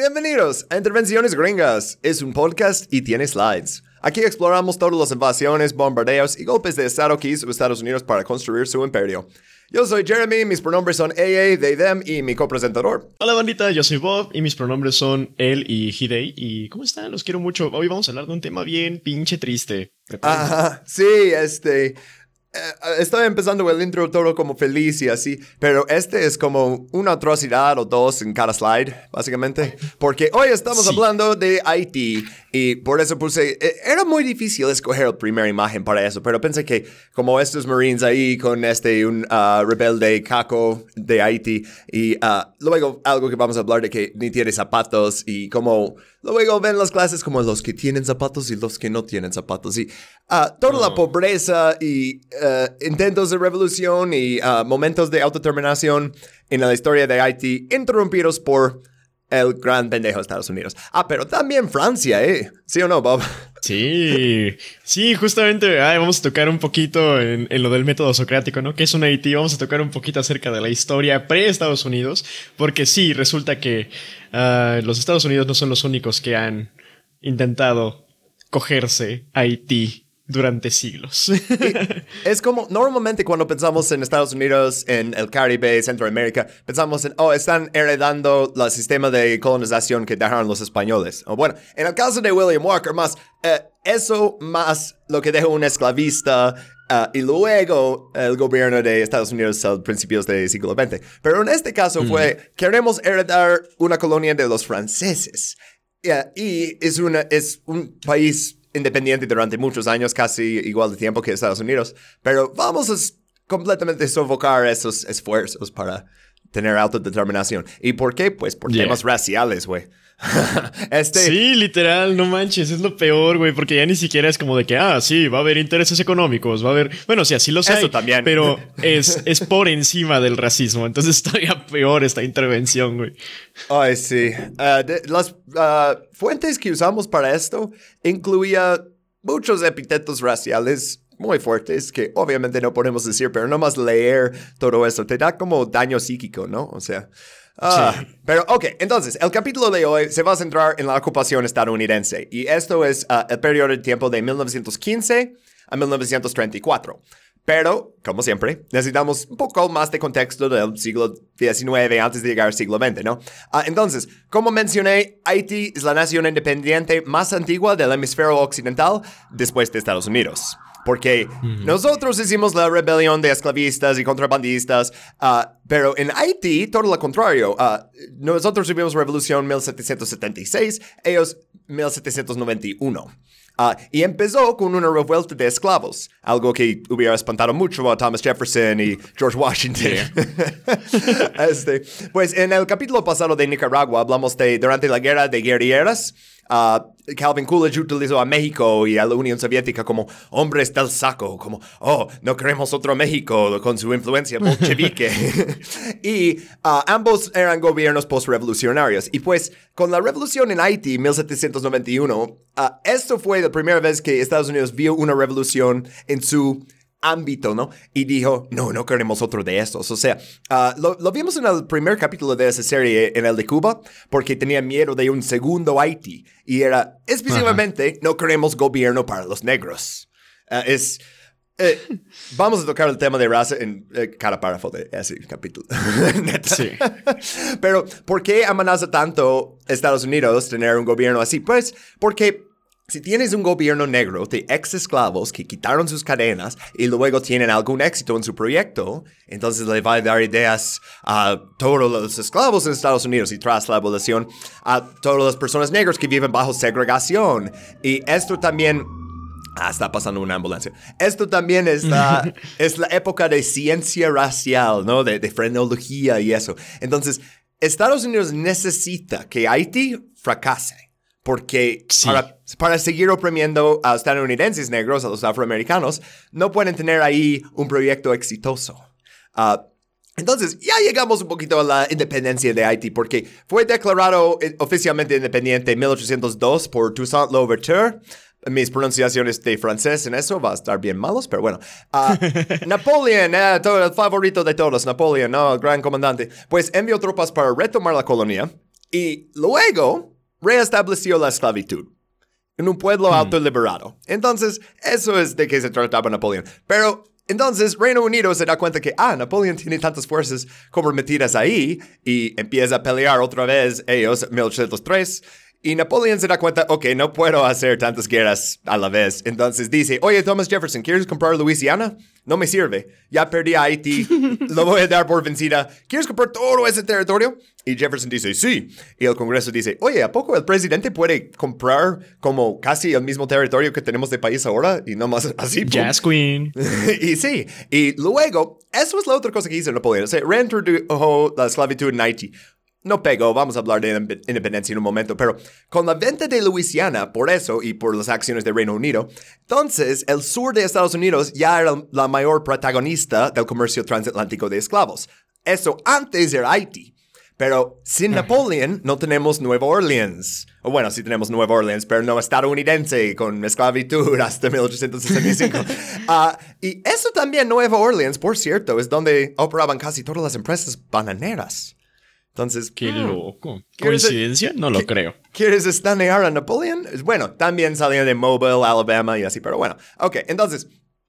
Bienvenidos a Intervenciones Gringas. Es un podcast y tiene slides. Aquí exploramos todas las invasiones, bombardeos y golpes de Estado que hizo Estados Unidos para construir su imperio. Yo soy Jeremy, mis pronombres son AA, they, them y mi copresentador. Hola bandita, yo soy Bob y mis pronombres son él y Hidei. ¿Y cómo están? Los quiero mucho. Hoy vamos a hablar de un tema bien pinche triste. Ajá, sí, este... Eh, estoy empezando el intro todo como feliz y así, pero este es como una atrocidad o dos en cada slide, básicamente, porque hoy estamos hablando de Haití y por eso puse, eh, era muy difícil escoger la primera imagen para eso, pero pensé que como estos Marines ahí con este, un uh, rebelde caco de Haití y uh, luego algo que vamos a hablar de que ni tiene zapatos y como luego ven las clases como los que tienen zapatos y los que no tienen zapatos y uh, toda la pobreza y intentos de revolución y momentos de autodeterminación en la historia de Haití interrumpidos por el gran pendejo de Estados Unidos. Ah, pero también Francia, ¿eh? ¿Sí o no, Bob? Sí, sí, justamente vamos a tocar un poquito en, lo del método socrático, ¿no? Que es un Haití, vamos a tocar un poquito acerca de la historia pre-Estados Unidos, porque sí, resulta que ah, los Estados Unidos no son los únicos que han intentado cogerse Haití durante siglos. es como normalmente cuando pensamos en Estados Unidos, en el Caribe, Centroamérica, pensamos en, oh, están heredando el sistema de colonización que dejaron los españoles. O bueno, en el caso de William Walker, más eh, eso más lo que dejó un esclavista eh, y luego el gobierno de Estados Unidos a principios del siglo XX. Pero en este caso fue, queremos heredar una colonia de los franceses. y es, una, es un país independiente durante muchos años, casi igual de tiempo que Estados Unidos, pero vamos a completamente sofocar esos esfuerzos para tener autodeterminación. ¿Y por qué? Pues por temas raciales, güey. este... Sí, literal, no manches, es lo peor, güey, porque ya ni siquiera es como de que, ah, sí, va a haber intereses económicos, va a haber, bueno, sí, así lo sé, también. pero es, es por encima del racismo, entonces todavía peor esta intervención, güey. Ay, sí. Ah, las ah, fuentes que usamos para esto incluía muchos epítetos raciales muy fuertes que obviamente no podemos decir, pero nomás leer todo eso te da como daño psíquico, ¿no? O sea... Ah, pero ok, entonces el capítulo de hoy se va a centrar en la ocupación estadounidense y esto es ah, el periodo de tiempo de 1915 a 1934. Pero, como siempre, necesitamos un poco más de contexto del siglo XIX antes de llegar al siglo XX, ¿no? Ah, entonces, como mencioné, Haití es la nación independiente más antigua del hemisferio occidental después de Estados Unidos. Porque nosotros hicimos la rebelión de esclavistas y contrabandistas, ah, pero en Haití todo lo contrario. Uh, nosotros tuvimos revolución 1776, ellos 1791. Uh, y empezó con una revuelta de esclavos, algo que hubiera espantado mucho a Thomas Jefferson y George Washington. este, pues en el capítulo pasado de Nicaragua hablamos de durante la guerra de guerrilleras, uh, Calvin Coolidge utilizó a México y a la Unión Soviética como hombres del saco, como, oh, no queremos otro México con su influencia bolchevique. y uh, ambos eran gobiernos postrevolucionarios. Y pues, con la revolución en Haití, 1791, uh, esto fue la primera vez que Estados Unidos vio una revolución en su ámbito, ¿no? Y dijo, no, no queremos otro de estos. O sea, ah, lo, vimos en el primer capítulo de esa serie, en el de Cuba, porque tenía miedo de un segundo Haití. Y era, específicamente, no queremos gobierno para los negros. Ah, es... Eh, vamos a tocar el tema de raza en eh, cada párrafo de ese capítulo. sí. Pero, ¿por qué amenaza tanto Estados Unidos tener un gobierno así? Pues, porque si tienes un gobierno negro de ex esclavos que quitaron sus cadenas y luego tienen algún éxito en su proyecto, entonces le va a dar ideas a todos los esclavos en Estados Unidos y tras la abolición a todas las personas negras que viven bajo segregación. Y esto también Ah, está pasando una ambulancia. Esto también es la, es la época de ciencia racial, ¿no? De, de, frenología y eso. Entonces, Estados Unidos necesita que Haití fracase porque para, seguir oprimiendo a estadounidenses negros, a los afroamericanos, no pueden tener ahí un proyecto exitoso. Ah, entonces, ya llegamos un poquito a la independencia de Haití, porque fue declarado eh, oficialmente independiente en 1802 por Toussaint Louverture. Mis pronunciaciones de francés en eso va a estar bien malos, pero bueno. Uh, Napoleón, eh, el favorito de todos, Napoleón, ¿no? el gran comandante, pues envió tropas para retomar la colonia Y luego reestableció la esclavitud en un pueblo autoliberado. Entonces, eso es de que se trataba Napoleón. Pero entonces, Reino Unido se da cuenta que, ah, Napoleón tiene tantas fuerzas comprometidas ahí y empieza a pelear otra vez ellos en 1803. Y Napoleón se da cuenta, ok, no puedo hacer tantas guerras a la vez. Entonces dice, oye, Thomas Jefferson, ¿quieres comprar Luisiana? No me sirve. Ya perdí a Haití, lo voy a dar por vencida. ¿Quieres comprar todo ese territorio? Y Jefferson dice, sí. Y el Congreso dice, oye, ¿a poco el presidente puede comprar como casi el mismo territorio que tenemos de país ahora? Y no más así. Jazz Queen. y sí. Y luego, eso es la otra cosa que hizo Napoleón. Se reintrodujo la esclavitud en Haití no pegó, vamos a hablar de independencia en un momento, pero con la venta de Luisiana, por eso y por las acciones de Reino Unido, entonces el sur de Estados Unidos ya era la mayor protagonista del comercio transatlántico de esclavos. Eso antes era Haití. Pero sin Napoleón no tenemos Nueva Orleans. O bueno, sí tenemos Nueva Orleans, pero no estadounidense con esclavitud hasta 1865. Ah, y eso también, Nueva Orleans, por cierto, es donde operaban casi todas las empresas bananeras. Entonces, qué hmm, loco. ¿Coincidencia? No lo creo. ¿Quieres estanear a Napoleón? Bueno, también salían de Mobile, Alabama y así, pero bueno. Ok, entonces,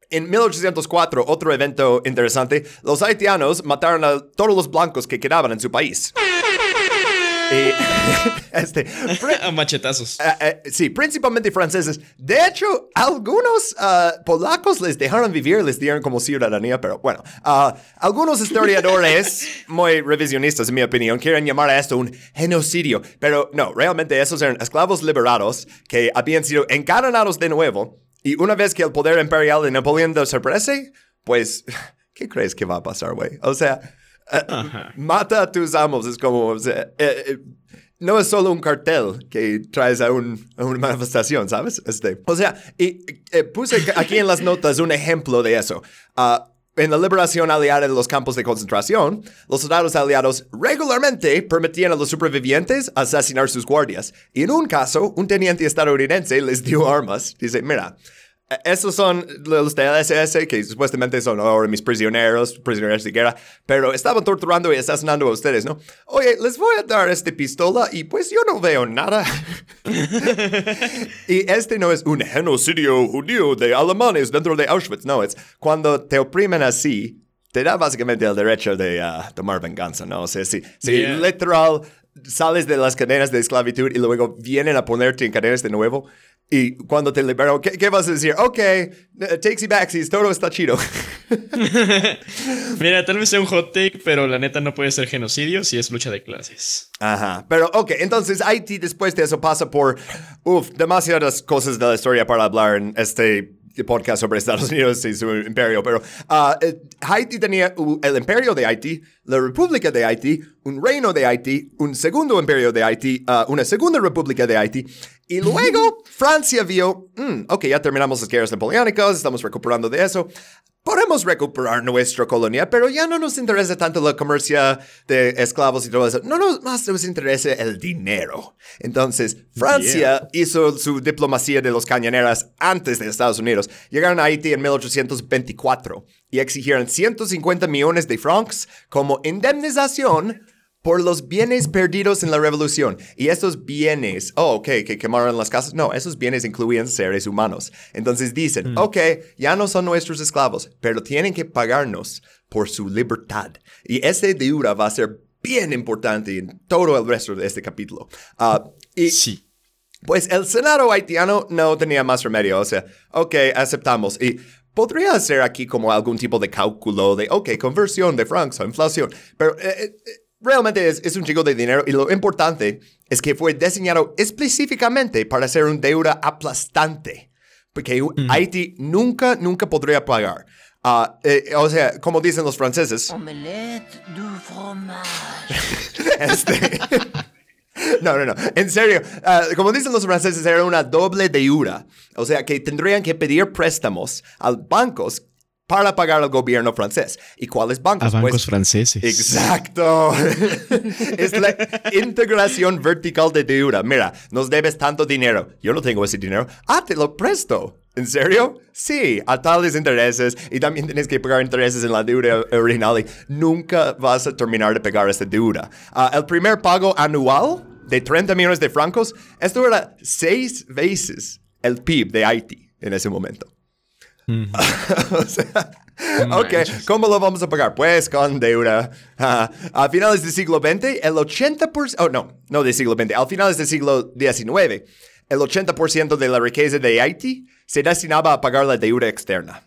en 1804, otro evento interesante, los haitianos mataron a todos los blancos que quedaban en su país. Y, este, a machetazos. Eh, eh, sí, principalmente franceses. De hecho, algunos ah, polacos les dejaron vivir, les dieron como ciudadanía, pero bueno. Ah, algunos historiadores, muy revisionistas en mi opinión, quieren llamar a esto un genocidio. Pero no, realmente esos eran esclavos liberados que habían sido encadenados de nuevo. Y una vez que el poder imperial de Napoleón desaparece, pues, ¿qué crees que va a pasar, güey? O sea mata a tus amos. Es como, eh, eh, no es solo un cartel que traes a, una manifestación, ¿sabes? Este, o sea, y eh, puse aquí en las notas un ejemplo de eso. Ah, en la liberación aliada de los campos de concentración, los soldados aliados regularmente permitían a los supervivientes asesinar sus guardias. Y en un caso, un teniente estadounidense les dio armas. Dice, mira, esos son los de SS que supuestamente son ahora mis prisioneros, prisioneros de guerra, pero estaban torturando y asesinando a ustedes, ¿no? Oye, les voy a dar esta pistola y pues yo no veo nada. y este no es un genocidio judío de alemanes dentro de Auschwitz, no, es cuando te oprimen así, te da básicamente el derecho de uh, tomar venganza, ¿no? O sea, si, literal sales de las cadenas de esclavitud y luego vienen a ponerte en cadenas de nuevo, y cuando te libero, ¿qué, vas a decir? Ok, takesy backsies, todo está chido. Mira, tal vez sea un hot take, pero la neta no puede ser genocidio si es lucha de clases. Ajá, pero ok, entonces Haití después de eso pasa por, uff, demasiadas cosas de la historia para hablar en este podcast sobre Estados Unidos y su imperio, pero uh, Haití tenía el imperio de Haití, la República de Haití, un reino de Haití, un segundo imperio de Haití, uh, una segunda república de Haití, y luego Francia vio, mm, ok, ya terminamos las guerras napoleónicas, estamos recuperando de eso. Podemos recuperar nuestra colonia, pero ya no nos interesa tanto la comercia de esclavos y todo eso. No nos más nos interesa el dinero. Entonces, Francia hizo su diplomacia de los cañoneras antes de Estados Unidos. Llegaron a Haití en 1824 y exigieron 150 millones de francs como indemnización por los bienes perdidos en la revolución. Y esos bienes, oh, ok, que quemaron las casas. No, esos bienes incluían seres humanos. Entonces dicen, mm. ok, ya no son nuestros esclavos, pero tienen que pagarnos por su libertad. Y ese deuda va a ser bien importante en todo el resto de este capítulo. Ah, y sí. Pues el Senado haitiano no tenía más remedio. O sea, ok, aceptamos. Y podría ser aquí como algún tipo de cálculo de, ok, conversión de francos a inflación. Pero eh, eh, realmente es, un chico de dinero y lo importante es que fue diseñado específicamente para ser un deuda aplastante, porque Haití nunca, nunca podría pagar. Ah, eh, o sea, como dicen los franceses. Omelette du fromage. este. No, no, no. En serio, ah, como dicen los franceses, era una doble deuda. O sea, que tendrían que pedir préstamos a bancos para pagar al gobierno francés. ¿Y cuáles bancos? A bancos pues, franceses. Exacto. es la integración vertical de deuda. Mira, nos debes tanto dinero. Yo no tengo ese dinero. Ah, te lo presto. ¿En serio? Sí, a tales intereses y también tienes que pagar intereses en la deuda original y nunca vas a terminar de pagar esta deuda. Ah, el primer pago anual de 30 millones de francos, esto era seis veces el PIB de Haití en ese momento. o sea, ok, ¿cómo lo vamos a pagar? Pues con deuda. a finales del siglo XX, el 80%, oh no, no del siglo XX, al finales del siglo XIX, el 80% de la riqueza de Haití se destinaba a pagar la deuda externa.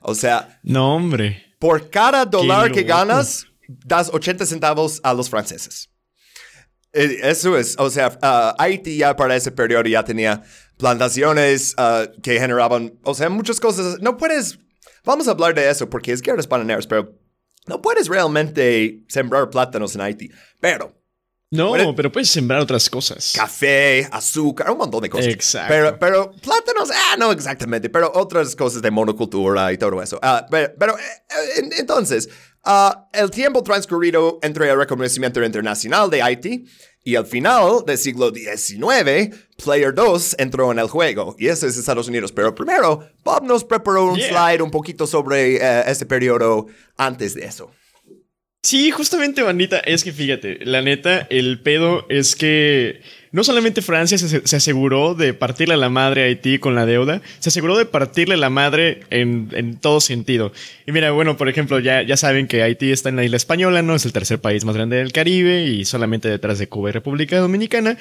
O sea, no, hombre. Por cada dólar que ganas, das 80 centavos a los franceses. Eh, eso es, o sea, uh, Haití ya para ese periodo ya tenía plantaciones uh, que generaban, o sea, muchas cosas. No puedes, vamos a hablar de eso porque es guerras bananeras, pero no puedes realmente sembrar plátanos en Haití. Pero no, pero puedes sembrar otras cosas. Café, azúcar, un montón de cosas. Exacto. Pero, pero plátanos, ah, no exactamente, pero otras cosas de monocultura y todo eso. Uh, pero, eh, entonces, uh, el tiempo transcurrido entre el reconocimiento internacional de Haití y al final del siglo XIX, Player 2 entró en el juego. Y eso es Estados Unidos. Pero primero, Bob nos preparó un slide un poquito sobre uh, ese periodo antes de eso. Sí, justamente, bandita, es que fíjate, la neta, el pedo es que no solamente Francia se, aseguró de partirle a la madre a Haití con la deuda, se aseguró de partirle la madre en, todo sentido. Y mira, bueno, por ejemplo, ya, ya saben que Haití está en la isla española, ¿no? Es el tercer país más grande del Caribe y solamente detrás de Cuba y República Dominicana.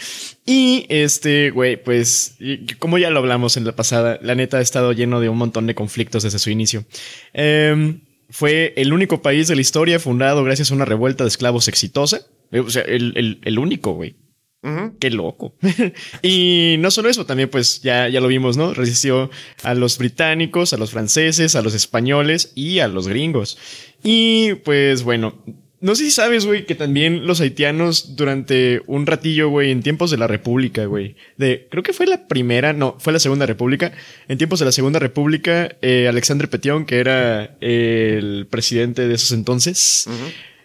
Y este, güey, pues, como ya lo hablamos en la pasada, la neta ha estado lleno de un montón de conflictos desde su inicio. Eh, fue el único país de la historia fundado gracias a una revuelta de esclavos exitosa. Eh, o sea, el, único, güey. Qué loco. y no solo eso, también pues ya, ya lo vimos, ¿no? Resistió a los británicos, a los franceses, a los españoles y a los gringos. Y pues bueno, no sé si sabes, güey, que también los haitianos durante un ratillo, güey, en tiempos de la República, güey, de, creo que fue la primera, no, fue la Segunda República, en tiempos de la Segunda República, eh, Alexandre Petion, que era el presidente de esos entonces,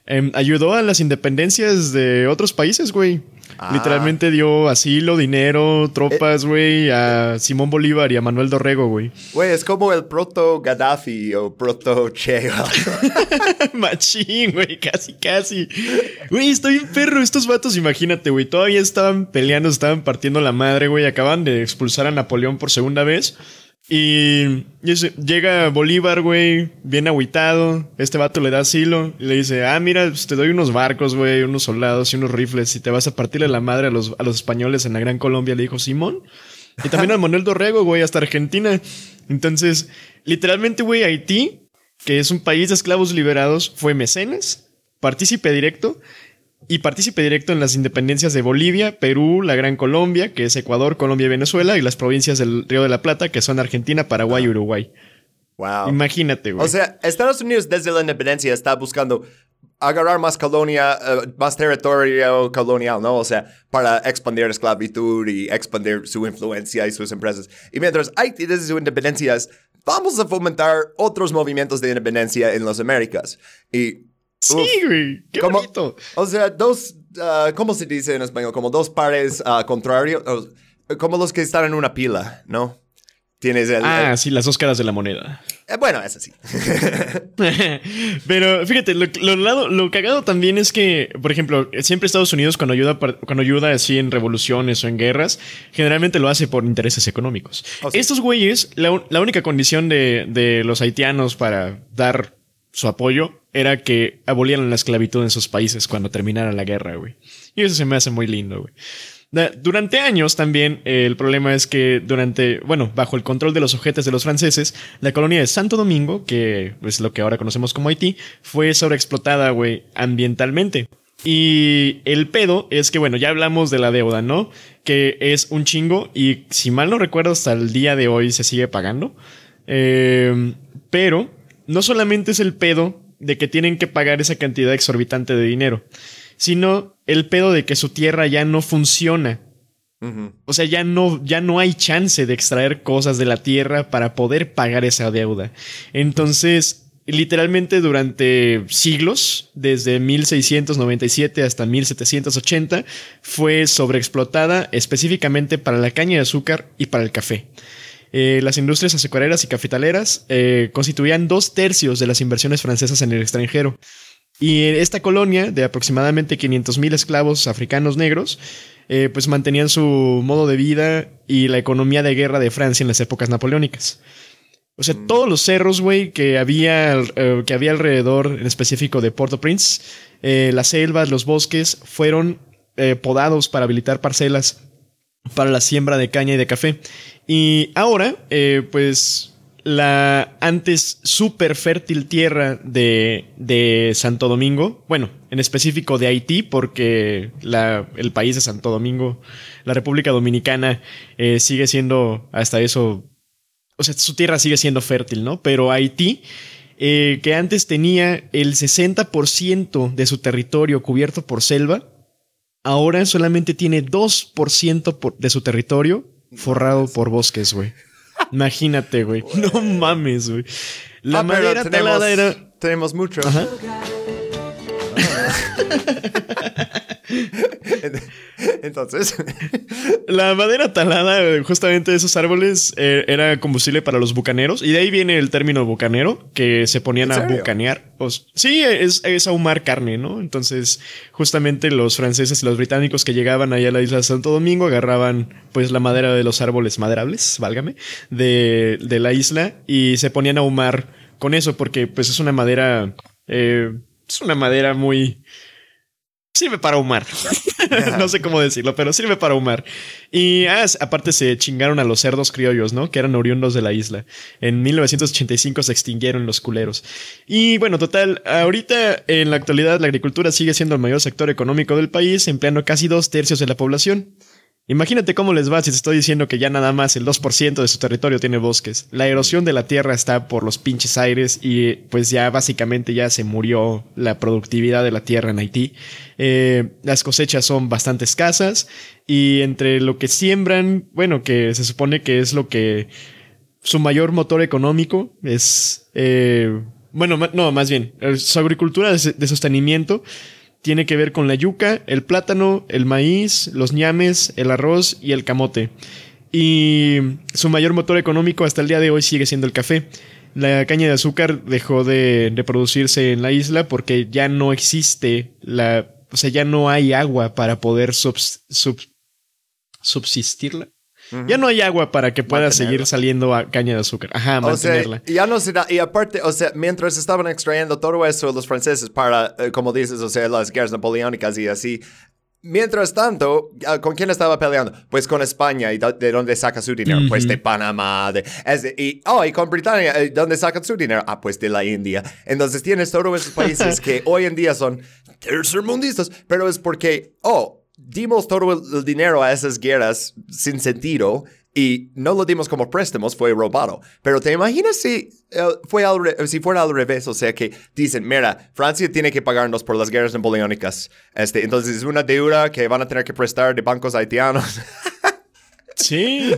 em, ayudó a las independencias de otros países, güey. Ah. Literalmente dio asilo, dinero, tropas, güey, a Simón Bolívar y a Manuel Dorrego, güey. Güey, es como el proto Gaddafi o proto Che. Machín, güey, casi, casi. Güey, estoy en perro. Estos vatos, imagínate, güey, todavía estaban peleando, estaban partiendo la madre, güey. Acaban de expulsar a Napoleón por segunda vez. Y, llega Bolívar, güey, bien agüitado. Este vato le da asilo y le dice: Ah, mira, pues, te doy unos barcos, güey, unos soldados y unos rifles y te vas a partirle la madre a los, a los españoles en la Gran Colombia. Le dijo Simón. Y también a Manuel Dorrego, güey, hasta Argentina. Entonces, literalmente, güey, Haití, que es un país de esclavos liberados, fue mecenas, partícipe directo y partícipe directo en las independencias de Bolivia, Perú, la Gran Colombia, que es Ecuador, Colombia y Venezuela, y las provincias del Río de la Plata, que son Argentina, Paraguay y Uruguay. Wow. Imagínate, güey. O sea, Estados Unidos desde la independencia está buscando agarrar más colonia, eh, más territorio colonial, ¿no? O sea, para expandir la esclavitud y expandir su influencia y sus empresas. Y mientras Haití desde su independencia vamos a fomentar otros movimientos de independencia en las Américas. Y Sí, güey. Qué bonito. O sea, dos, uh, ¿cómo se dice en español? Como dos pares uh, contrarios, como los que están en una pila, ¿no? Tienes el. Ah, sí, las dos caras de la moneda. Eh, bueno, es así. Pero fíjate, lo, lado, lo cagado también es que, por ejemplo, siempre Estados Unidos cuando ayuda, cuando ayuda así en revoluciones o en guerras, generalmente lo hace por intereses económicos. Oh, Estos güeyes, la, la, única condición de, de los haitianos para dar su apoyo era que abolieran la esclavitud en sus países cuando terminara la guerra, güey. Y eso se me hace muy lindo, güey. Durante años también el problema es que durante, bueno, bajo el control de los ojetes de los franceses, la colonia de Santo Domingo, que es lo que ahora conocemos como Haití, fue sobreexplotada, güey, ambientalmente. Y el pedo es que, bueno, ya hablamos de la deuda, ¿no? Que es un chingo y si mal no recuerdo hasta el día de hoy se sigue pagando. Eh, pero no solamente es el pedo de que tienen que pagar esa cantidad exorbitante de dinero, sino el pedo de que su tierra ya no funciona. O sea, ya no, ya no hay chance de extraer cosas de la tierra para poder pagar esa deuda. Entonces, literalmente durante siglos, desde 1697 hasta 1780, fue sobreexplotada específicamente para la caña de azúcar y para el café. Eh, las industrias azucareras y cafetaleras eh, constituían dos tercios de las inversiones francesas en el extranjero. Y esta colonia de aproximadamente 500.000 esclavos africanos negros, eh, pues mantenían su modo de vida y la economía de guerra de Francia en las épocas napoleónicas. O sea, todos los cerros, güey, que había, eh, que había alrededor, en específico de Port-au-Prince, eh, las selvas, los bosques, fueron podados para habilitar parcelas para la siembra de caña y de café. Y ahora, eh, pues, la antes súper fértil tierra de, de Santo Domingo, bueno, en específico de Haití, porque la, el país de Santo Domingo, la República Dominicana, eh, sigue siendo hasta eso o sea, su tierra sigue siendo fértil, ¿no? Pero Haití, eh, que antes tenía el 60% de su territorio cubierto por selva, ahora solamente tiene 2% por- de su territorio forrado por bosques, güey. Imagínate, güey. No mames, güey. La Ah, madera tenemos, talada era... Tenemos mucho. Ajá. Entonces, La madera talada, eh, justamente de esos árboles, eh, era combustible para los bucaneros. Y de ahí viene el término bucanero, que se ponían ¿En a bucanear. O s- sí, es, es ahumar carne, ¿no? Entonces, justamente los franceses y los británicos que llegaban allá a la isla de Santo Domingo agarraban, pues, la madera de los árboles maderables, válgame, de, de la isla y se ponían a ahumar con eso, porque, pues, es una madera. eh, es una madera muy. Sirve para ahumar. no sé cómo decirlo, pero sirve para ahumar. Y ah, aparte se chingaron a los cerdos criollos, ¿no? Que eran oriundos de la isla. En 1985 se extinguieron los culeros. Y bueno, total, ahorita en la actualidad la agricultura sigue siendo el mayor sector económico del país, empleando casi dos tercios de la población. Imagínate cómo les va si te estoy diciendo que ya nada más el 2% de su territorio tiene bosques. La erosión de la tierra está por los pinches aires y pues ya básicamente ya se murió la productividad de la tierra en Haití. Eh, las cosechas son bastante escasas y entre lo que siembran, bueno, que se supone que es lo que su mayor motor económico es, eh, bueno, no, más bien, eh, su agricultura de sostenimiento tiene que ver con la yuca, el plátano, el maíz, los ñames, el arroz y el camote. Y su mayor motor económico hasta el día de hoy sigue siendo el café. La caña de azúcar dejó de, de producirse en la isla porque ya no existe la, o sea, ya no hay agua para poder subs- sub- subsistirla. Ya no hay agua para que pueda Mantenerla. seguir saliendo a caña de azúcar. Ajá, o sea, mantenerla. ya no se da. Y aparte, o sea, mientras estaban extrayendo todo eso los franceses para, eh, como dices, o sea, las guerras napoleónicas y así. Mientras tanto, ¿con quién estaba peleando? Pues con España. ¿Y de dónde saca su dinero? Pues de Panamá. De, y, oh, y con Britania. eh, ¿Dónde sacan su dinero? Ah, pues de la India. Entonces tienes todos esos países que hoy en día son tercermundistas, pero es porque, oh, dimos todo el, dinero a esas guerras sin sentido y no lo dimos como préstamos, fue robado. Pero te imaginas si, eh, fue al si fuera al revés, o sea que dicen, mira, Francia tiene que pagarnos por las guerras napoleónicas. Este, entonces es una deuda que van a tener que prestar de bancos haitianos. Sí,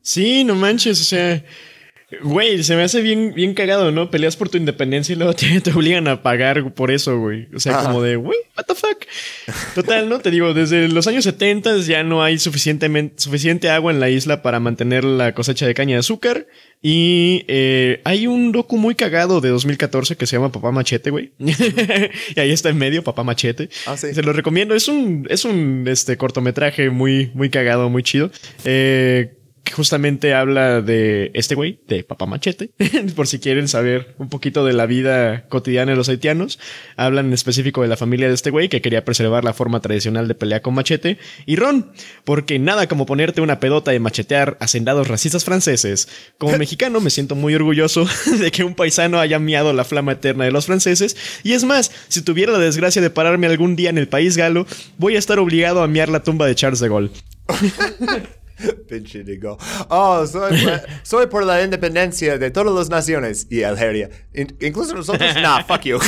sí, no manches, o sea, güey, se me hace bien, bien cagado, ¿no? Peleas por tu independencia y luego te, te obligan a pagar por eso, güey. O sea, Ajá. como de, güey, what the fuck. Total, ¿no? Te digo, desde los años 70 ya no hay suficientemente, suficiente agua en la isla para mantener la cosecha de caña de azúcar. Y eh, hay un docu muy cagado de 2014 que se llama Papá Machete, güey. y ahí está en medio, Papá Machete. Ah, sí. Se lo recomiendo. Es un, es un este, cortometraje muy, muy cagado, muy chido. Eh, que justamente habla de este güey, de Papá Machete, por si quieren saber un poquito de la vida cotidiana de los haitianos. Hablan en específico de la familia de este güey que quería preservar la forma tradicional de pelea con machete. Y Ron, porque nada como ponerte una pedota de machetear hacendados racistas franceses. Como mexicano me siento muy orgulloso de que un paisano haya miado la flama eterna de los franceses. Y es más, si tuviera la desgracia de pararme algún día en el país galo, voy a estar obligado a miar la tumba de Charles de Gaulle. Pinche digo. Oh, soy, por- soy por la independencia de todas las naciones y Algeria. In- incluso nosotros, nah, fuck you.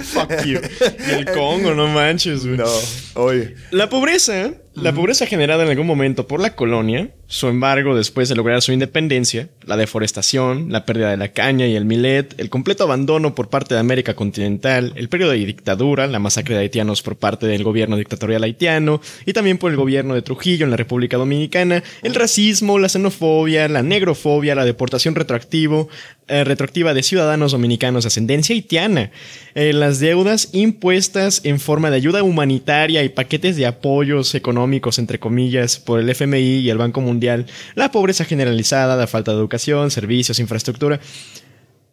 Fuck you. Y el Congo, no manches, güey. no, oye. La pobreza, La pobreza generada en algún momento por la colonia, su embargo después de lograr su independencia, la deforestación, la pérdida de la caña y el millet, el completo abandono por parte de América continental, el periodo de dictadura, la masacre de haitianos por parte del gobierno dictatorial haitiano y también por el gobierno de Trujillo en la República Dominicana, el racismo, la xenofobia, la negrofobia, la deportación retroactivo, eh, retroactiva de ciudadanos dominicanos de ascendencia haitiana, eh, las deudas impuestas en forma de ayuda humanitaria y paquetes de apoyos económicos, entre comillas, por el FMI y el Banco Mundial, la pobreza generalizada, la falta de educación, servicios, infraestructura.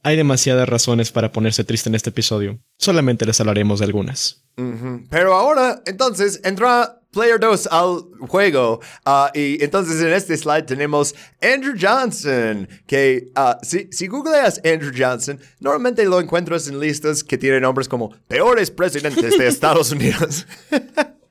Hay demasiadas razones para ponerse triste en este episodio. Solamente les hablaremos de algunas. Pero ahora, entonces, entra Player 2 al juego. Uh, y entonces en este slide tenemos Andrew Johnson, que uh, si, si googleas Andrew Johnson, normalmente lo encuentras en listas que tienen nombres como peores presidentes de Estados Unidos.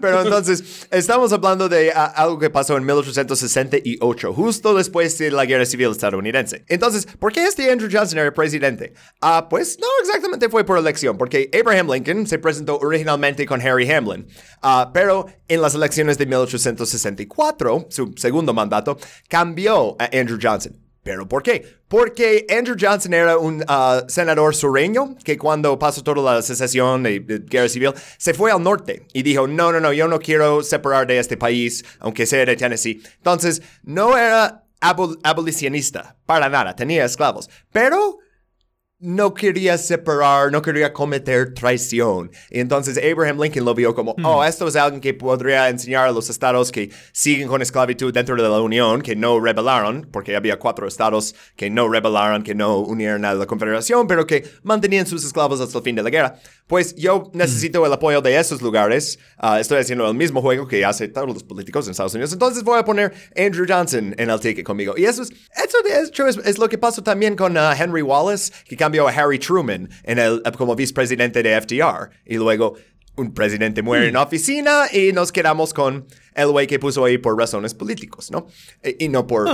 Pero entonces, estamos hablando de ah, algo que pasó en 1868, justo después de la Guerra Civil estadounidense. Entonces, ¿por qué este Andrew Johnson era presidente? Ah, pues no exactamente fue por elección, porque Abraham Lincoln se presentó originalmente con Harry Hamlin, ah, pero en las elecciones de 1864, su segundo mandato, cambió a Andrew Johnson. ¿Pero por qué? Porque Andrew Johnson era un uh, senador sureño que cuando pasó toda la secesión y guerra civil se fue al norte y dijo, no, no, no, yo no quiero separar de este país, aunque sea de Tennessee. Entonces, no era abolicionista, para nada, tenía esclavos, pero no quería separar, no quería cometer traición. Y entonces Abraham Lincoln lo vio como, oh, hmm. esto es alguien que podría enseñar a los estados que siguen con esclavitud dentro de la Unión, que no rebelaron, porque había cuatro estados que no rebelaron, que no unieron a la Confederación, pero que mantenían sus esclavos hasta el fin de la guerra. Pues yo necesito el apoyo de esos lugares. Ah, estoy haciendo el mismo juego que hace todos los políticos en Estados Unidos. Entonces voy a poner Andrew Johnson en el ticket conmigo. Y eso es, eso de hecho es, es lo que pasó también con ah, Henry Wallace, que cambió a Harry Truman en el, como vicepresidente de FDR. Y luego un presidente muere en la oficina y nos quedamos con el güey que puso ahí por razones políticos, ¿no? E, y, no por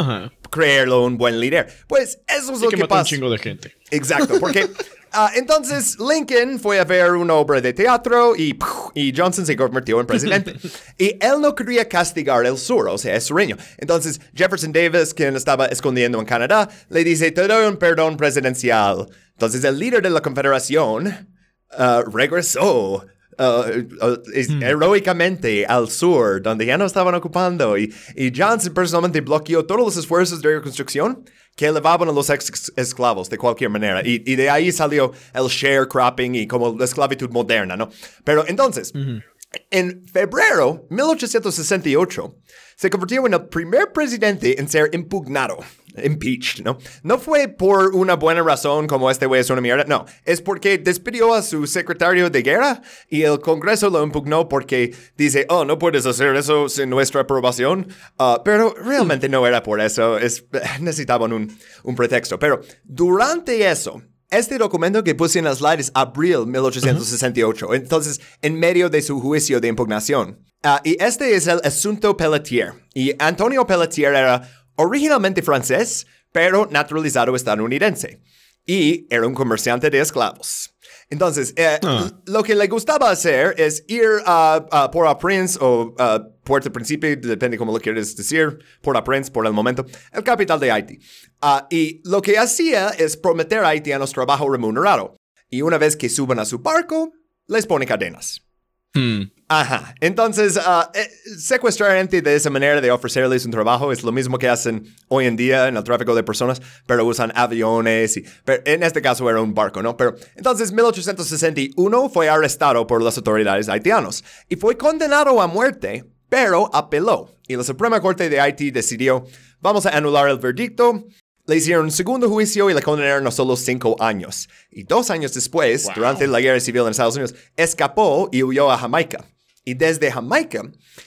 creerlo un buen líder. Pues eso es lo que, que pasa. un chingo de gente. Exacto, porque Ah, entonces Lincoln fue a ver una obra de teatro y, y Johnson se convirtió en presidente. y él no quería castigar el sur, o sea, es sureño. Entonces Jefferson Davis, quien estaba escondiendo en Canadá, le dice, te doy un perdón presidencial. Entonces el líder de la Confederación ah, regresó Uh, uh, hmm. heroicamente al sur, donde ya no estaban ocupando. Y, y, Johnson personalmente bloqueó todos los esfuerzos de reconstrucción que elevaban a los ex esclavos de cualquier manera. Y, y, de ahí salió el sharecropping y como la esclavitud moderna, ¿no? Pero entonces, en febrero 1868, se convirtió en el primer presidente en ser impugnado impeached, ¿no? No fue por una buena razón como este güey es una mierda, no. Es porque despidió a su secretario de guerra y el Congreso lo impugnó porque dice, oh, no puedes hacer eso sin nuestra aprobación. Ah, pero realmente no era por eso, es, necesitaban un, un pretexto. Pero durante eso, este documento que puse en las slides abril 1868, entonces en medio de su juicio de impugnación. Ah, y este es el asunto Pelletier. Y Antonio Pelletier era originalmente francés, pero naturalizado estadounidense. Y era un comerciante de esclavos. Entonces, eh, ah. lo que le gustaba hacer es ir a, Port-au-Prince o Puerto Príncipe, depende cómo lo quieres decir, Port-au-Prince por el momento, el capital de Haití. Ah, y lo que hacía es prometer a haitianos trabajo remunerado. Y una vez que suban a su barco, les pone cadenas. Hmm. Ajá. Entonces, uh, secuestrar gente de esa manera de ofrecerles un trabajo es lo mismo que hacen hoy en día en el tráfico de personas, pero usan aviones y pero en este caso era un barco, ¿no? Pero entonces, 1861 fue arrestado por las autoridades haitianos y fue condenado a muerte, pero apeló. Y la Suprema Corte de Haití decidió, vamos a anular el verdicto le hicieron un segundo juicio y le condenaron a solo cinco años. Y dos años después, durante la guerra civil en Estados Unidos, escapó y huyó a Jamaica. Y desde Jamaica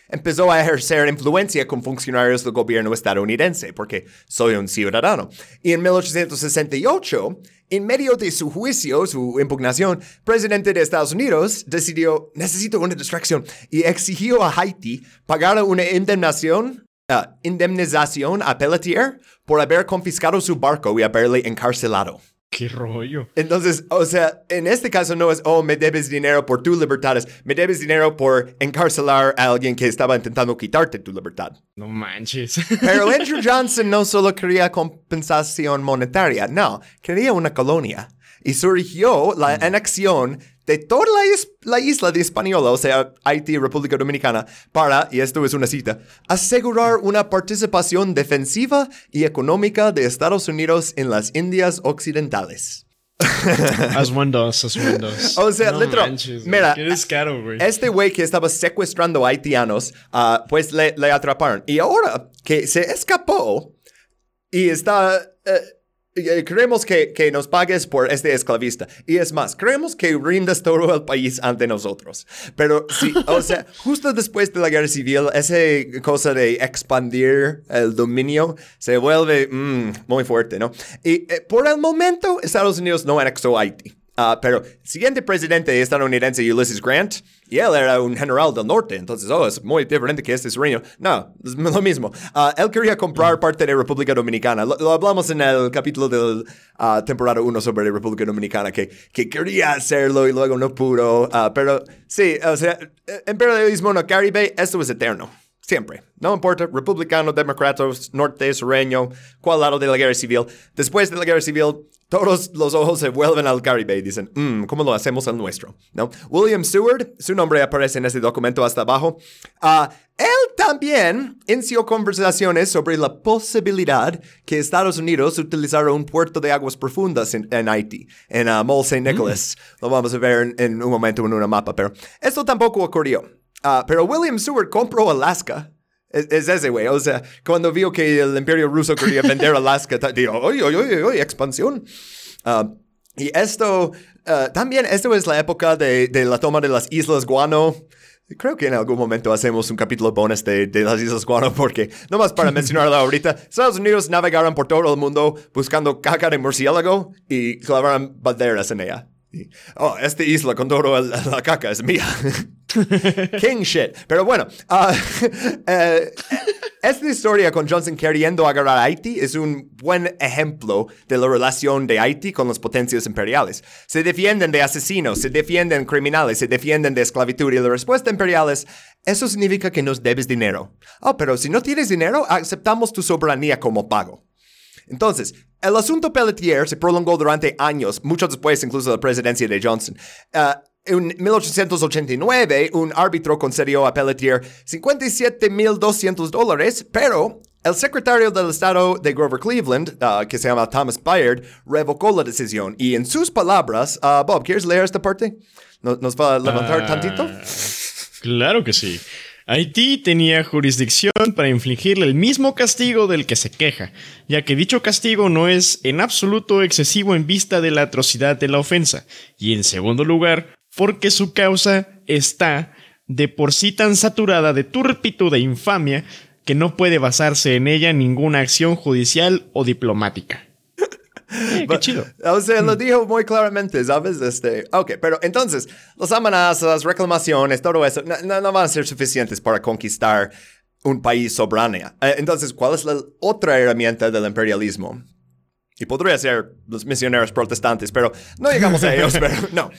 empezó a ejercer influencia con funcionarios del gobierno estadounidense, porque soy un ciudadano. Y en 1868, en medio de su juicio, su impugnación, presidente de Estados Unidos decidió, necesito una distracción, y exigió a Haití pagar una indemnización Uh, indemnización a Pelletier por haber confiscado su barco y haberle encarcelado. Qué rollo. Entonces, o sea, en este caso no es, oh, me debes dinero por tus libertades, me debes dinero por encarcelar a alguien que estaba intentando quitarte tu libertad. No manches. Pero Andrew Johnson no solo quería compensación monetaria, no, quería una colonia. Y surgió la anexión de toda la, la, isla de Hispaniola, o sea, Haití República Dominicana, para, y esto es una cita, asegurar una participación defensiva y económica de Estados Unidos en las Indias Occidentales. As does, as does. O sea, no literal, manches, mira, güey. este güey que estaba secuestrando haitianos, ah, pues le, le atraparon. Y ahora que se escapó y está... eh, Queremos que, que nos pagues por este esclavista. Y es más, queremos que rindas todo el país ante nosotros. Pero sí, o sea, justo después de la guerra civil, esa cosa de expandir el dominio se vuelve mm, muy fuerte, ¿no? Y eh, por el momento, Estados Unidos no anexó Haití. Ah, pero siguiente presidente estadounidense, Ulysses Grant, y él era un general del norte, entonces, oh, es muy diferente que este sureño. No, es lo mismo. Ah, él quería comprar parte de República Dominicana. Lo, hablamos en el capítulo de la temporada 1 sobre República Dominicana, que, que quería hacerlo y luego no pudo. Pero sí, o sea, imperialismo no Caribe, esto es eterno. Siempre. No importa, republicano, demócrata, norte, sureño, cuál lado de la guerra civil. Después de la guerra civil, todos los ojos se vuelven al Caribe y dicen, "Mm, ¿cómo lo hacemos al nuestro? ¿No? William Seward, su nombre aparece en este documento hasta abajo. Ah, él también inició conversaciones sobre la posibilidad que Estados Unidos utilizara un puerto de aguas profundas en, en Haití, en uh, Mole St. Nicholas. Lo vamos a ver en, en un momento en una mapa, pero esto tampoco ocurrió. Ah, pero William Seward compró Alaska. Es, es ese güey. O sea, cuando vio que el imperio ruso quería vender Alaska, dijo, oye, oye, oye, oye, expansión. Ah, y esto, ah, también, esto es la época de, de la toma de las Islas Guano. Creo que en algún momento hacemos un capítulo bonus de, de las Islas Guano, porque, nomás para mencionarlo ahorita, Estados Unidos navegaron por todo el mundo buscando caca de murciélago y clavaron banderas en ella. Y, oh, esta isla con todo el- la caca es mía. King shit. Pero bueno, eh, esta historia con Johnson queriendo agarrar a Haití es un buen ejemplo de la relación de Haití con las potencias imperiales. Se defienden de asesinos, se defienden criminales, se defienden de esclavitud y la respuesta imperial es, eso significa que nos debes dinero. Oh, pero si no tienes dinero, aceptamos tu soberanía como pago. Entonces, el asunto Pelletier se prolongó durante años, mucho después incluso de la presidencia de Johnson. Ah, en 1889, un árbitro concedió a Pelletier 57.200 dólares, pero el secretario del Estado de Grover Cleveland, ah, que se llama Thomas Bayard, revocó la decisión. Y en sus palabras, ah, Bob, ¿quieres leer esta parte? ¿Nos, nos va a levantar Ah, tantito? Claro que sí. Haití tenía jurisdicción para infligirle el mismo castigo del que se queja, ya que dicho castigo no es en absoluto excesivo en vista de la atrocidad de la ofensa, y en segundo lugar, porque su causa está de por sí tan saturada de turpitud e infamia que no puede basarse en ella ninguna acción judicial o diplomática. Qué chido. O sea, lo dijo muy claramente, ¿sabes? Este, ok, pero entonces, las amenazas, reclamaciones, todo eso, no, no- no van a ser suficientes para conquistar un país soberano. Eh, entonces, ¿cuál es la otra herramienta del imperialismo? Y podría ser los misioneros protestantes, pero no llegamos a ellos, pero no.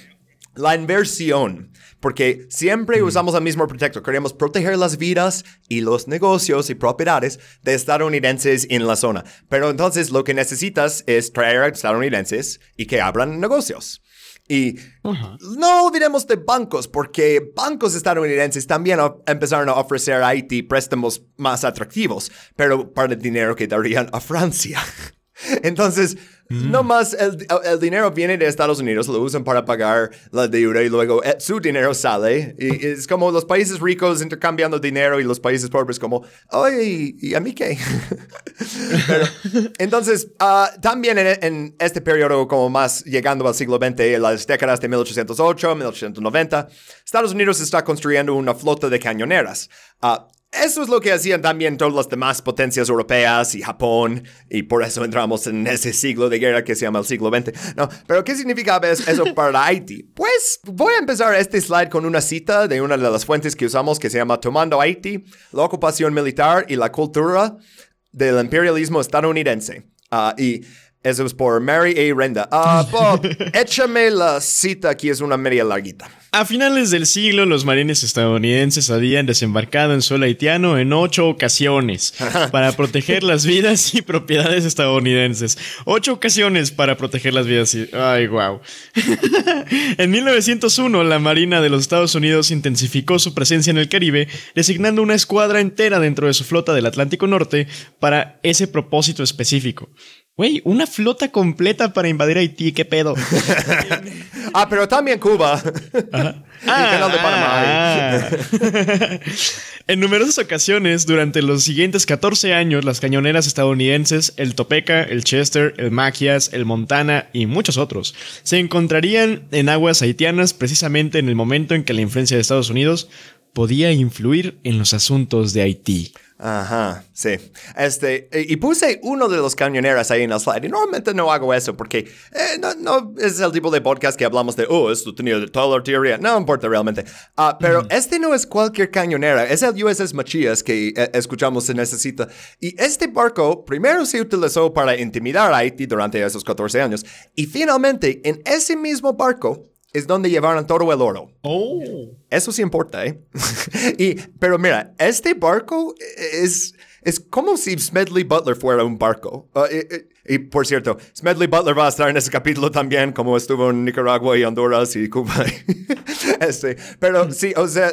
La inversión, porque siempre usamos el mismo pretexto. Queremos proteger las vidas y los negocios y propiedades de estadounidenses en la zona. Pero entonces lo que necesitas es traer a estadounidenses y que abran negocios. Y no olvidemos de bancos, porque bancos estadounidenses también empezaron a ofrecer a Haití préstamos más atractivos, pero para el dinero que darían a Francia. Entonces, no más el, el dinero viene de Estados Unidos, lo usan para pagar la deuda y luego eh, su dinero sale. Y es como los países ricos intercambiando dinero y los países pobres como, oye, ¿y a mí qué? Pero, entonces, ah, también en, en este periodo como más llegando al siglo XX, en las décadas de 1808, 1890, Estados Unidos está construyendo una flota de cañoneras. Ah, eso es lo que hacían también todas las demás potencias europeas y Japón, y por eso entramos en ese siglo de guerra que se llama el siglo XX. No, pero ¿qué significa es- eso para Haití? Pues voy a empezar este slide con una cita de una de las fuentes que usamos que se llama Tomando Haití, la ocupación militar y la cultura del imperialismo estadounidense. Ah, y Eso es por Mary A. Renda. Ah, Bob, échame la cita aquí, es una media larguita. A finales del siglo, los marines estadounidenses habían desembarcado en suelo haitiano en ocho ocasiones para proteger las vidas y propiedades estadounidenses. Ocho ocasiones para proteger las vidas. Y... Ay, wow. en 1901, la Marina de los Estados Unidos intensificó su presencia en el Caribe, designando una escuadra entera dentro de su flota del Atlántico Norte para ese propósito específico. Güey, una flota completa para invadir Haití, qué pedo. ah, pero también Cuba. canal de Panamá. Ah. en numerosas ocasiones, durante los siguientes 14 años, las cañoneras estadounidenses, el Topeka, el Chester, el Maquias, el Montana y muchos otros, se encontrarían en aguas haitianas precisamente en el momento en que la influencia de Estados Unidos podía influir en los asuntos de Haití. Ajá, sí. Este, y puse uno de los cañoneras ahí en el slide. Y normalmente no hago eso porque eh, no, no, es el tipo de podcast que hablamos de, oh, esto tenía toda la teoría. No importa realmente. Ah, pero este no es cualquier cañonera. Es el USS Machias que eh, escuchamos se necesita. Y este barco primero se utilizó para intimidar a Haití durante esos 14 años. Y finalmente, en ese mismo barco, es donde llevaron todo el oro. Oh. Eso sí importa, ¿eh? y, pero mira, este barco es, es como si Smedley Butler fuera un barco. Uh, y, por cierto, Smedley Butler va a estar en ese capítulo también, como estuvo en Nicaragua y Honduras y Cuba. este, pero sí, o sea,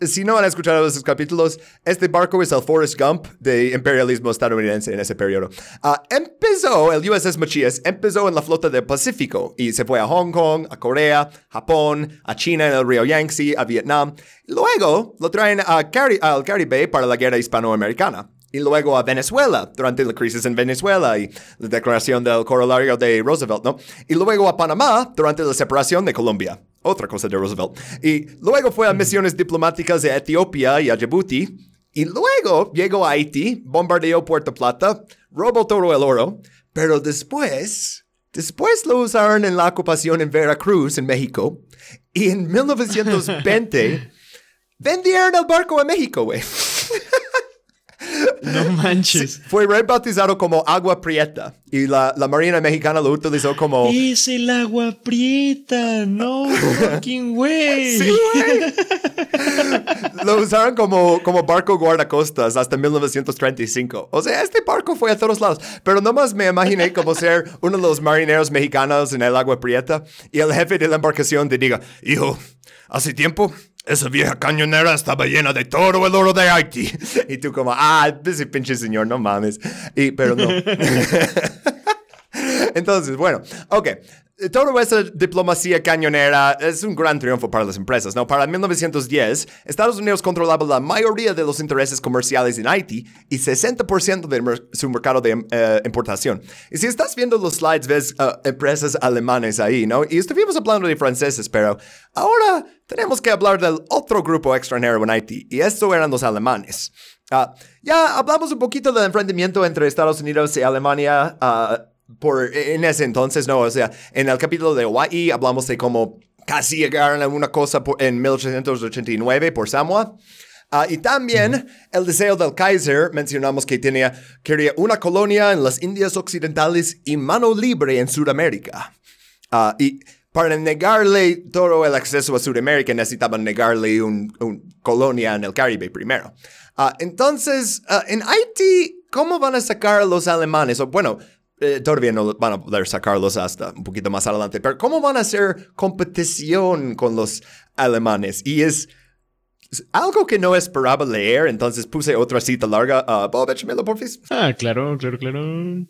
si no han escuchado esos capítulos, este barco es el Forrest Gump de imperialismo estadounidense en ese periodo. Uh, empezó, el USS Machias empezó en la flota del Pacífico y se fue a Hong Kong, a Corea, Japón, a China en el río Yangtze, a Vietnam. Luego lo traen al Caribe para la guerra hispanoamericana y luego a Venezuela durante la crisis en Venezuela y la declaración del corolario de Roosevelt, ¿no? Y luego a Panamá durante la separación de Colombia, otra cosa de Roosevelt. Y luego fue a misiones diplomáticas de Etiopía y a Djibouti. Y luego llegó a Haití, bombardeó Puerto Plata, robó todo el oro, pero después, después lo usaron en la ocupación en Veracruz, en México, y en 1920 vendieron el barco a México, güey. No manches. fue rebautizado como Agua Prieta y la, la, Marina Mexicana lo utilizó como... Es el Agua Prieta, no fucking way. Sí, güey. lo usaron como, como barco guardacostas hasta 1935. O sea, este barco fue a todos lados. Pero nomás me imaginé como ser uno de los marineros mexicanos en el Agua Prieta y el jefe de la embarcación te diga, hijo, hace tiempo esa vieja cañonera estaba llena de todo el oro de Haití. Y tú como, ah, ese pinche señor, no mames. Y, pero no. Entonces, bueno, ok. Toda esa diplomacia cañonera es un gran triunfo para las empresas, ¿no? Para 1910, Estados Unidos controlaba la mayoría de los intereses comerciales en Haití y 60% de su mercado de eh, importación. Y si estás viendo los slides, ves uh, empresas alemanes ahí, ¿no? Y estuvimos hablando de franceses, pero ahora tenemos que hablar del otro grupo extranjero en Haití, y estos eran los alemanes. Uh, ya hablamos un poquito del enfrentamiento entre Estados Unidos y Alemania. Uh, por, en ese entonces, no, o sea, en el capítulo de Hawaii hablamos de cómo casi llegaron a una cosa en 1889 por Samoa. Ah, y también el deseo del Kaiser, mencionamos que tenía, quería una colonia en las Indias Occidentales y mano libre en Sudamérica. Uh, y para negarle todo el acceso a Sudamérica necesitaban negarle una un colonia en el Caribe primero. Uh, entonces, en Haití, ¿cómo van a sacar a los alemanes? O, bueno, eh, todavía no van a poder sacarlos hasta un poquito más adelante, pero ¿cómo van a hacer competición con los alemanes? Y es, algo que no esperaba leer, entonces puse otra cita larga. Uh, Bob, échamelo, porfis. Ah, claro, claro, claro.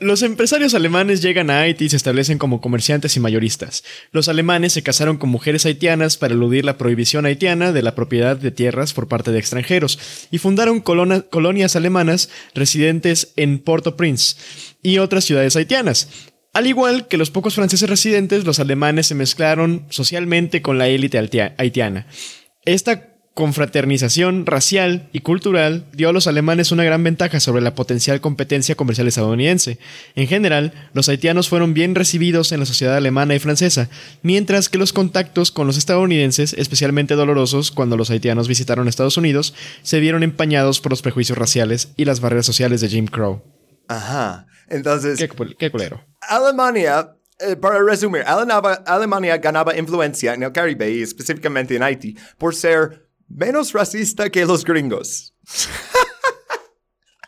Los empresarios alemanes llegan a Haití y se establecen como comerciantes y mayoristas. Los alemanes se casaron con mujeres haitianas para eludir la prohibición haitiana de la propiedad de tierras por parte de extranjeros y fundaron colonias alemanas residentes en Port-au-Prince y otras ciudades haitianas. Al igual que los pocos franceses residentes, los alemanes se mezclaron socialmente con la élite haitiana. Esta confraternización racial y cultural dio a los alemanes una gran ventaja sobre la potencial competencia comercial estadounidense. En general, los haitianos fueron bien recibidos en la sociedad alemana y francesa, mientras que los contactos con los estadounidenses, especialmente dolorosos cuando los haitianos visitaron Estados Unidos, se vieron empañados por los prejuicios raciales y las barreras sociales de Jim Crow. Ajá. Entonces, Qué, qué culero. Alemania, eh, para resumir, Alemania ganaba influencia en el Caribe y específicamente en Haití por ser menos racista que los gringos.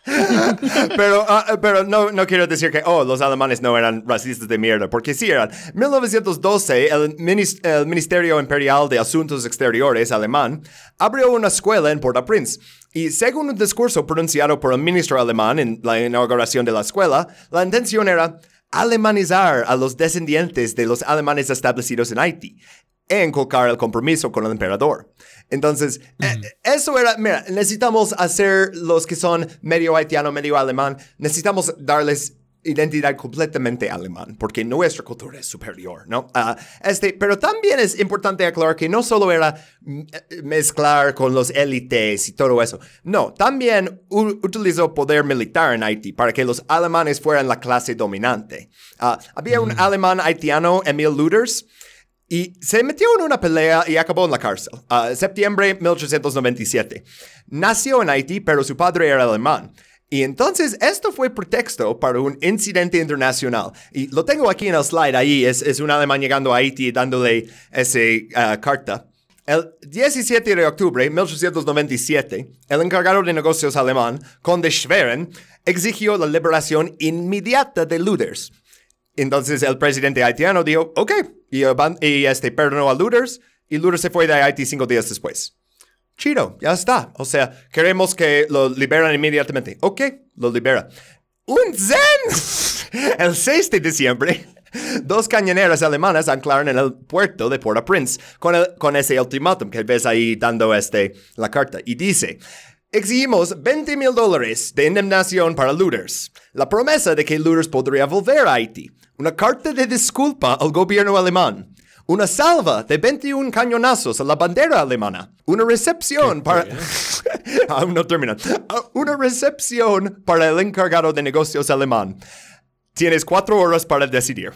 pero ah, pero no, no quiero decir que, oh, los alemanes no eran racistas de mierda, porque sí eran. 1912, el, el Ministerio Imperial de Asuntos Exteriores alemán abrió una escuela en Port-au-Prince. Y según un discurso pronunciado por el ministro alemán en la inauguración de la escuela, la intención era alemanizar a los descendientes de los alemanes establecidos en Haití e inculcar el compromiso con el emperador. Entonces, eh, eso era, mira, necesitamos hacer los que son medio haitiano, medio alemán, necesitamos darles identidad completamente alemán, porque nuestra cultura es superior, ¿no? Ah, este, pero también es importante aclarar que no solo era mm, eh, mezclar con los élites y todo eso, no, también utilizó poder militar en Haití para que los alemanes fueran la clase dominante. Ah, había un alemán haitiano, Emil Luders, y se metió en una pelea y acabó en la cárcel. Ah, septiembre 1897. Nació en Haití, pero su padre era alemán. Y entonces esto fue pretexto para un incidente internacional. Y lo tengo aquí en el slide ahí. Es, un alemán llegando a Haití dándole esa carta. El 17 de octubre de 1897, el encargado de negocios alemán, Conde Schwerin, exigió la liberación inmediata de Luders. Entonces el presidente haitiano dijo, ok, y, y, este, perdonó a Luders, y Luders se fue de Haití cinco días después. Chido, ya está. O sea, queremos que lo liberan inmediatamente. Ok, lo libera. ¡Un zen! El 6 de diciembre, dos cañoneras alemanas anclaron en el puerto de Port-au-Prince con, con ese ultimátum que ves ahí dando este, la carta. Y dice, exigimos 20 mil dólares de indemnización para Luders. La promesa de que Luders podría volver a Haití. Una carta de disculpa al gobierno alemán. Una salva de 21 cañonazos a la bandera alemana. Una recepción para... Aún no termina. Ah, Una recepción para el encargado de negocios alemán. Tienes cuatro horas para decidir.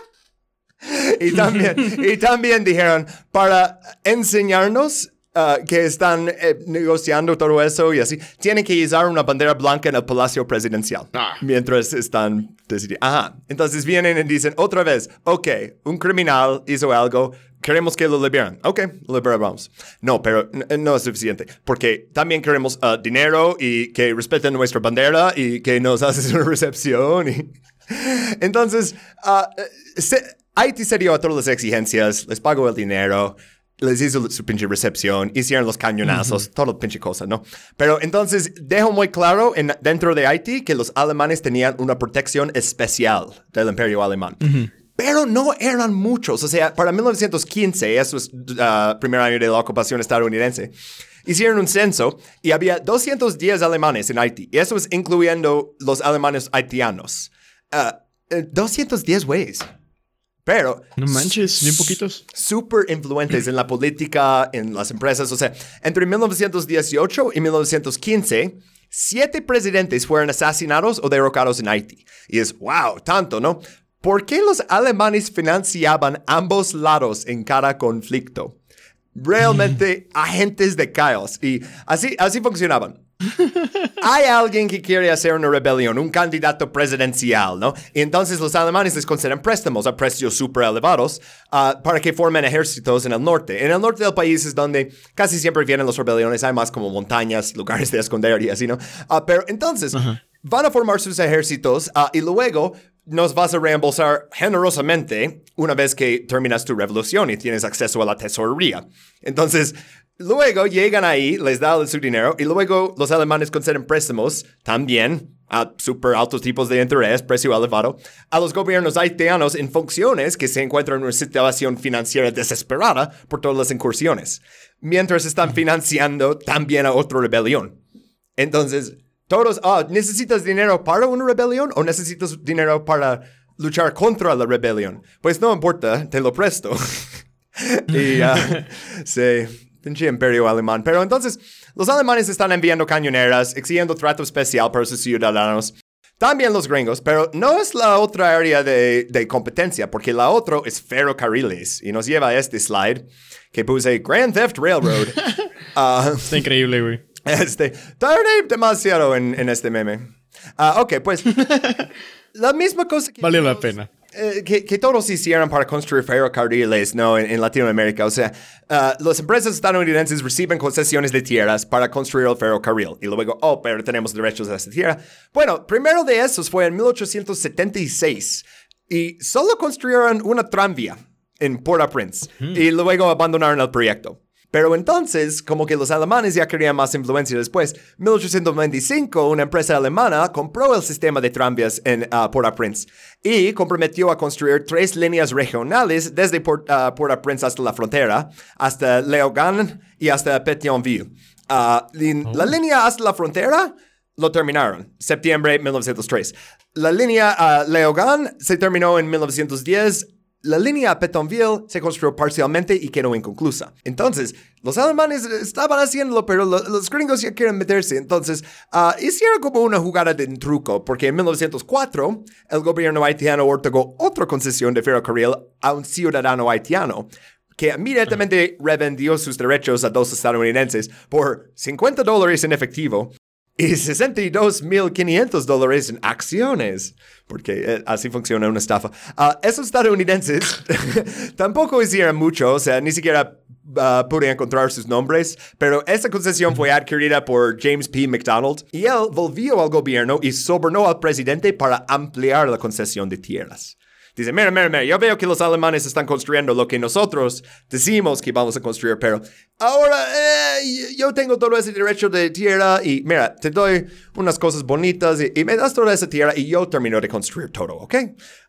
y, también, y también dijeron, para enseñarnos ah, que están eh, negociando todo eso y así, tienen que izar una bandera blanca en el Palacio Presidencial. Ah. Mientras están decidiendo. Ajá. Entonces vienen y dicen otra vez, ok, un criminal hizo algo, queremos que lo liberen. Ok, lo liberamos. No, pero n- no es suficiente, porque también queremos ah, dinero y que respeten nuestra bandera y que nos haces una recepción. Y... Entonces, eh, se- Haití se dio a todas las exigencias, les pagó el dinero, les hizo su pinche recepción, hicieron los cañonazos, todo pinche cosa, ¿no? Pero entonces dejó muy claro en, dentro de Haití que los alemanes tenían una protección especial del imperio alemán. Pero no eran muchos. O sea, para 1915, eso es ah, primer año de la ocupación estadounidense, hicieron un censo y había 210 alemanes en Haití. Y eso es incluyendo los alemanes haitianos. Ah, eh, 210 güeyes. Pero No manches, bien poquitos. súper influentes en la política, en las empresas. O sea, entre 1918 y 1915, siete presidentes fueron asesinados o derrocados en Haití. Y es, wow, tanto, ¿no? ¿Por qué los alemanes financiaban ambos lados en cada conflicto? Realmente agentes de caos. Y así, así funcionaban. Hay alguien que quiere hacer una rebelión, un candidato presidencial, ¿no? Y entonces los alemanes les conceden préstamos a precios súper elevados ah, para que formen ejércitos en el norte. En el norte del país es donde casi siempre vienen las rebeliones, hay más como montañas, lugares de esconder y así, ¿no? Ah, pero entonces van a formar sus ejércitos ah, y luego nos vas a reembolsar generosamente una vez que terminas tu revolución y tienes acceso a la tesorería. Entonces, luego llegan ahí, les dan su dinero y luego los alemanes conceden préstamos también a super altos tipos de interés, precio elevado, a los gobiernos haitianos en funciones que se encuentran en una situación financiera desesperada por todas las incursiones, mientras están financiando también a otra rebelión. Entonces, todos, ah, ¿necesitas dinero para una rebelión o necesitas dinero para luchar contra la rebelión? Pues no importa, te lo presto. y ah, sí, pinche imperio alemán. Pero entonces, los alemanes están enviando cañoneras, exigiendo trato especial para sus ciudadanos. También los gringos, pero no es la otra área de, de competencia, porque la otra es ferrocarriles. Y nos lleva a este slide que puse Grand Theft Railroad. Ah, Está increíble, güey. este, tardé demasiado en, en este meme. Ah, ok, pues la misma cosa que... Vale la pena. Eh, que, que, todos hicieron para construir ferrocarriles ¿no? en, en Latinoamérica. O sea, uh, las empresas estadounidenses reciben concesiones de tierras para construir el ferrocarril y luego, oh, pero tenemos derechos a esa tierra. Bueno, primero de esos fue en 1876 y solo construyeron una tranvía en Port-au-Prince y luego abandonaron el proyecto. Pero entonces, como que los alemanes ya querían más influencia después, 1895 una empresa alemana compró el sistema de tranvías en uh, Port-au-Prince y comprometió a construir tres líneas regionales desde Port, uh, Port-au-Prince hasta la frontera, hasta Léogâne y hasta Pétionville. Uh, La línea hasta la frontera lo terminaron, septiembre de 1903. La línea uh, Léogâne se terminó en 1910 la línea a Pétionville se construyó parcialmente y quedó inconclusa. Entonces, los alemanes estaban haciéndolo, pero los gringos ya quieren meterse. Entonces, uh, hicieron como una jugada de truco, porque en 1904 el gobierno haitiano otorgó otra concesión de ferrocarril a un ciudadano haitiano que inmediatamente revendió sus derechos a dos estadounidenses por 50 dólares en efectivo y 62.500 dólares en acciones, porque eh, así funciona una estafa. Uh, esos estadounidenses tampoco hicieron mucho, o sea, ni siquiera uh, pude encontrar sus nombres, pero esa concesión fue adquirida por James P. McDonald y él volvió al gobierno y sobornó al presidente para ampliar la concesión de tierras. Dice, mira, mira, mira, yo veo que los alemanes están construyendo lo que nosotros decimos que vamos a construir, pero ahora eh, yo tengo todo ese derecho de tierra y mira, te doy unas cosas bonitas y, me das toda esa tierra y yo termino de construir todo, ¿ok?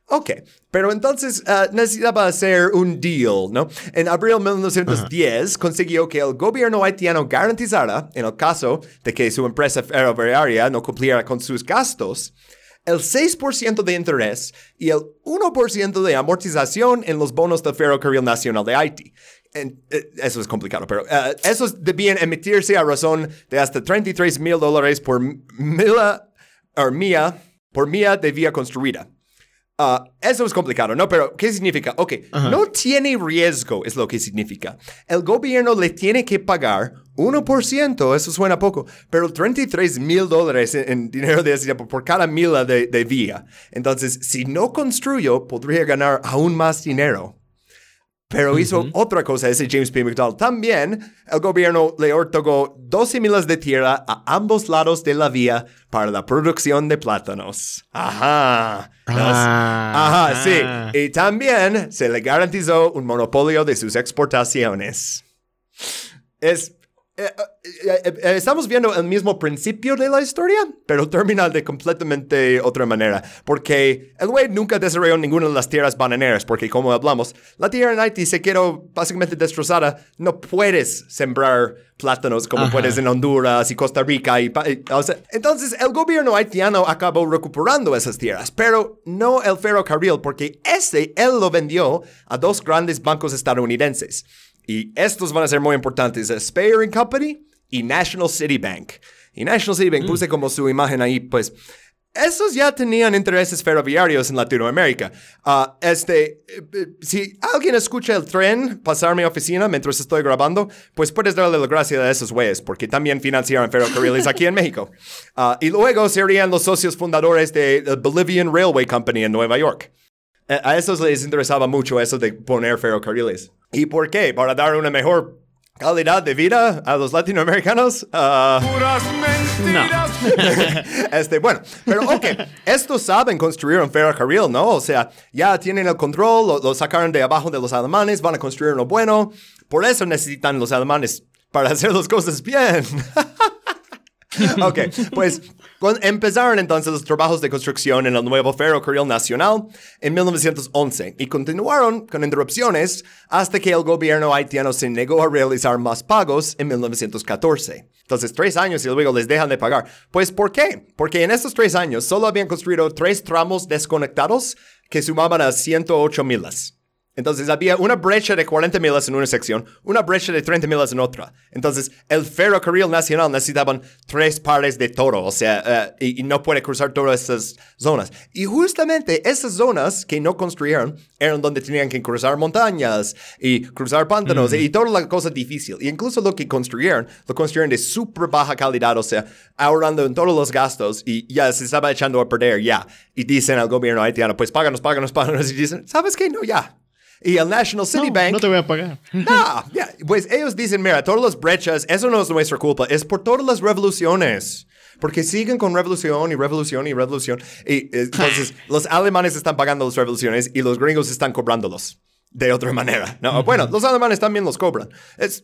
Ok, pero entonces uh, necesitaba hacer un deal, ¿no? En abril de 1910 consiguió que el gobierno haitiano garantizara, en el caso de que su empresa ferroviaria no cumpliera con sus gastos, el 6% de interés y el 1% de amortización en los bonos del Ferrocarril Nacional de Haití. Eh, eso es complicado, pero uh, esos debían emitirse a razón de hasta 33 mil dólares por mía, por mía de vía construida. Uh, eso es complicado, ¿no? Pero, ¿qué significa? Ok, no tiene riesgo, es lo que significa. El gobierno le tiene que pagar 1%, eso suena poco, pero 33 mil dólares en, dinero de ese por cada mila de, de vía. Entonces, si no construyo, podría ganar aún más dinero. Pero hizo otra cosa ese James P. McDonald. También el gobierno le otorgó 12 milas de tierra a ambos lados de la vía para la producción de plátanos. Ajá. Ah, ajá, sí. ah. Y también se le garantizó un monopolio de sus exportaciones. Es estamos viendo el mismo principio de la historia, pero termina de completamente otra manera. Porque el güey nunca desarrolló ninguna de las tierras bananeras, porque como hablamos, la tierra en Haití se quedó básicamente destrozada. No puedes sembrar plátanos como Ajá. puedes en Honduras y Costa Rica. Y, y, o sea, entonces el gobierno haitiano acabó recuperando esas tierras, pero no el ferrocarril, porque ese él lo vendió a dos grandes bancos estadounidenses. Y estos van a ser muy importantes, Speyer Company y National City Bank. Y National City Bank, mm. puse como su imagen ahí, pues, esos ya tenían intereses ferroviarios en Latinoamérica. Uh, este, si alguien escucha el tren pasar mi oficina mientras estoy grabando, pues puedes darle la gracia a esos güeyes, porque también financiaron ferrocarriles aquí en México. Uh, y luego serían los socios fundadores de the Bolivian Railway Company en Nueva York. A esos les interesaba mucho eso de poner ferrocarriles. ¿Y por qué? ¿Para dar una mejor calidad de vida a los latinoamericanos? Uh, Puras mentiras. No. este, bueno, pero ok, estos saben construir un ferrocarril, ¿no? O sea, ya tienen el control, lo, lo sacaron de abajo de los alemanes, van a construir uno bueno. Por eso necesitan los alemanes para hacer las cosas bien. ok, pues empezaron entonces los trabajos de construcción en el nuevo ferrocarril nacional en 1911 y continuaron con interrupciones hasta que el gobierno haitiano se negó a realizar más pagos en 1914. Entonces, tres años y luego les dejan de pagar. Pues, ¿por qué? Porque en estos tres años solo habían construido tres tramos desconectados que sumaban a 108 milas. Entonces había una brecha de 40 millas en una sección, una brecha de 30 millas en otra. Entonces el ferrocarril nacional necesitaban tres pares de toro, o sea, eh, y, y no puede cruzar todas esas zonas. Y justamente esas zonas que no construyeron eran donde tenían que cruzar montañas y cruzar pantanos y toda la cosa difícil. Y incluso lo que construyeron, lo construyeron de súper baja calidad, o sea, ahorrando en todos los gastos y ya se estaba echando a perder ya. Y dicen al gobierno haitiano, pues páganos, páganos, páganos. Y dicen, ¿sabes qué? No, ya. Y el National City No, Bank no te voy a pagar. no, ya, pues ellos dicen, mira, todas las brechas, eso no es nuestra culpa, es por todas las revoluciones. Porque siguen con revolución y revolución y revolución. Y eh, entonces los alemanes están pagando las revoluciones y los gringos están cobrándolos de otra manera. No, bueno, los alemanes también los cobran. Es,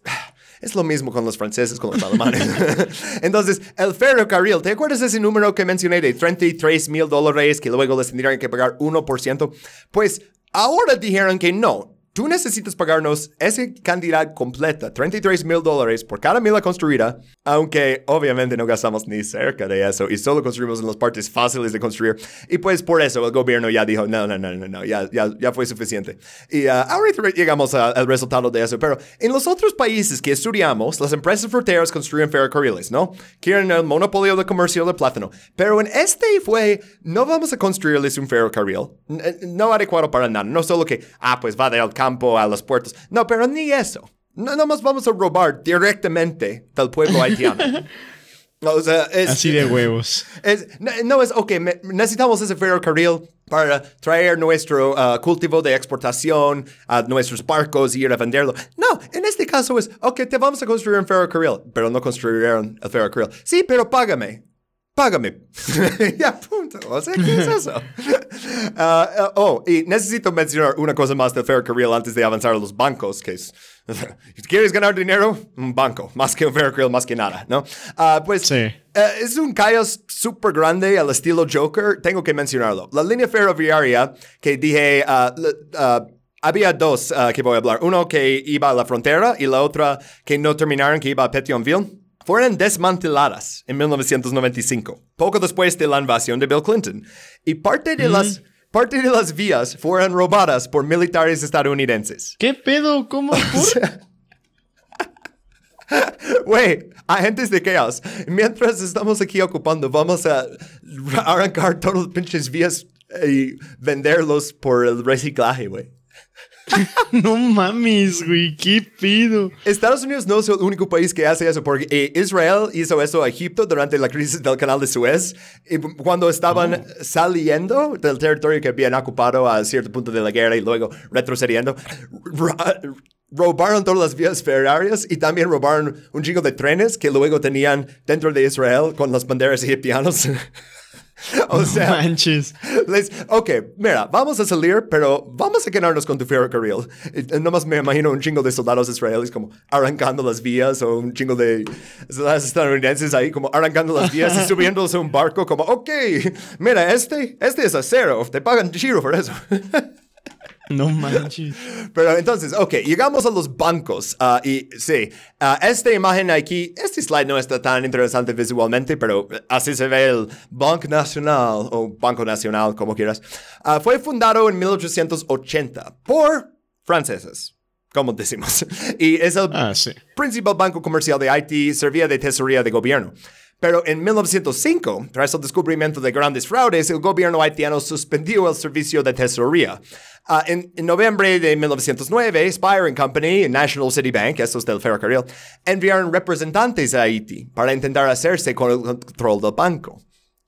es lo mismo con los franceses, con los alemanes. Entonces, el ferrocarril, ¿te acuerdas ese número que mencioné de 33 mil dólares que luego les tendrían que pagar 1%? Pues ahora dijeron que no. Tú necesitas pagarnos esa cantidad completa, 33 mil dólares por cada mila construida, aunque obviamente no gastamos ni cerca de eso y solo construimos en las partes fáciles de construir. Y pues por eso el gobierno ya dijo, no, no, no, no, no, ya, ya, ya fue suficiente. Y uh, llegamos al resultado de eso, pero en los otros países que estudiamos, las empresas fruteras construyen ferrocarriles, ¿no? Quieren el monopolio de comercio del plátano. Pero en este fue, no vamos a construirles un ferrocarril, n- no adecuado para nada, no solo que, ah, pues va del campo a los puertos. No, pero ni eso. No, nada más vamos a robar directamente del pueblo haitiano. O sea, es... Así de huevos. Es, no, no es, ok, me- necesitamos ese ferrocarril para traer nuestro uh, cultivo de exportación a nuestros barcos y ir a venderlo. No, en este caso es, ok, te vamos a construir un ferrocarril, pero no construyeron el ferrocarril. Sí, pero págame. Págame. ya, punto. O sea, ¿qué es eso? Ah, oh, y necesito mencionar una cosa más del ferrocarril antes de avanzar a los bancos, que es, ¿quieres ganar dinero? Un banco, más que un ferrocarril, más que nada, ¿no? Ah, pues Sí. eh, es un caos súper grande al estilo Joker, tengo que mencionarlo. La línea ferroviaria que dije, había dos que voy a hablar. Uno que iba a la frontera y la otra que no terminaron, que iba a Petionville. Fueron desmanteladas en 1995, poco después de la invasión de Bill Clinton. Y parte de, las, parte de las vías fueron robadas por militares estadounidenses. ¿Qué pedo? ¿Cómo? Güey, agentes de chaos. Mientras estamos aquí ocupando, vamos a arrancar todos los pinches vías y venderlos por el reciclaje, güey. No mames, güey. ¿Qué pedo? Estados Unidos no es el único país que hace eso, porque eh, Israel hizo eso a Egipto durante la crisis del canal de Suez, y cuando estaban saliendo del territorio que habían ocupado a cierto punto de la guerra y luego retrocediendo, ro- robaron todas las vías ferroviarias y también robaron un chico de trenes que luego tenían dentro de Israel con las banderas egipcianas. o sea, Manches. les, ok, mira, vamos a salir, pero vamos a quedarnos con tu ferrocarril. Y, nomás me imagino un chingo de soldados israelíes como arrancando las vías o un chingo de soldados estadounidenses ahí como arrancando las vías y subiéndolos a un barco como, ok, mira, este, este es acero, te pagan giro por eso. No manches. Pero entonces, ok, llegamos a los bancos. ah, y sí, ah, esta imagen aquí, este slide no está tan interesante visualmente, pero así se ve el Banco Nacional o Banco Nacional, como quieras. Ah, fue fundado en 1880 por franceses, como decimos. Y es el Ah, sí. principal banco comercial de Haití, servía de tesorería de gobierno. Pero en 1905, tras el descubrimiento de grandes fraudes, el gobierno haitiano suspendió el servicio de tesorería. Ah, en, noviembre de 1909, Spire Company y National City Bank, estos del ferrocarril, enviaron representantes a Haití para intentar hacerse con el control del banco.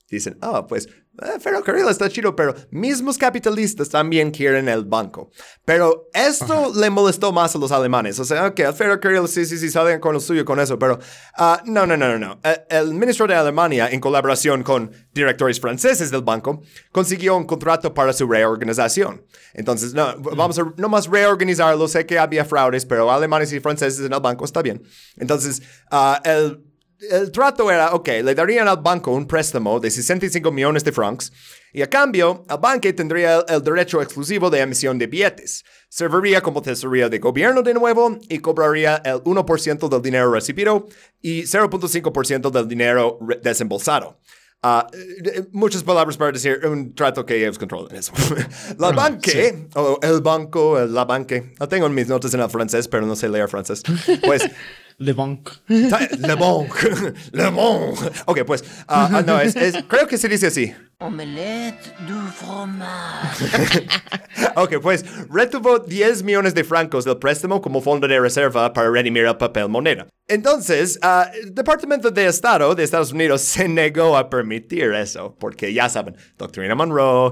Dicen, ah, pues, eh, ferrocarril está chido, pero mismos capitalistas también quieren el banco. Pero esto le molestó más a los alemanes. O sea, ok, el ferrocarril, sí, sí, sí, salgan con lo suyo con eso, pero ah, no, no, no, no, no. Eh, el ministro de Alemania, en colaboración con directores franceses del banco, consiguió un contrato para su reorganización. Entonces, no, vamos a nomás reorganizarlo. Sé que había fraudes, pero alemanes y franceses en el banco está bien. Entonces, ah, el el trato era, ok, le darían al banco un préstamo de 65 millones de francs y a cambio, el banco tendría el, derecho exclusivo de emisión de billetes. Serviría como tesorería de gobierno de nuevo y cobraría el 1% del dinero recibido y 0.5% del dinero desembolsado. Ah, eh, muchas palabras para decir un trato que ellos controlan eso. la banque, o el banco, la banque. No tengo mis notas en el francés, pero no sé leer francés. Pues, Le Bank. ta- le banque, le banque. Ok, pues, ah, no, es, es- creo que se dice así. Omelette du fromage. Ok, pues retuvo 10 millones de francos del préstamo como fondo de reserva para redimir el papel moneda. Entonces, ah, el Departamento de Estado de Estados Unidos se negó a permitir eso, porque ya saben, Doctrina Monroe,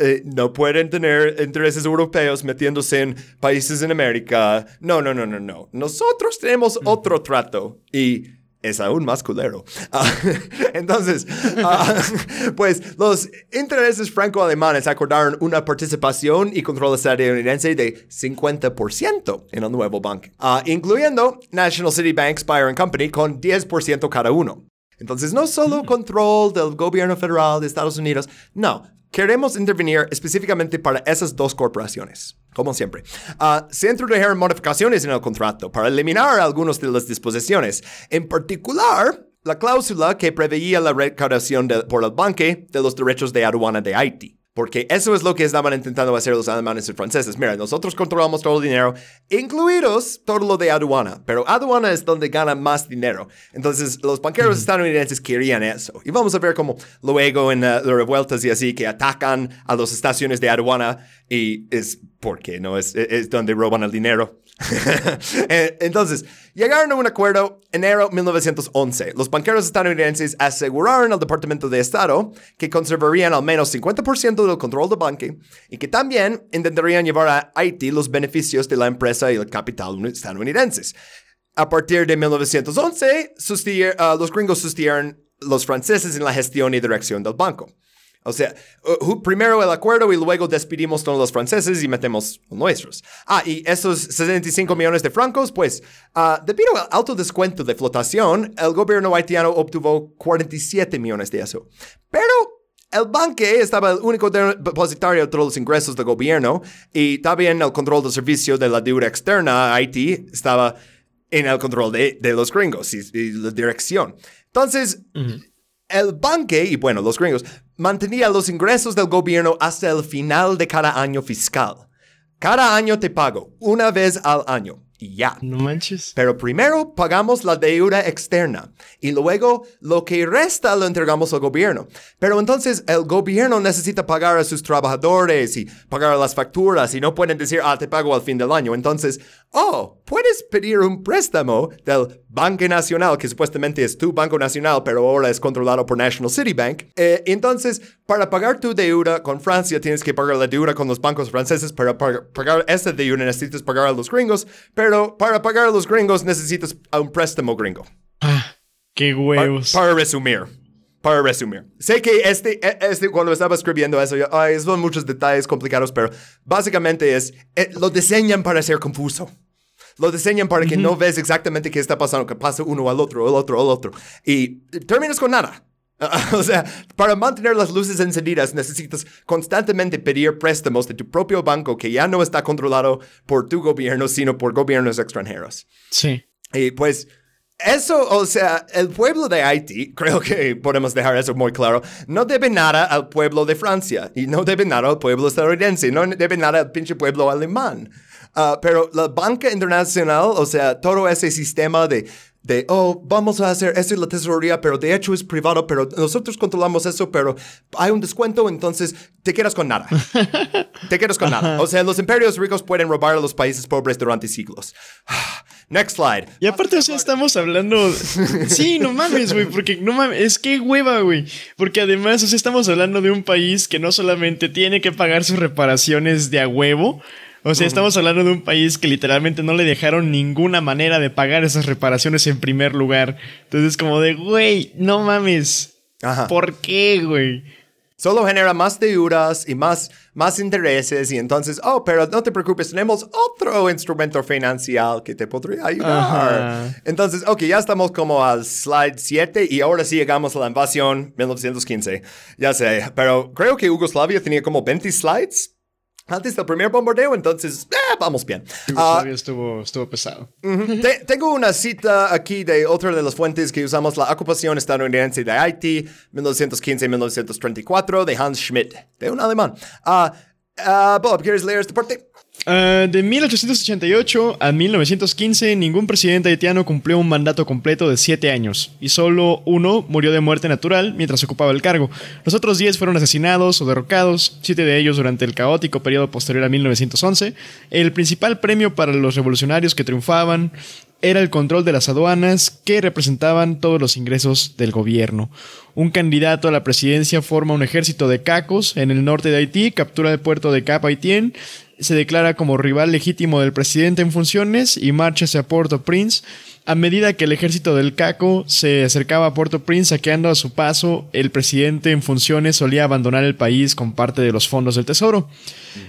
eh, no pueden tener intereses europeos metiéndose en países en América. No, no, no, no, no. Nosotros tenemos otro trato y es aún más culero. Ah, entonces, ah, pues los intereses franco-alemanes acordaron una participación y control estadounidense de 50% en el nuevo banco, ah, incluyendo National City Bank, Spire Company con 10% cada uno. Entonces, no solo control del gobierno federal de Estados Unidos, no, queremos intervenir específicamente para esas dos corporaciones. Como siempre, Ah, se introdujeron modificaciones en el contrato para eliminar algunas de las disposiciones. En particular, la cláusula que preveía la recaudación de- por el banque de los derechos de aduana de Haití. Porque eso es lo que estaban intentando hacer los alemanes y franceses. Mira, nosotros controlamos todo el dinero, incluidos todo lo de aduana. Pero aduana es donde ganan más dinero. Entonces, los banqueros estadounidenses querían eso. Y vamos a ver cómo luego en uh, las revueltas y así que atacan a las estaciones de aduana y es porque no es, es donde roban el dinero. Eh, Entonces, llegaron a un acuerdo en enero 1911. Los banqueros estadounidenses aseguraron al Departamento de Estado que conservarían al menos 50% del control del banco y que también intentarían llevar a Haití los beneficios de la empresa y el capital estadounidenses. A partir de 1911, sustier- ah, los gringos sustituyeron los franceses en la gestión y dirección del banco. O sea, uh, primero el acuerdo y luego despedimos todos los franceses y metemos nuestros. Ah, y esos 65 millones de francos, pues, ah, debido al alto descuento de flotación, el gobierno haitiano obtuvo 47 millones de eso. Pero el banque estaba el único de- depositario de todos los ingresos del gobierno y también el control del servicio de la deuda externa a Haití estaba en el control de, de los gringos y, y la dirección. Entonces, el banque, y bueno, los gringos, mantenía los ingresos del gobierno hasta el final de cada año fiscal. Cada año te pago, una vez al año, y ya. No manches. Pero primero pagamos la deuda externa y luego lo que resta lo entregamos al gobierno. Pero entonces el gobierno necesita pagar a sus trabajadores y pagar las facturas y no pueden decir, ah, te pago al fin del año. Entonces, oh, puedes pedir un préstamo del Banco Nacional, que supuestamente es tu Banco Nacional, pero ahora es controlado por National City Bank. Eh, entonces, para pagar tu deuda con Francia, tienes que pagar la deuda con los bancos franceses. Para pag- pagar esta deuda necesitas pagar a los gringos, pero para pagar a los gringos necesitas a un préstamo gringo. Ah, qué huevos. para resumir. Para resumir. Sé que este, e- este cuando estaba escribiendo eso, yo, ay, son muchos detalles complicados, pero básicamente es, eh, lo diseñan para ser confuso. Lo diseñan para que no ves exactamente qué está pasando, que pasa uno al otro, al otro, al otro. Y terminas con nada. o sea, para mantener las luces encendidas necesitas constantemente pedir préstamos de tu propio banco que ya no está controlado por tu gobierno, sino por gobiernos extranjeros. Sí. Y pues eso, o sea, el pueblo de Haití, creo que podemos dejar eso muy claro, no debe nada al pueblo de Francia y no debe nada al pueblo estadounidense, no debe nada al pinche pueblo alemán. Ah, pero la banca internacional, o sea, todo ese sistema de, de, oh, vamos a hacer esto en la tesorería, pero de hecho es privado, pero nosotros controlamos eso, pero hay un descuento, entonces te quedas con nada. te quedas con nada. O sea, los imperios ricos pueden robar a los países pobres durante siglos. Next slide. Y aparte, o sea, estamos hablando. Sí, no mames, güey, porque no mames, es que hueva, güey. Porque además, o sea, estamos hablando de un país que no solamente tiene que pagar sus reparaciones de a huevo. O sea, estamos hablando de un país que literalmente no le dejaron ninguna manera de pagar esas reparaciones en primer lugar. Entonces, como de, güey, no mames. Ajá. ¿Por qué, güey? Solo genera más deudas y más, más intereses y entonces, oh, pero no te preocupes, tenemos otro instrumento financiero que te podría ayudar. Entonces, ok, ya estamos como al slide 7 y ahora sí llegamos a la invasión 1915. Ya sé, pero creo que Yugoslavia tenía como 20 slides. Antes del primer bombardeo, entonces eh, vamos bien. Todavía estuvo, estuvo pesado. Ujú. Te- tengo una cita aquí de otra de las fuentes que usamos, la ocupación estadounidense de Haití, 1915-1934, de Hans Schmidt, de un alemán. Ah, ah, Bob, ¿quieres leer este parte? Ah, de 1888 a 1915, ningún presidente haitiano cumplió un mandato completo de siete años, y solo uno murió de muerte natural mientras ocupaba el cargo. Los otros 10 fueron asesinados o derrocados, siete de ellos durante el caótico periodo posterior a 1911. El principal premio para los revolucionarios que triunfaban era el control de las aduanas que representaban todos los ingresos del gobierno. Un candidato a la presidencia forma un ejército de cacos en el norte de Haití, captura el puerto de Cap Haitien, se declara como rival legítimo del presidente en funciones y marcha hacia Port-au-Prince. A medida que el ejército del Caco se acercaba a Port-au-Prince saqueando a su paso, el presidente en funciones solía abandonar el país con parte de los fondos del tesoro.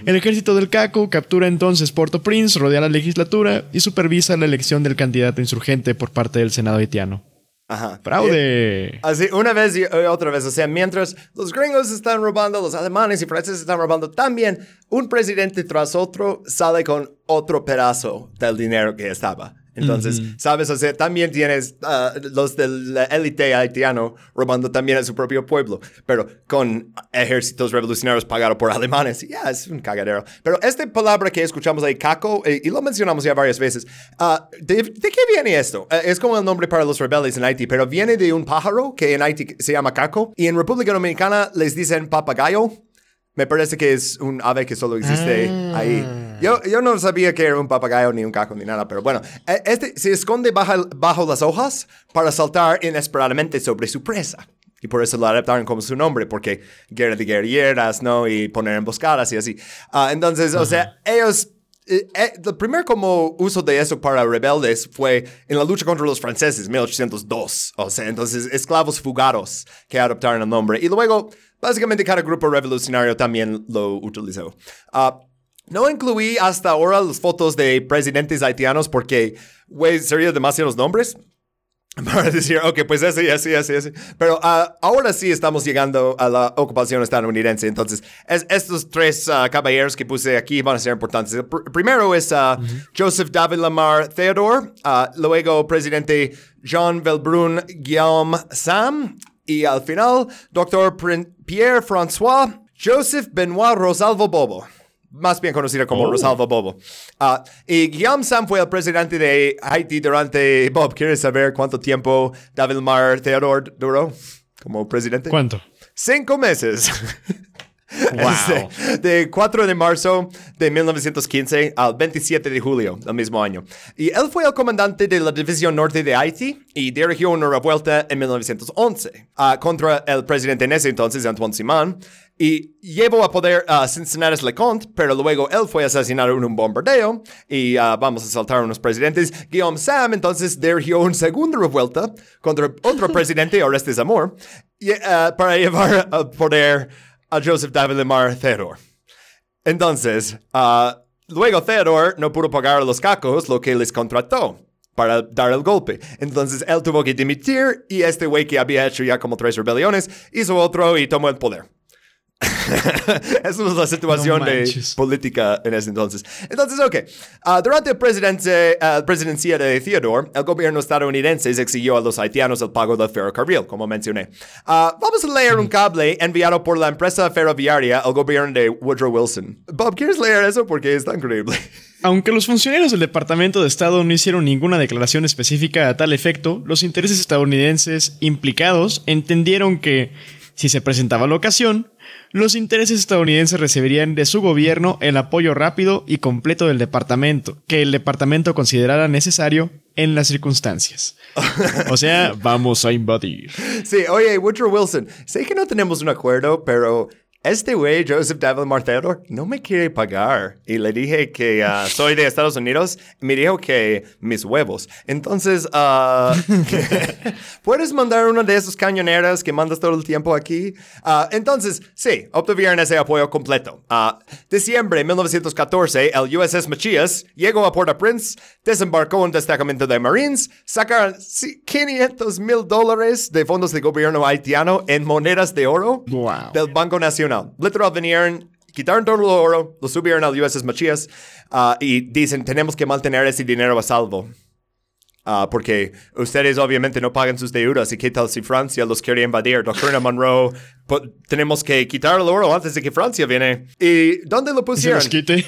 El ejército del Caco captura entonces Port-au-Prince, rodea la legislatura y supervisa la elección del candidato insurgente por parte del Senado haitiano. Ajá. ¡Fraude! Así, una vez y eh, otra vez. O sea, mientras los gringos están robando, los alemanes y franceses están robando, también un presidente tras otro sale con otro pedazo del dinero que estaba. Entonces, ¿sabes? O sea, también tienes ah, los de la élite haitiano robando también a su propio pueblo, pero con ejércitos revolucionarios pagados por alemanes. Ya, es un cagadero. Pero esta palabra que escuchamos ahí, caco, eh, y lo mencionamos ya varias veces, ah, ¿de, de qué viene esto? Eh, es como el nombre para los rebeldes en Haití, pero viene de un pájaro que en Haití se llama caco, y en República Dominicana les dicen papagayo. Me parece que es un ave que solo existe ahí. Yo, yo no sabía que era un papagayo ni un caco ni nada, pero bueno, eh, este se esconde bajo, bajo las hojas para saltar inesperadamente sobre su presa. Y por eso lo adaptaron como su nombre, porque guerra de guerrilleras, ¿no? Y poner emboscadas y así. Ah, entonces, o sea, ellos... eh, eh, el primer como uso de eso para rebeldes fue en la lucha contra los franceses, 1802. O sea, entonces, esclavos fugaros que adoptaron el nombre. Y luego, básicamente, cada grupo revolucionario también lo utilizó. Ah, no incluí hasta ahora las fotos de presidentes haitianos porque, güey, serían demasiados nombres. Para decir, ok, pues ese, ese, ese, ese. Pero ah, ahora sí estamos llegando a la ocupación estadounidense. Entonces, es- estos tres ah, caballeros que puse aquí van a ser importantes. El pr- primero es ah, Joseph David Lamar Theodore. luego, presidente Jean Velbrun Guillaume Sam. Y al final, doctor Prin- Pierre François Joseph Benoit Rosalvo Bobo más bien conocido como Rosalvo Bobo. Ah, y Guillaume Sam fue el presidente de Haití durante... Bob, ¿quieres saber cuánto tiempo David Mar Theodore duró como presidente? ¿Cuánto? Cinco meses. Este, de 4 de marzo de 1915 al 27 de julio del mismo año. Y él fue el comandante de la División Norte de Haití y dirigió una revuelta en 1911 ah, contra el presidente en ese entonces, Antoine Simon, y llevó a poder a Cincinnati Leconte, pero luego él fue asesinado en un bombardeo y ah, vamos a saltar a unos presidentes. Guillaume Sam entonces dirigió una segunda revuelta contra otro presidente, Orestes Amor, y, ah, para llevar al poder a Joseph David Lamar Theodore. Entonces, ah, luego Theodore no pudo pagar a los cacos lo que les contrató para dar el golpe. Entonces él tuvo que dimitir y este güey que había hecho ya como tres rebeliones hizo otro y tomó el poder. Esa es la situación No de política en ese entonces. Entonces, ok. Ah, durante la presidencia, ah, presidencia de Theodore, el gobierno estadounidense exigió a los haitianos el pago del ferrocarril, como mencioné. Ah, vamos a leer un cable enviado por la empresa ferroviaria al gobierno de Woodrow Wilson. Bob, ¿quieres leer eso? Porque está increíble. Aunque los funcionarios del Departamento de Estado no hicieron ninguna declaración específica a tal efecto, los intereses estadounidenses implicados entendieron que, si se presentaba la ocasión, los intereses estadounidenses recibirían de su gobierno el apoyo rápido y completo del departamento, que el departamento considerara necesario en las circunstancias. O sea, vamos a invadir. Sí, oye, Woodrow Wilson, sé que no tenemos un acuerdo, pero este güey, Joseph David Theodore, no me quiere pagar. Y le dije que ah, soy de Estados Unidos. Me dijo que mis huevos. Entonces, ah, ¿puedes mandar una de esas cañoneras que mandas todo el tiempo aquí? Ah, entonces, sí, obtuvieron ese apoyo completo. Ah, diciembre de 1914, el USS Machias llegó a Port-au-Prince, desembarcó un destacamento de Marines, sacaron sí, 500 mil dólares de fondos de gobierno haitiano en monedas de oro Wow. del Banco Nacional. Literal, vinieron quitaron todo el oro, lo subieron al USS Machias ah, y dicen, tenemos que mantener ese dinero a salvo. Ah, porque ustedes obviamente no pagan sus deudas y qué tal si Francia los quiere invadir. Doctrina Monroe, po- tenemos que quitar el oro antes de que Francia viene. ¿Y dónde lo pusieron? los quite.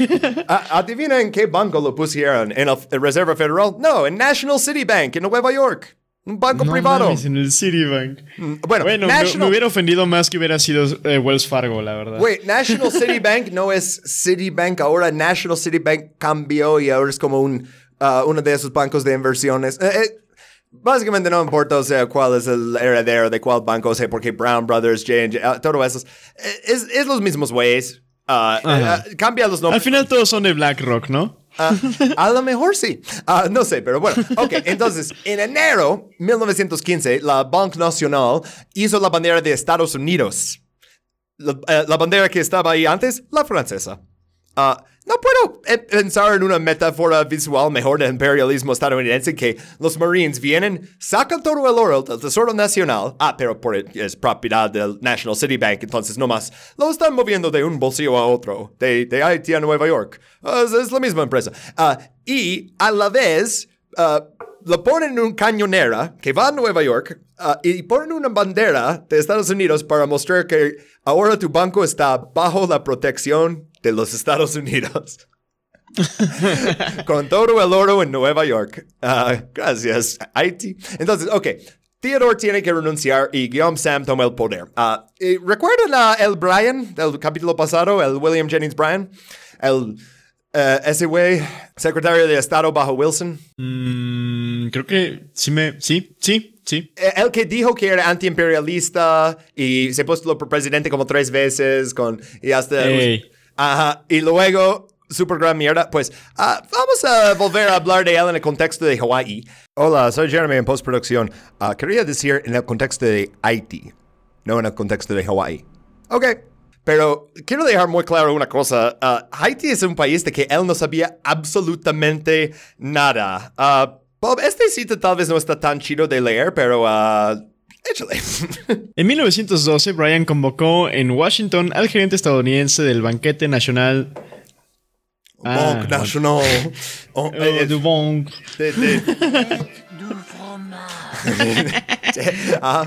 A- ¿Adivina en qué banco lo pusieron? ¿En la Reserva Federal? No, en National City Bank, en Nueva York. Un banco No privado. mames, en el Citibank. Bueno, Bueno, me, National... me hubiera ofendido más que hubiera sido eh, Wells Fargo, la verdad. Wait, National City Bank no es Citibank ahora. National City Bank cambió y ahora es como un, ah, uno de esos bancos de inversiones. Eh, eh, básicamente no importa, o sea, cuál es el heredero de cuál banco, o sea, porque Brown Brothers, J&J, ah, todo eso. eh, Es, es los mismos güeyes. Ah, cambia los Al nombres. final todos son de BlackRock, ¿no? Ah, a lo mejor sí. Ah, no sé, pero bueno. Ok, entonces, en enero 1915, la Banque Nacional hizo la bandera de Estados Unidos. La, eh, la bandera que estaba ahí antes, la francesa. Ah, no puedo pensar en una metáfora visual mejor del imperialismo estadounidense que los Marines vienen, sacan todo el oro del Tesoro Nacional, ah, pero es propiedad del National City Bank, entonces nomás lo están moviendo de un bolsillo a otro, de, de Haití a Nueva York. Es, la misma empresa. Ah, y a la vez, ah, lo ponen en un cañonera que va a Nueva York ah, y ponen una bandera de Estados Unidos para mostrar que ahora tu banco está bajo la protección de los Estados Unidos. Con todo el oro en Nueva York. Ah, gracias, Haití. Entonces, ok. Theodore tiene que renunciar y Guillaume Sam toma el poder. Y ¿Recuerdan a el Bryan del capítulo pasado, el William Jennings Bryan? El, eh, ese güey, secretario de Estado bajo Wilson. Mm, creo que sí me... Sí, sí, sí. Eh, El que dijo que era antiimperialista y se postuló por presidente como tres veces con y hasta. Ajá y luego super gran mierda pues ah, vamos a volver a hablar de él en el contexto de Hawaii hola soy Jeremy en postproducción Ah, quería decir en el contexto de Haití no en el contexto de Hawaii ok pero quiero dejar muy claro una cosa. ah, Haití es un país de que él no sabía absolutamente nada. Bob, este cita tal vez no está tan chido de leer, pero échale. En 1912, Bryan convocó en Washington al gerente estadounidense del banquete nacional Ah, Banque National. Oh, eh, eh, du Banc. de- de- ah,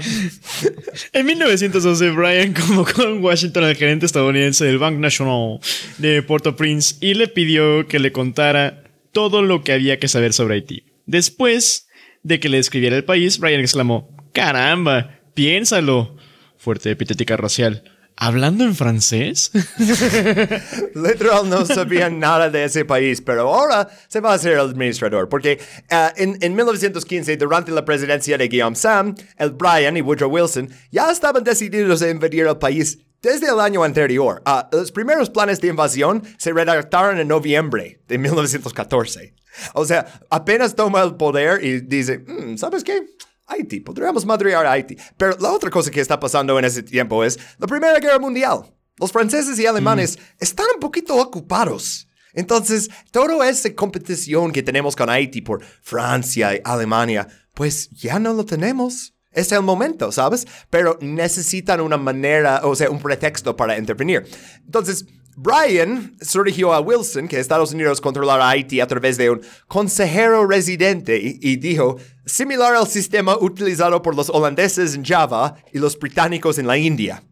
En 1912, Bryan convocó en Washington al gerente estadounidense del Bank National de Port-au-Prince y le pidió que le contara todo lo que había que saber sobre Haití. Después de que le describiera el país, Bryan exclamó: ¡Caramba! ¡Piénsalo! Fuerte epitética racial. ¿Hablando en francés? literal no sabía nada de ese país, pero ahora se va a ser el administrador, porque ah, en, en 1915, durante la presidencia de Guillaume Sam, el Bryan y Woodrow Wilson ya estaban decididos a invadir el país desde el año anterior. Ah, los primeros planes de invasión se redactaron en noviembre de 1914. O sea, apenas toma el poder y dice, "Mm, ¿sabes qué? Haití, podríamos madrear a Haití. Pero la otra cosa que está pasando en ese tiempo es la Primera Guerra Mundial. Los franceses y alemanes están un poquito ocupados. Entonces, toda esa competición que tenemos con Haití por Francia y Alemania, pues ya no lo tenemos. Es el momento, ¿sabes? Pero necesitan una manera, o sea, un pretexto para intervenir. Entonces, Brian surgió a Wilson que Estados Unidos controlara Haití a través de un consejero residente y, y dijo, similar al sistema utilizado por los holandeses en Java y los británicos en la India.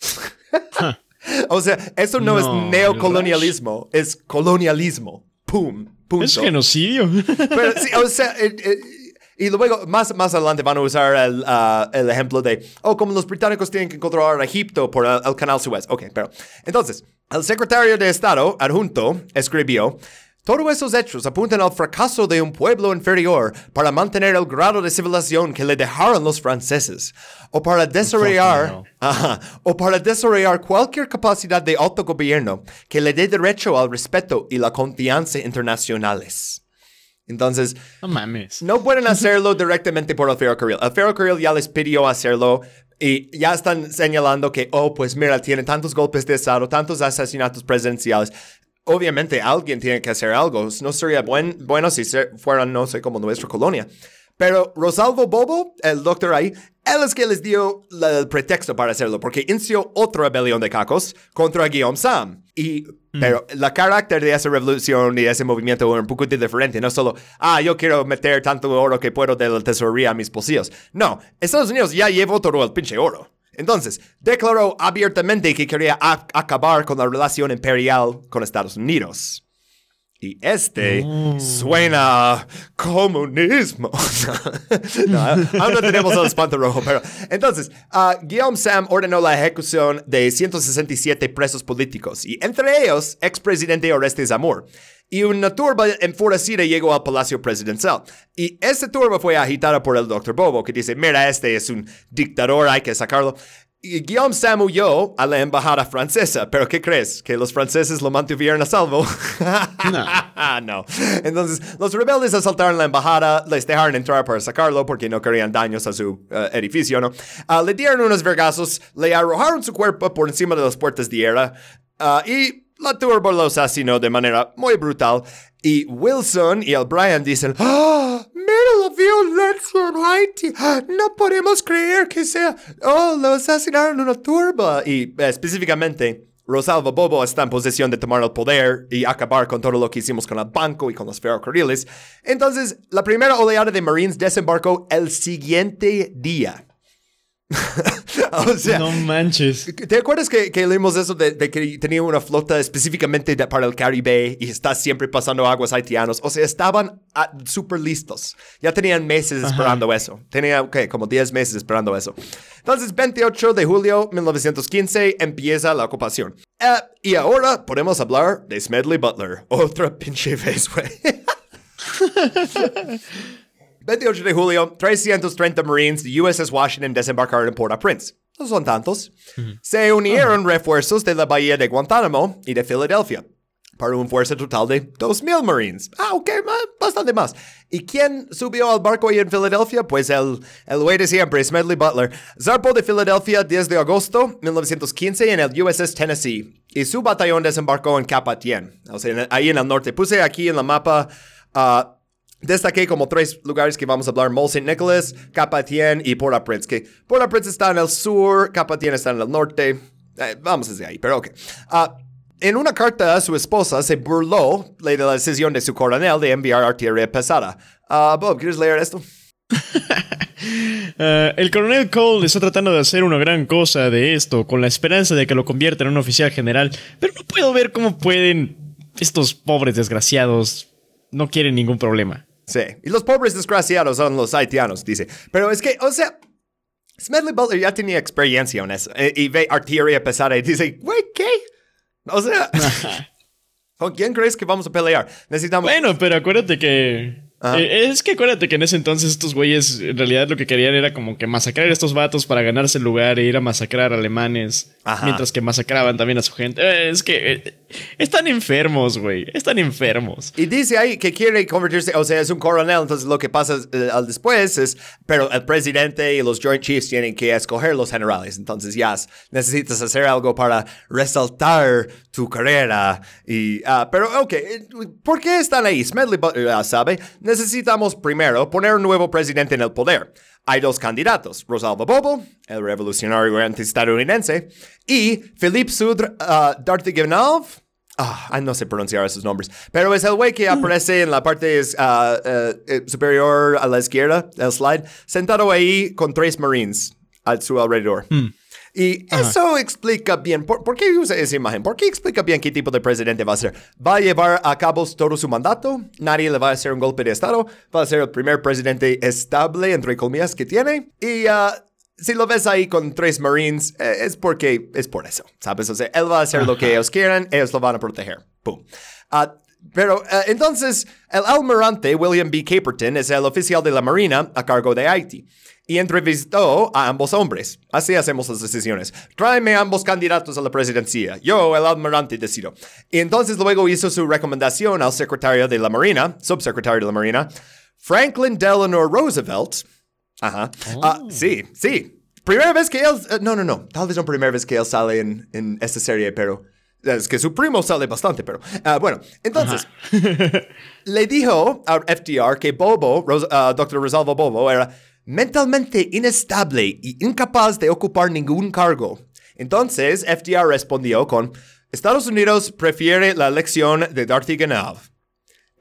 o sea, eso no, No, es neocolonialismo, es colonialismo. Pum, punto. es genocidio. Pero sí, o sea, eh, eh, y luego más, más adelante van a usar el, ah, el ejemplo de, oh, como los británicos tienen que controlar a Egipto por el, el canal Suez. Ok, pero entonces, el secretario de Estado adjunto escribió, todos esos hechos apuntan al fracaso de un pueblo inferior para mantener el grado de civilización que le dejaron los franceses, o para desarrollar, Ajá. o para desarrollar cualquier capacidad de autogobierno que le dé derecho al respeto y la confianza internacionales. Entonces, no mames. no pueden hacerlo directamente por el ferrocarril. El ferrocarril ya les pidió hacerlo y ya están señalando que, oh, pues mira, tiene tantos golpes de Estado, tantos asesinatos presidenciales. Obviamente alguien tiene que hacer algo. No sería buen, bueno si se- fuera, no sé, como nuestra colonia. Pero Rosalvo Bobo, el doctor ahí, él es que les dio la- el pretexto para hacerlo, porque inició otra rebelión de cacos contra Guillaume Sam. Y, pero la carácter de esa revolución y ese movimiento era un poco diferente. No solo, ah, yo quiero meter tanto oro que puedo de la tesorería a mis bolsillos. No, Estados Unidos ya llevó todo el pinche oro. Entonces, declaró abiertamente que quería acabar con la relación imperial con Estados Unidos. Y este suena a comunismo. no, aún no tenemos el espanto rojo, pero... Entonces, ah, Guillaume Sam ordenó la ejecución de 167 presos políticos, y entre ellos, expresidente Orestes Amor. Y una turba enfurecida llegó al Palacio Presidencial. Y esta turba fue agitada por el Dr. Bobo, que dice, mira, este es un dictador, hay que sacarlo. Guillaume Sam huyó a la embajada francesa, pero ¿qué crees? ¿Que los franceses lo mantuvieron a salvo? No. no. Entonces, los rebeldes asaltaron la embajada, les dejaron entrar para sacarlo porque no querían daños a su eh, edificio, ¿no? Ah, le dieron unos vergazos, le arrojaron su cuerpo por encima de las puertas de hierro ah, y la turba lo asesinó de manera muy brutal. Y Wilson y el Brian dicen, ¡Ah! ¡Mira la violencia en Haití! No podemos creer que sea... ¡Oh, lo asesinaron una turba! Y eh, específicamente... Rosalva Bobo está en posesión de tomar el poder y acabar con todo lo que hicimos con el banco y con los ferrocarriles. Entonces, la primera oleada de Marines desembarcó el siguiente día. o sea, No manches. ¿Te acuerdas que, que leímos eso de, de que tenía una flota específicamente de- para el Caribe y está siempre pasando aguas haitianos? O sea, estaban ah, súper listos. Ya tenían meses esperando eso. Tenía, ¿qué? Como 10 meses esperando eso. Entonces, 28 de julio de 1915 empieza la ocupación. Eh, y ahora podemos hablar de Smedley Butler. Otra pinche vez, güey. 28 de julio, 330 Marines de USS Washington desembarcaron en Port-au-Prince. No son tantos. Se unieron refuerzos de la bahía de Guantánamo y de Filadelfia para un fuerza total de 2.000 Marines. Ah, ok, bastante más. ¿Y quién subió al barco ahí en Filadelfia? Pues el, el güey de siempre, Smedley Butler. Zarpó de Filadelfia 10 de agosto 1915 en el USS Tennessee y su batallón desembarcó en Cap Haitien, o sea, ahí en el norte. Puse aquí en la mapa... ah, Destaqué como tres lugares que vamos a hablar: Mole St. Nicholas, Cap-Haitien y Port-au-Prince. Que Port-au-Prince está en el sur, Cap-Haitien está en el norte. Eh, vamos desde ahí, pero ok. Ah, en una carta a su esposa se burló de la decisión de su coronel de enviar artillería pesada. Ah, Bob, ¿quieres leer esto? Eh, el coronel Cole está tratando de hacer una gran cosa de esto, con la esperanza de que lo convierta en un oficial general, pero no puedo ver cómo pueden... Estos pobres desgraciados no quieren ningún problema. Sí. Y los pobres desgraciados son los haitianos, dice. Pero es que, o sea, Smedley Butler ya tenía experiencia en eso. eh, y ve artillería pesada y dice, güey, ¿qué? O sea, ¿con quién crees que vamos a pelear? Necesitamos... Bueno, pero acuérdate que... Ajá. eh, es que acuérdate que en ese entonces estos güeyes en realidad lo que querían era como que masacrar a estos vatos para ganarse el lugar e ir a masacrar alemanes. Ajá. Mientras que masacraban también a su gente. Eh, es que eh, están enfermos, güey. Están enfermos. Y dice ahí que quiere convertirse, o sea, es un coronel, entonces lo que pasa eh, al después es, pero el presidente y los Joint Chiefs tienen que escoger los generales, entonces ya s- necesitas hacer algo para resaltar tu carrera. Y, ah, pero, ok, ¿por qué están ahí? Smedley ya sabe, necesitamos primero poner un nuevo presidente en el poder. Hay dos candidatos, Rosalba Bobo, el revolucionario antiestadounidense, y Philippe Sudre uh, Ah, no sé pronunciar esos nombres. Pero es el güey que aparece en la parte ah, eh, eh, superior a la izquierda del slide, sentado ahí con tres marines a su alrededor. Y eso explica bien, ¿por, por qué usa esa imagen? ¿Por qué explica bien qué tipo de presidente va a ser? ¿Va a llevar a cabo todo su mandato? ¿Nadie le va a hacer un golpe de Estado? ¿Va a ser el primer presidente estable, entre comillas, que tiene? Y ah, si lo ves ahí con tres Marines, eh, es porque es por eso, ¿sabes? O sea, él va a hacer lo que ellos quieran, ellos lo van a proteger. Pum. Ah, pero eh, entonces, el almirante William B. Caperton es el oficial de la Marina a cargo de Haití y entrevistó a ambos hombres. Así hacemos las decisiones. Tráeme ambos candidatos a la presidencia. Yo, el almirante, decido. Y entonces luego hizo su recomendación al secretario de la Marina, subsecretario de la Marina, Franklin Delano Roosevelt. Ajá. Ah, sí, sí. Primera vez que él... eh, no, no, no. Tal vez no primera vez que él sale en, en esta serie, pero... Es que su primo sale bastante, pero ah, bueno, entonces le dijo a FDR que Bobo, Ros- ah, Dr. Rosalvo Bobo, era mentalmente inestable y incapaz de ocupar ningún cargo. Entonces FDR respondió con Estados Unidos prefiere la elección de Darcy Ganov.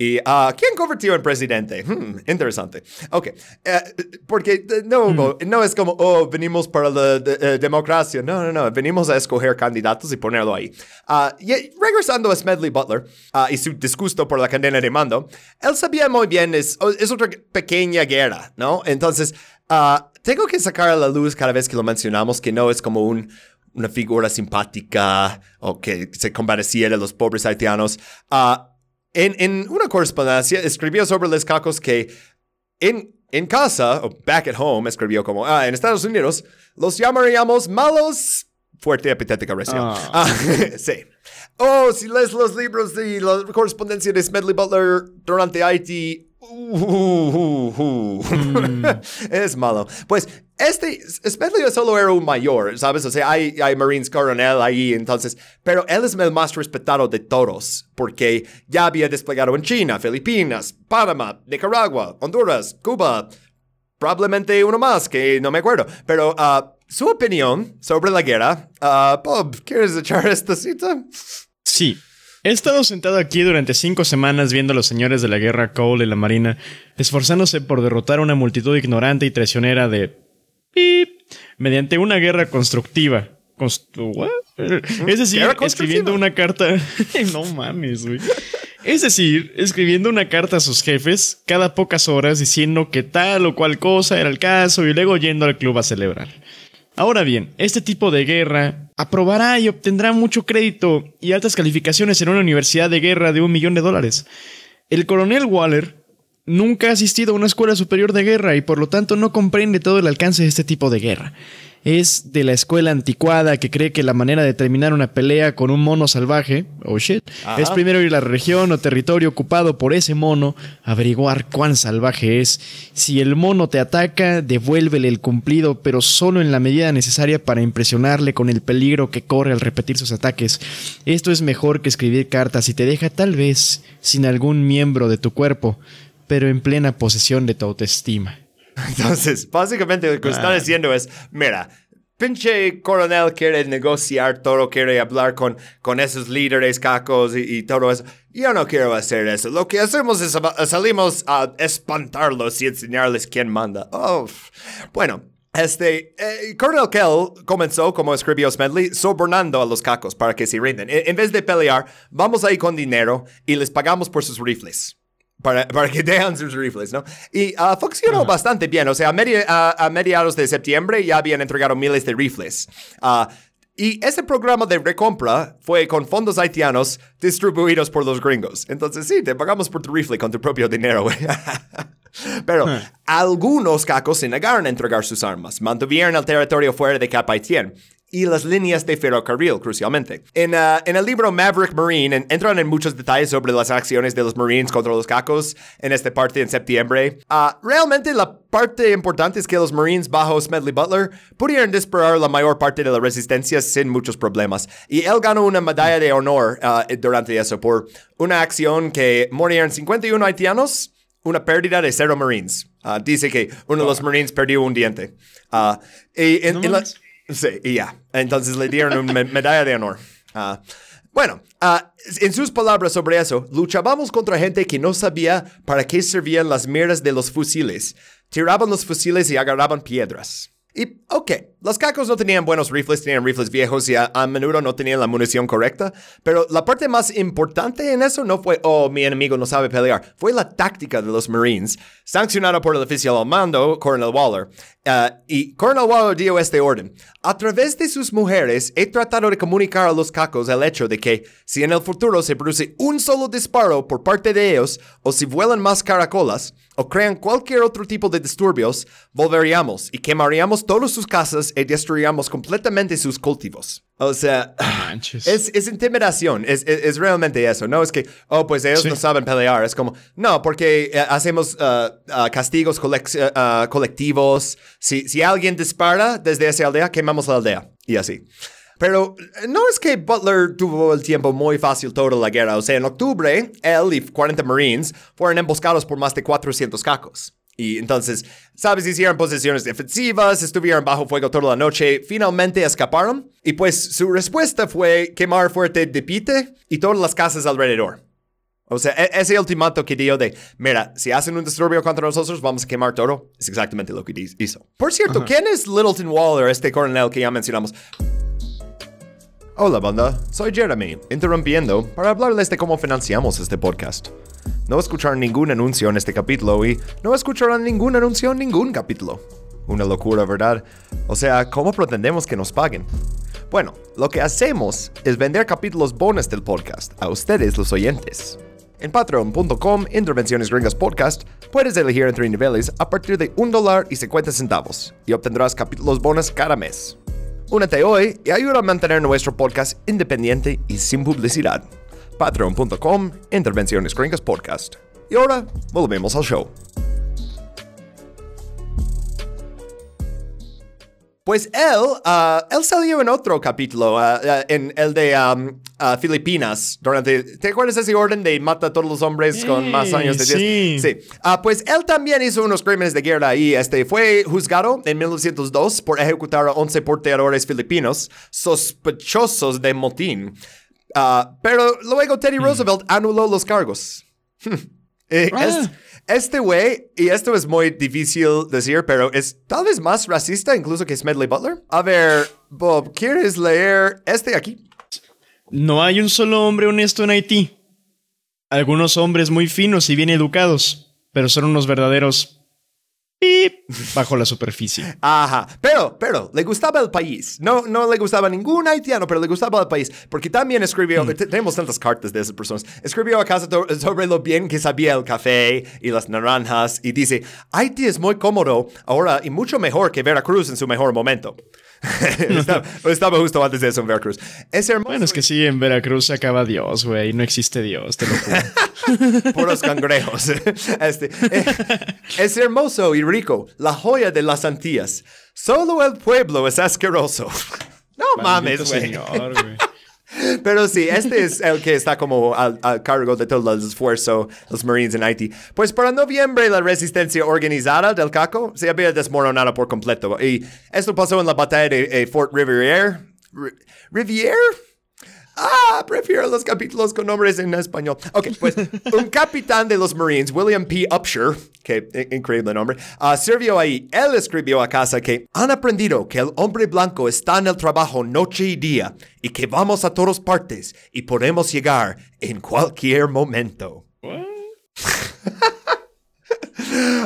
¿Y a quién convirtió en presidente? Hmm, interesante. Ok, eh, porque eh, no, hubo- no es como, oh, venimos para la de- eh, democracia. No, no, no, venimos a escoger candidatos y ponerlo ahí. Ah, y regresando a Smedley Butler ah, y su disgusto por la cadena de mando, él sabía muy bien, es, oh, es otra pequeña guerra, ¿no? Entonces, tengo que sacar a la luz cada vez que lo mencionamos que no es como un una figura simpática o que se compadecía de los pobres haitianos. En, en una correspondencia escribió sobre los cacos que en, en casa, o back at home, escribió como, ah, en Estados Unidos, los llamaríamos malos. Fuerte epitética racial. Ah. Ah, sí. Oh, si lees los libros de la correspondencia de Smedley Butler durante Haití. Uh, uh, uh, es malo. Pues este, Smedley solo era un mayor, ¿sabes? O sea, hay, hay Marines Coronel ahí, entonces. Pero él es el más respetado de todos, porque ya había desplegado en China, Filipinas, Panamá, Nicaragua, Honduras, Cuba, probablemente uno más que no me acuerdo. Pero ah, su opinión sobre la guerra, ah, Bob, ¿quieres echar esta cita? Sí. He estado sentado aquí durante cinco semanas viendo a los señores de la guerra Cole y la Marina esforzándose por derrotar a una multitud ignorante y traicionera de... pip, mediante una guerra constructiva. Constru- what? Es decir, escribiendo una carta... no mames, güey. Es decir, escribiendo una carta a sus jefes cada pocas horas diciendo que tal o cual cosa era el caso y luego yendo al club a celebrar. Ahora bien, este tipo de guerra aprobará y obtendrá mucho crédito y altas calificaciones en una universidad de guerra de un millón de dólares. El coronel Waller nunca ha asistido a una escuela superior de guerra y por lo tanto no comprende todo el alcance de este tipo de guerra. Es de la escuela anticuada que cree que la manera de terminar una pelea con un mono salvaje, oh shit, Ajá. es primero ir a la región o territorio ocupado por ese mono, averiguar cuán salvaje es. Si el mono te ataca, devuélvele el cumplido, pero solo en la medida necesaria para impresionarle con el peligro que corre al repetir sus ataques. Esto es mejor que escribir cartas y te deja tal vez sin algún miembro de tu cuerpo, pero en plena posesión de tu autoestima. Entonces, básicamente lo que está diciendo es, mira, pinche coronel quiere negociar todo, quiere hablar con, con esos líderes cacos y, y todo eso. Yo no quiero hacer eso. Lo que hacemos es salimos a espantarlos y enseñarles quién manda. Oh, bueno. Este, eh, Colonel Kell comenzó, como escribió Smedley, sobornando a los cacos para que se rinden. En, en vez de pelear, vamos ahí con dinero y les pagamos por sus rifles para, para que dejan sus rifles, ¿no? Y ah, funcionó bastante bien. O sea, a, media- a- a mediados de septiembre ya habían entregado miles de rifles. Ah, y ese programa de recompra fue con fondos haitianos distribuidos por los gringos. Entonces, sí, te pagamos por tu rifle con tu propio dinero, güey. Pero algunos cacos se negaron a entregar sus armas, mantuvieron el territorio fuera de Cap Haitien y las líneas de ferrocarril, crucialmente. En, ah, en el libro Maverick Marine en- entran en muchos detalles sobre las acciones de los Marines contra los cacos en esta parte en septiembre. Ah, realmente la parte importante es que los Marines bajo Smedley Butler pudieron disparar la mayor parte de la resistencia sin muchos problemas. Y él ganó una medalla de honor ah, durante eso por una acción que murieron 51 haitianos una pérdida de cero Marines. Ah, dice que uno de los Marines perdió un diente. Ah, y en- No en la-. Sí, y ya. Entonces le dieron una me- medalla de honor. Ah, bueno, ah, en sus palabras sobre eso, luchábamos contra gente que no sabía para qué servían las miras de los fusiles. Tiraban los fusiles y agarraban piedras. Y, ok, los cacos no tenían buenos rifles, tenían rifles viejos y a, menudo no tenían la munición correcta, pero la parte más importante en eso no fue, oh, mi enemigo no sabe pelear, fue la táctica de los Marines, sancionada por el oficial al mando, Colonel Waller. Ah, y Colonel Waller dio este orden. A través de sus mujeres he tratado de comunicar a los cacos el hecho de que si en el futuro se produce un solo disparo por parte de ellos, o si vuelan más caracolas, o crean cualquier otro tipo de disturbios, volveríamos y quemaríamos todas sus casas y destruiríamos completamente sus cultivos. O sea, es, es intimidación, es, es, es realmente eso, no es que, oh, pues ellos Sí. no saben pelear, es como, no, porque eh, hacemos ah, ah, castigos eh, ah, colectivos, si, si alguien dispara desde esa aldea, quemamos la aldea, y así. Pero eh, no es que Butler tuvo el tiempo muy fácil toda la guerra. O sea, en octubre, él y 40 Marines fueron emboscados por más de 400 cacos. Y entonces, ¿sabes? Hicieron posiciones defensivas, estuvieron bajo fuego toda la noche, finalmente escaparon. Y pues su respuesta fue quemar fuerte de Pite y todas las casas alrededor. O sea, e- ese ultimato que dio de, mira, si hacen un disturbio contra nosotros, vamos a quemar todo, es exactamente lo que hizo. Por cierto, ¿quién es Littleton Waller, este coronel que ya mencionamos? Hola banda, soy Jeremy, interrumpiendo para hablarles de cómo financiamos este podcast. No escucharon ningún anuncio en este capítulo y no escucharán ningún anuncio en ningún capítulo. Una locura, ¿verdad? O sea, ¿cómo pretendemos que nos paguen? Bueno, lo que hacemos es vender capítulos bonus del podcast a ustedes los oyentes. En patreon.com, Intervenciones Gringas Podcast, puedes elegir entre niveles a partir de un dólar y 50 centavos y obtendrás capítulos bonus cada mes. Únete hoy y ayuda a mantener nuestro podcast independiente y sin publicidad. Patreon.com, Intervenciones Gringas Podcast. Y ahora, volvemos al show. Pues él, ah, él salió en otro capítulo, ah, ah, en el de um, Filipinas, durante, ¿te acuerdas ese orden de mata a todos los hombres con más años de sí. 10? Sí. Ah, pues él también hizo unos crímenes de guerra y este, fue juzgado en 1902 por ejecutar a 11 porteadores filipinos sospechosos de motín. Pero luego Teddy Roosevelt anuló los cargos. Eh, Ah. es- este güey, y esto es muy difícil decir, pero es tal vez más racista incluso que Smedley Butler. A ver, Bob, ¿quieres leer este aquí? No hay un solo hombre honesto en Haití. Algunos hombres muy finos y bien educados, pero son unos verdaderos bajo la superficie. Ajá, pero, pero, le gustaba el país. No, no le gustaba ningún haitiano, pero le gustaba el país. Porque también escribió, te- tenemos tantas cartas de esas personas, escribió acaso sobre lo bien que sabía el café y las naranjas y dice, Haití es muy cómodo ahora y mucho mejor que Veracruz en su mejor momento. estaba, estaba justo antes de eso en Veracruz. Es hermoso. Bueno, es que sí, en Veracruz se acaba Dios, güey. No existe Dios, te lo juro. puros cangrejos. Este, eh, es hermoso y rico, la joya de las Antillas. Solo el pueblo es asqueroso. No mames, Maldito señor, güey. Pero sí, este es el que está como al, cargo de todo el esfuerzo los Marines en Haití. Pues para noviembre la resistencia organizada del CACO se había desmoronado por completo. Y esto pasó en la batalla de eh, Fort Riviere. Ri- ¿Riviere? Ah, prefiero los capítulos con nombres en español. Ok, pues un capitán de los Marines, William P. Upshur, que i- increíble nombre, ah, sirvió ahí. Él escribió a casa que han aprendido que el hombre blanco está en el trabajo noche y día y que vamos a todas partes y podemos llegar en cualquier momento.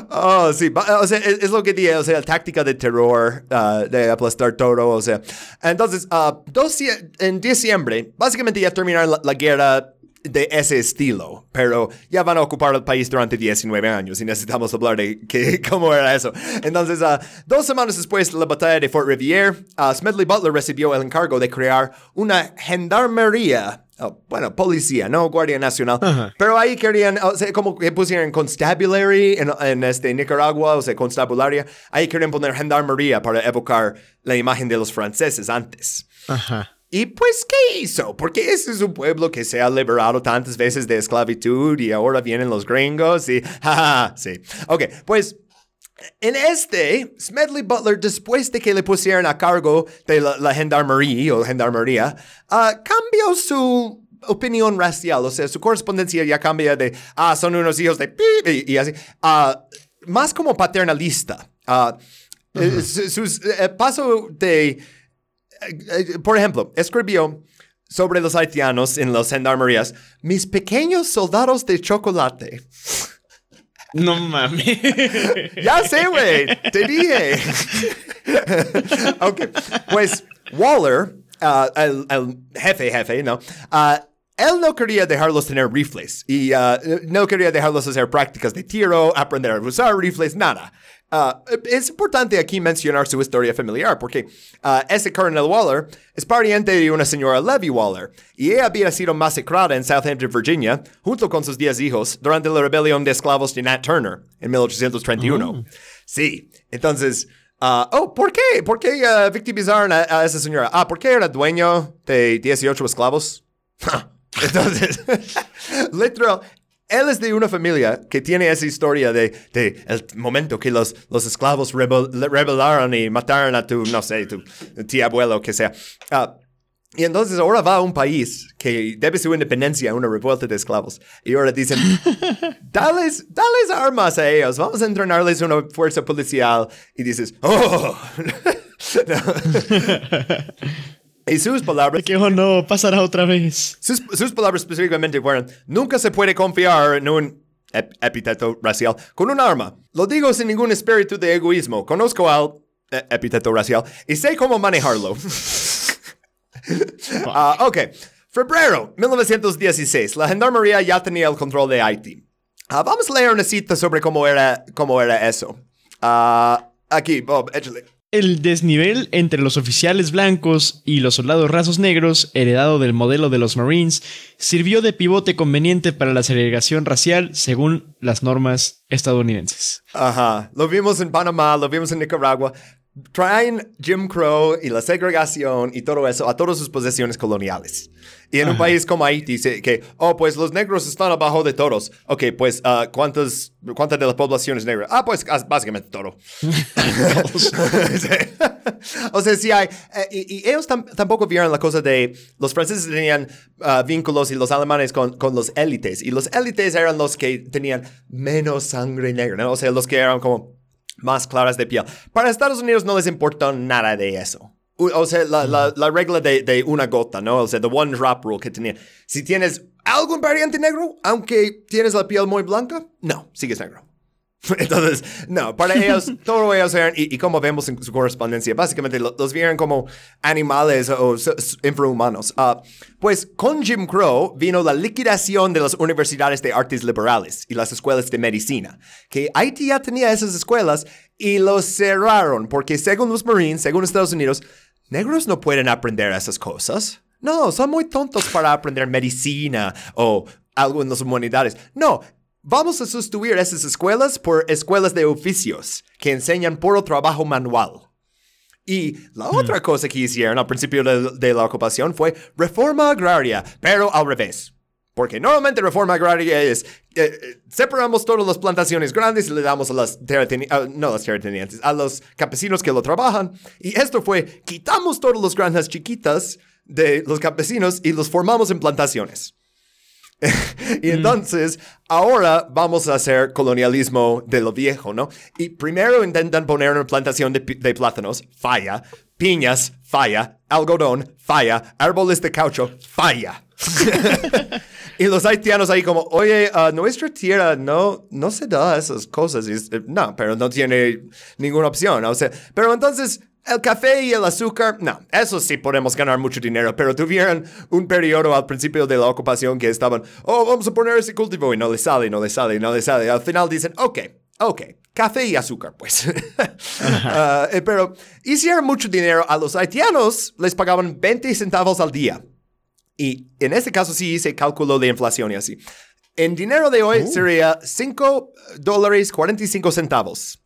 Oh, sí, o sea, es, lo que dije, o sea, táctica de terror, ah, de aplastar todo, o sea. Entonces, ah, dos en diciembre, básicamente ya terminaron la, la guerra de ese estilo, pero ya van a ocupar el país durante 19 años y necesitamos hablar de que, cómo era eso. Entonces, ah, dos semanas después de la batalla de Fort Riviere, ah, Smedley Butler recibió el encargo de crear una gendarmería. Oh, bueno, policía, no Guardia Nacional. Pero ahí querían, o sea, como que pusieron constabulary en, en este Nicaragua, o sea, constabularia. Ahí querían poner gendarmería para evocar la imagen de los franceses antes. Ajá. Y pues, ¿qué hizo? Porque ese es un pueblo que se ha liberado tantas veces de esclavitud y ahora vienen los gringos y... jaja, sí. Ok, pues... En este, Smedley Butler, después de que le pusieron a cargo de la, la gendarmería o gendarmería, ah, cambió su opinión racial, o sea, su correspondencia ya cambia de, ah, son unos hijos de y, y así, ah, más como paternalista. Ah, eh, su- sus eh, paso de eh, eh, por ejemplo, escribió sobre los haitianos en las gendarmerías, mis pequeños soldados de chocolate. No mames. Ya sé, güey, te dije. ok, pues Waller, ah, el, el jefe, jefe, ¿no? Ah, él no quería dejarlos tener rifles y ah, no quería dejarlos hacer prácticas de tiro, aprender a usar rifles, nada. Ah, es importante aquí mencionar su historia familiar porque ah, ese coronel Waller es pariente de una señora Levy Waller y ella había sido masacrada en Southampton, Virginia, junto con sus 10 hijos durante la rebelión de esclavos de Nat Turner en 1831. Sí, entonces Ah, oh, ¿por qué? ¿Por qué victimizaron a, a esa señora? Ah, ¿por qué era dueño de 18 esclavos? Entonces, literal, él es de una familia que tiene esa historia de, de el momento que los, los esclavos rebel- rebelaron y mataron a tu, no sé, tu tía abuelo, que sea. Ah, y entonces ahora va a un país que debe su independencia a una revuelta de esclavos. Y ahora dicen, dales, dales armas a ellos, vamos a entrenarles una fuerza policial. Y dices, oh. y sus palabras, Que oh no, pasará otra vez. sus, sus palabras específicamente fueron, nunca se puede confiar en un ep- epíteto racial con un arma. Lo digo sin ningún espíritu de egoísmo. Conozco al eh, epíteto racial y sé cómo manejarlo. Ah, ok. Febrero 1916. La gendarmería ya tenía el control de Haití. Ah, vamos a leer una cita sobre cómo era, cómo era eso. Ah, aquí, Bob, échale. El desnivel entre los oficiales blancos y los soldados rasos negros, heredado del modelo de los Marines, sirvió de pivote conveniente para la segregación racial según las normas estadounidenses. Ajá. Lo vimos en Panamá, lo vimos en Nicaragua. Traen Jim Crow y la segregación y todo eso a todas sus posesiones coloniales. Y en un país como Haití dice que, oh, pues los negros están abajo de todos. Ok, pues, ah, ¿cuántas, ¿cuánta de la población es negra? Ah, pues, básicamente todo. O sea, sí hay. eh, y, y ellos tam- tampoco vieron la cosa de. Los franceses tenían ah, vínculos y los alemanes con, con los élites. Y los élites eran los que tenían menos sangre negra, ¿no? O sea, los que eran como más claras de piel. Para Estados Unidos no les importó nada de eso. O sea, la, la- la regla de, de una gota, ¿no? O sea, the one drop rule que tenía. Si tienes algún variante negro, aunque tienes la piel muy blanca, no, sigues negro. Entonces, no, para ellos, todos ellos eran, y, y como vemos en su correspondencia, básicamente lo- los vieron como animales o infrahumanos. Ah, pues con Jim Crow vino la liquidación de las universidades de artes liberales y las escuelas de medicina, que Haití ya tenía esas escuelas y los cerraron, porque según los Marines, según Estados Unidos, negros no pueden aprender esas cosas. No, son muy tontos para aprender medicina o algo en las humanidades. No, vamos a sustituir esas escuelas por escuelas de oficios que enseñan puro trabajo manual. Y la otra cosa que hicieron al principio de, de la ocupación fue reforma agraria, pero al revés. Porque normalmente reforma agraria es, eh, eh, separamos todas las plantaciones grandes y le damos a las terratenientes, no las terratenientes, a los campesinos que lo trabajan. Y esto fue, quitamos todas las granjas chiquitas de los campesinos y los formamos en plantaciones. y entonces, ahora vamos a hacer colonialismo de lo viejo, ¿no? Y primero intentan poner una plantación de, de plátanos, falla, piñas, falla, algodón, falla, árboles de caucho, falla. y los haitianos ahí como, oye, ah, nuestra tierra no, no se da esas cosas. Y eh, no, pero no tiene ninguna opción. O sea, pero entonces el café y el azúcar, no, eso sí podemos ganar mucho dinero, pero tuvieron un periodo al principio de la ocupación que estaban, oh, vamos a poner ese cultivo y no le sale, no le sale, no le sale. Al final dicen, ok, ok, café y azúcar, pues. Ah, eh, pero hicieron mucho dinero. A los haitianos les pagaban 20 centavos al día. Y en este caso sí hice cálculo de inflación y así. En dinero de hoy sería 5 dólares 45 centavos.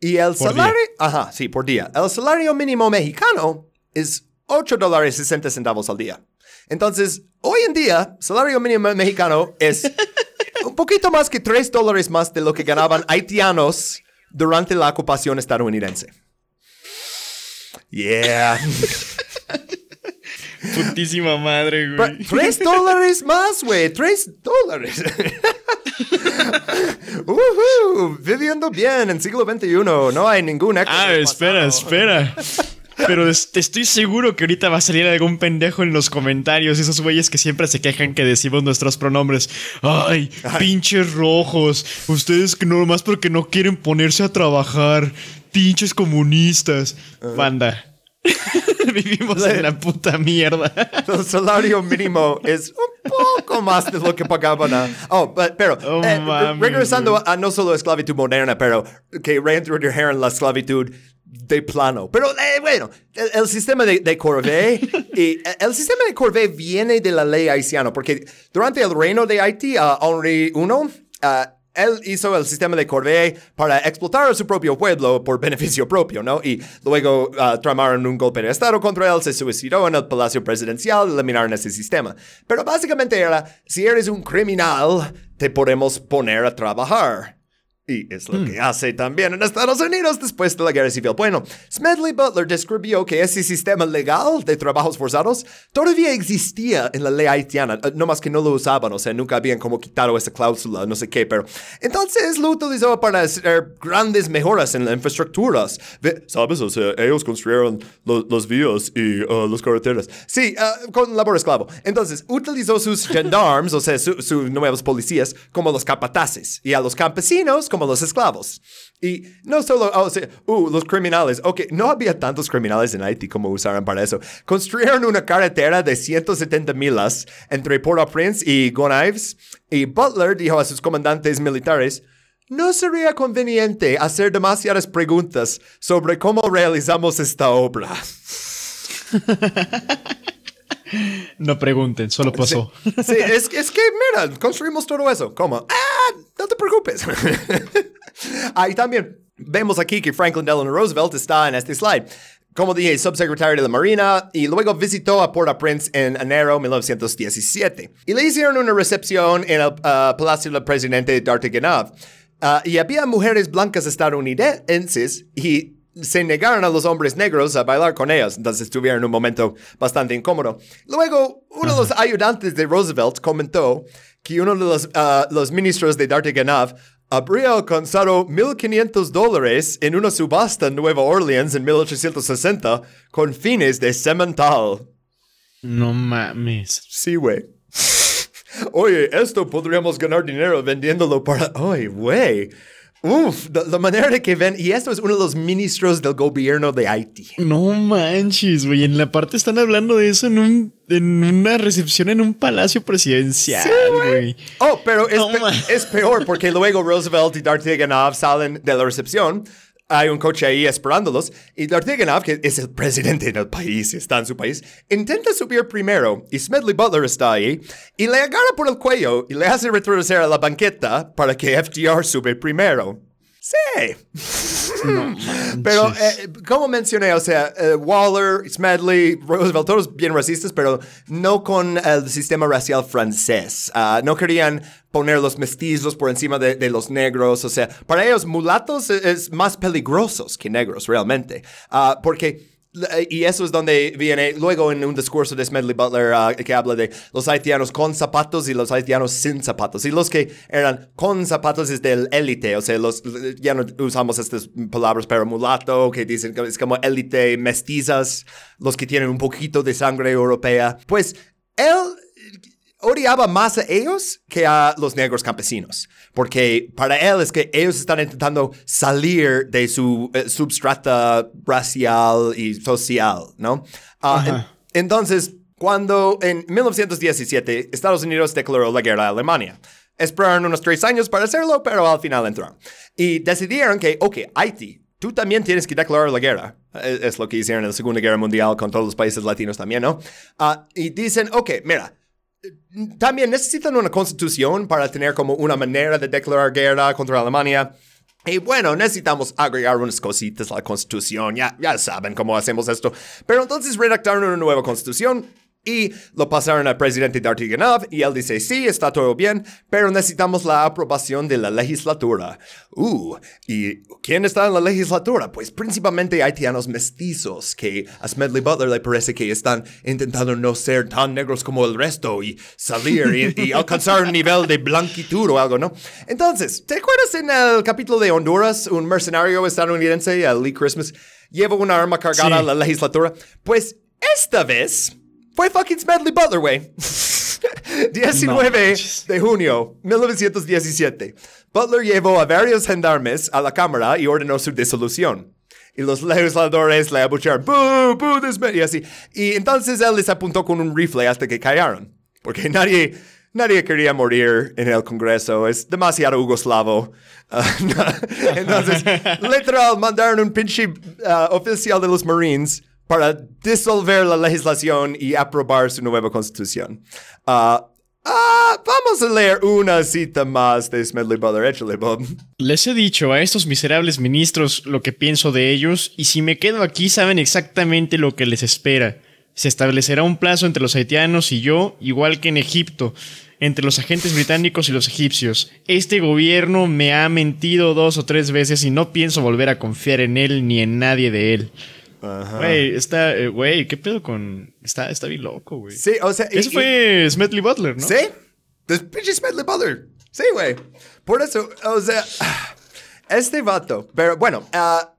Y el salario, ajá, sí, por día. El salario mínimo mexicano es 8 dólares 60 centavos al día. Entonces, hoy en día, salario mínimo mexicano es un poquito más que 3 dólares más de lo que ganaban haitianos durante la ocupación estadounidense. Yeah. Putísima madre, güey. Tres dólares más, güey. Tres dólares. Ujú, Viviendo bien en siglo XXI. No hay ningún eco Ah, espera, espera. Pero estoy seguro que ahorita va a salir algún pendejo en los comentarios, esos güeyes que siempre se quejan que decimos nuestros pronombres. Ay, pinches rojos, ustedes que no más porque no quieren ponerse a trabajar, pinches comunistas. Banda. Vivimos en la puta mierda. El salario mínimo es un poco más de lo que pagaban a... Oh, but- pero Oh, eh, mami, regresando a, no solo esclavitud moderna, pero que reintrodujeron la esclavitud de plano. Pero eh, bueno, el, el sistema de, de Corvée, y eh, el sistema de Corvée viene de la ley haitiana, porque durante el reino de Haití, a Henri I, ah, él hizo el sistema de Corvée para explotar a su propio pueblo por beneficio propio, ¿no? Y luego uh, tramaron un golpe de Estado contra él, se suicidó en el Palacio Presidencial, eliminaron ese sistema. Pero básicamente era, si eres un criminal, te podemos poner a trabajar. Y es lo que hace también en Estados Unidos después de la guerra civil. Bueno, Smedley Butler describió que ese sistema legal de trabajos forzados todavía existía en la ley haitiana, eh, no más que no lo usaban, o sea, nunca habían como quitado esa cláusula, no sé qué, pero entonces lo utilizó para hacer grandes mejoras en las infraestructuras. ¿Sabes? O sea, ellos construyeron lo- los vías y uh, las carreteras. Sí, uh, con labor esclavo. Entonces, utilizó sus gendarmes, o sea, su- sus nuevos policías, como los capataces, y a los campesinos como los esclavos. Y no solo, o sea, uh, los criminales, ok, no había tantos criminales en Haití como usaron para eso. Construyeron una carretera de 170 milas entre Port-au-Prince y Gonaives, y Butler dijo a sus comandantes militares, no sería conveniente hacer demasiadas preguntas sobre cómo realizamos esta obra. No pregunten, solo pasó. Sí, es, es que, mira, construimos todo eso. ¿Cómo? Ah, no te preocupes. Ahí también vemos aquí que Franklin Delano Roosevelt está en este slide. Como dije, subsecretario de la Marina y luego visitó a Port-au-Prince en enero de 1917. Y le hicieron una recepción en el ah, Palacio del Presidente d'Artiganov. Ah, y había mujeres blancas estadounidenses y se negaron a los hombres negros a bailar con ellos, entonces tuvieron un momento bastante incómodo. Luego, uno de los ayudantes de Roosevelt comentó que uno de los, ah, los ministros de Dartiganov habría alcanzado 1.500 dólares en una subasta en Nueva Orleans en 1860 con fines de semental. No mames. Sí, güey. Oye, esto podríamos ganar dinero vendiéndolo para... Ay, güey. Uf, la, la manera de que ven... Y esto es uno de los ministros del gobierno de Haití. No manches, güey. En la parte están hablando de eso en, un, en una recepción en un palacio presidencial, güey. Oh, pero es, No, pe- man. es peor porque luego Roosevelt y Dartiganov salen de la recepción. Hay un coche ahí esperándolos y Dartiganov, que es el presidente del país, está en su país, intenta subir primero y Smedley Butler está ahí y le agarra por el cuello y le hace retroceder a la banqueta para que FDR sube primero. Sí. Pero, eh, como mencioné, o sea, eh, Waller, Smedley, Roosevelt, todos bien racistas, pero no con el sistema racial francés. Ah, no querían poner los mestizos por encima de, de los negros. O sea, para ellos, mulatos es, es más peligrosos que negros, realmente. Ah, porque y eso es donde viene luego en un discurso de Smedley Butler ah, que habla de los haitianos con zapatos y los haitianos sin zapatos. Y los que eran con zapatos es del élite, o sea, los, ya no usamos estas palabras, pero mulato, que dicen que es como élite, mestizas, los que tienen un poquito de sangre europea. Pues él odiaba más a ellos que a los negros campesinos, porque para él es que ellos están intentando salir de su eh, substrata racial y social, ¿no? Ah, en- entonces, cuando en 1917 Estados Unidos declaró la guerra a Alemania, esperaron unos tres años para hacerlo, pero al final entraron. Y decidieron que, ok, Haití, tú también tienes que declarar la guerra. Es, es lo que hicieron en la Segunda Guerra Mundial con todos los países latinos también, ¿no? Ah, y dicen, ok, mira, también necesitan una constitución para tener como una manera de declarar guerra contra Alemania. Y bueno, necesitamos agregar unas cositas a la constitución, ya, ya saben cómo hacemos esto. Pero entonces redactaron una nueva constitución y lo pasaron al presidente Dartiganov y él dice, sí, está todo bien, pero necesitamos la aprobación de la legislatura. Uh, ¿y quién está en la legislatura? Pues principalmente haitianos mestizos, que a Smedley Butler le parece que están intentando no ser tan negros como el resto y salir y, y alcanzar un nivel de blanquitud o algo, ¿no? Entonces, ¿te acuerdas en el capítulo de Honduras, un mercenario estadounidense, Lee Christmas, lleva una arma cargada Sí. a la legislatura? Pues esta vez fue fucking Smedley Butler, güey. 19 manches. de junio 1917. Butler llevó a varios gendarmes a la Cámara y ordenó su disolución. Y los legisladores le abuchearon, ¡boo, boo, desme-", y así. Y entonces él les apuntó con un rifle hasta que callaron. Porque nadie, nadie quería morir en el Congreso. Es demasiado yugoslavo. Ah, no. entonces, literal, mandaron un pinche ah, oficial de los Marines para disolver la legislación y aprobar su nueva constitución. Ah, Ah, vamos a leer una cita más de Smedley Butler. Échale, Bob. Les he dicho a estos miserables ministros lo que pienso de ellos y si me quedo aquí saben exactamente lo que les espera. Se establecerá un plazo entre los haitianos y yo, igual que en Egipto, entre los agentes británicos y los egipcios. Este gobierno me ha mentido dos o tres veces y no pienso volver a confiar en él ni en nadie de él. Güey, está, eh, güey, ¿qué pedo con...? Está, está bien loco, güey. Sí, o sea... y- Eso y- fue Smedley Butler, ¿no? ¿Sí? Es pinche Smedley Butler. Sí, güey. Por eso, o sea, este vato, pero bueno, ah,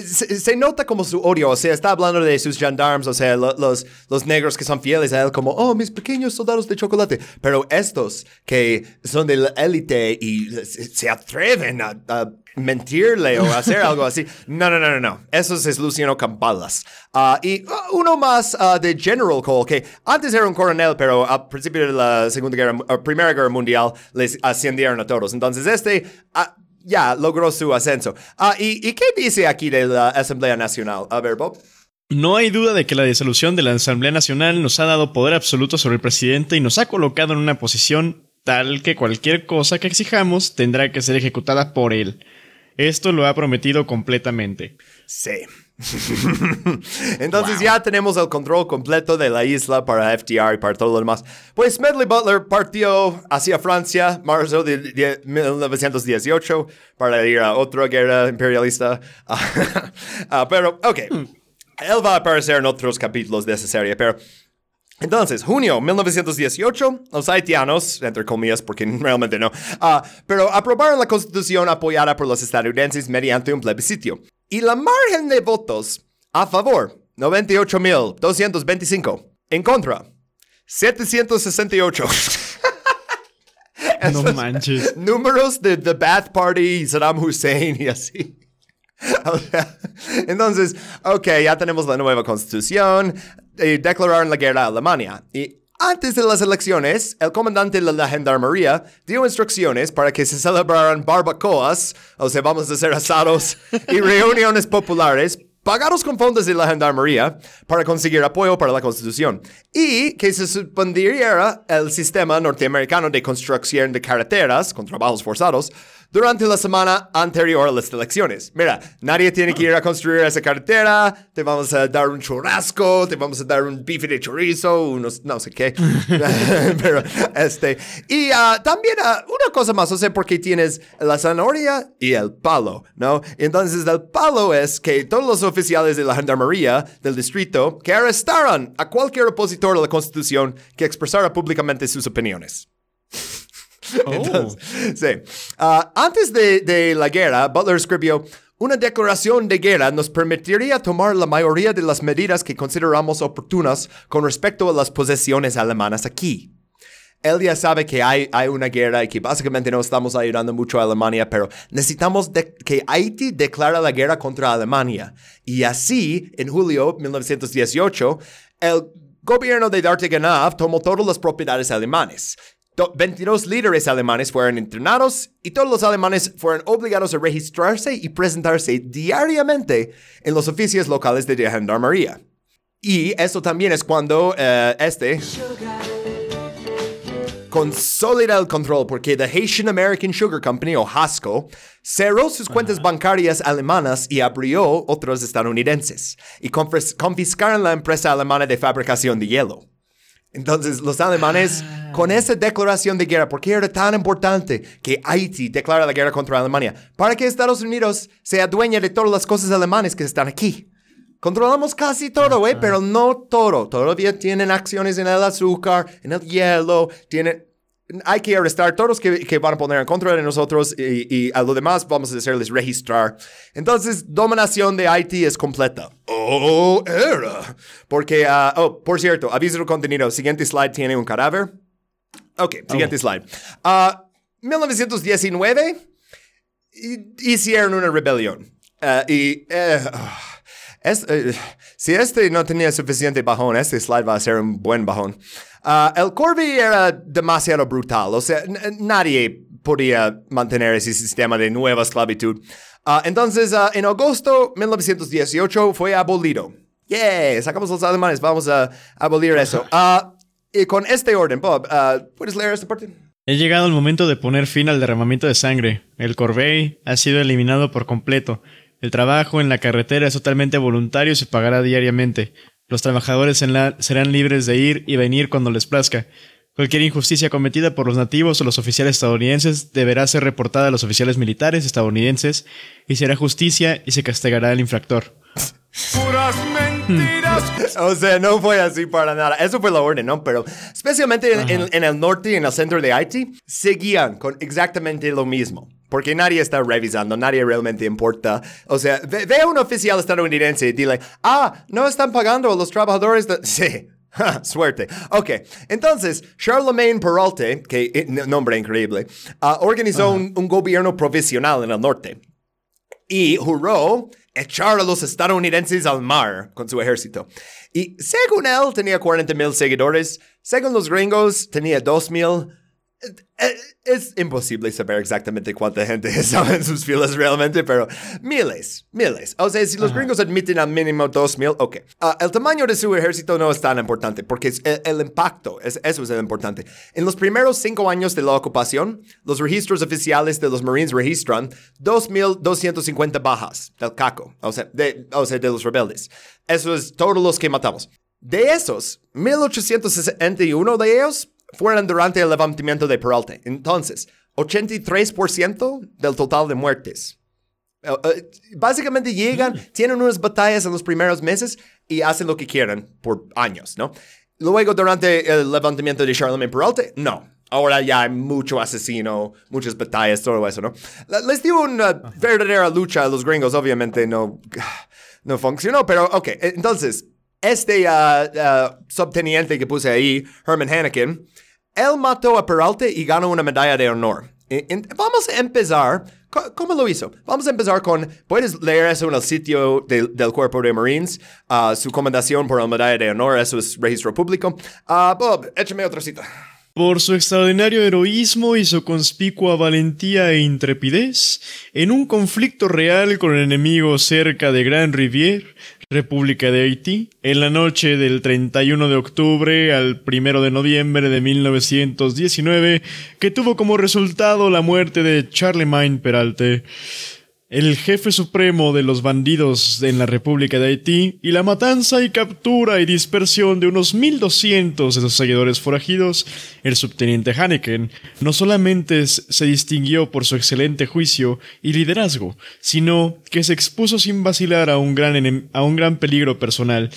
se, se nota como su odio, o sea, está hablando de sus gendarmes, o sea, lo- los, los negros que son fieles a él, como, oh, mis pequeños soldados de chocolate. Pero estos que son de la élite y se, se atreven a, a mentirle o hacer algo así, no, no, no, no, no. Eso es Luciano Campalas. Ah, y uno más ah, de General Cole, que antes era un coronel, pero al principio de la Segunda Guerra, Primera Guerra Mundial, les ascendieron a todos. Entonces, este ah, ya logró su ascenso. Ah, y, ¿Y qué dice aquí de la Asamblea Nacional? A ver, Bob. No hay duda de que la disolución de la Asamblea Nacional nos ha dado poder absoluto sobre el presidente y nos ha colocado en una posición tal que cualquier cosa que exijamos tendrá que ser ejecutada por él. Esto lo ha prometido completamente. Sí. Entonces ya tenemos el control completo de la isla para FDR y para todo lo demás. Pues Medley Butler partió hacia Francia, marzo de, de 1918, para ir a otra guerra imperialista. Ah, pero, ok. Él va a aparecer en otros capítulos de esa serie, pero... Entonces, junio 1918, los haitianos, entre comillas, porque realmente no, ah, pero aprobaron la constitución apoyada por los estadounidenses mediante un plebiscito. Y la margen de votos a favor, 98.225. En contra, 768. No manches. Números de The Baath Party, Saddam Hussein y así. O sea, entonces, ok, ya tenemos la nueva constitución. Y declararon la guerra a Alemania. Y antes de las elecciones, el comandante de la gendarmería dio instrucciones para que se celebraran barbacoas, o sea, vamos a hacer asados y reuniones populares pagados con fondos de la gendarmería para conseguir apoyo para la constitución. Y que se suspendiera el sistema norteamericano de construcción de carreteras con trabajos forzados durante la semana anterior a las elecciones. Mira, nadie tiene que ir a construir esa carretera, te vamos a dar un churrasco, te vamos a dar un bife de chorizo, unos no sé qué. Pero este, y ah, también ah, una cosa más, o sea, porque tienes la zanahoria y el palo, ¿no? Entonces el palo es que todos los oficiales de la gendarmería del distrito que arrestaran a cualquier opositor a la constitución que expresara públicamente sus opiniones. Entonces, sí. Ah, antes de, de la guerra, Butler escribió, una declaración de guerra nos permitiría tomar la mayoría de las medidas que consideramos oportunas con respecto a las posesiones alemanas aquí. Él ya sabe que hay, hay una guerra y que básicamente no estamos ayudando mucho a Alemania, pero necesitamos de- que Haití declara la guerra contra Alemania. Y así, en julio de 1918, el gobierno de D'Artagnan tomó todas las propiedades alemanes. Do- 22 líderes alemanes fueron internados y todos los alemanes fueron obligados a registrarse y presentarse diariamente en los oficios locales de gendarmería. Y eso también es cuando eh, este consolida el control porque The Haitian American Sugar Company o HASCO cerró sus cuentas bancarias alemanas y abrió otras estadounidenses y confis- confiscaron la empresa alemana de fabricación de hielo. Entonces, los alemanes, con esa declaración de guerra, ¿por qué era tan importante que Haití declara la guerra contra Alemania? Para que Estados Unidos sea dueña de todas las cosas alemanes que están aquí. Controlamos casi todo, güey, pero no todo. Todavía tienen acciones en el azúcar, en el hielo, tienen... Hay que arrestar todos que, que van a poner en contra de nosotros y, y a lo demás vamos a hacerles registrar. Entonces, dominación de Haití es completa. Oh, era. Porque, ah, oh, por cierto, aviso de contenido. Siguiente slide tiene un cadáver. Ok, siguiente slide. Ah, 1919 hi- hicieron una rebelión. Ah, y eh, es- eh, si este no tenía suficiente bajón, este slide va a ser un buen bajón. Ah, el Corby era demasiado brutal, o sea, nadie podía mantener ese sistema de nueva esclavitud. Ah, entonces, ah, en agosto 1918 fue abolido. Yeah, sacamos los alemanes, vamos a abolir eso. Y con este orden, Bob, uh, ¿puedes leer esta parte? He llegado el momento de poner fin al derramamiento de sangre. El Corvey ha sido eliminado por completo. El trabajo en la carretera es totalmente voluntario y se pagará diariamente. Los trabajadores en la serán libres de ir y venir cuando les plazca. Cualquier injusticia cometida por los nativos o los oficiales estadounidenses deberá ser reportada a los oficiales militares estadounidenses y será justicia y se castigará al infractor. Puras mentiras. O sea, no fue así para nada. Eso fue la orden, ¿no? Pero especialmente en, en- en el norte y en el centro de Haití, seguían con exactamente lo mismo. Porque nadie está revisando, nadie realmente importa. O sea, ve, ve a un oficial estadounidense y dile, ah, no están pagando a los trabajadores de... Sí. Ja, Suerte. Ok, entonces Charlemagne Perralte, que eh, nombre increíble, ah, organizó un, un gobierno provisional en el norte y juró echar a los estadounidenses al mar con su ejército. Y según él tenía 40 mil seguidores, según los gringos tenía 2 mil. Es imposible saber exactamente cuánta gente estaba en sus filas realmente, pero miles, miles. O sea, si los gringos admiten al mínimo 2 mil, ok. Ah, el tamaño de su ejército no es tan importante, porque es el, el impacto, es, eso es el importante. En los primeros cinco años de la ocupación, los registros oficiales de los Marines registran 2.250 bajas del CACO, o sea, de, o sea, de los rebeldes. Eso es todos los que matamos. De esos, 1.861 de ellos fueron durante el levantamiento de Peralta. Entonces, 83% del total de muertes. Eh, eh, básicamente llegan, tienen unas batallas en los primeros meses y hacen lo que quieran por años, ¿no? Luego, durante el levantamiento de Charlemagne Peralta, no. Ahora ya hay mucho asesino, muchas batallas, todo eso, ¿no? Les dio una verdadera lucha a los gringos, obviamente no, no funcionó, pero ok, entonces, este ah, ah, subteniente que puse ahí, Herman Hannikin, él mató a Peralta y ganó una medalla de honor. Vamos a empezar. ¿Cómo lo hizo? Vamos a empezar con. Puedes leer eso en el sitio del- Cuerpo de Marines. ah, su comendación por la medalla de honor. Eso es registro público. Bob, échame otra cita. Por su extraordinario heroísmo y su conspicua valentía e intrepidez, en un conflicto real con el enemigo cerca de Grand Rivière, República de Haití, en la noche del 31 de octubre al 1 de noviembre de 1919, que tuvo como resultado la muerte de Charlemagne Peralte, el jefe supremo de los bandidos en la República de Haití y la matanza y captura y dispersión de unos 1200 de sus seguidores forajidos, el subteniente Hanneken no solamente se distinguió por su excelente juicio y liderazgo, sino que se expuso sin vacilar a un gran, a un gran peligro personal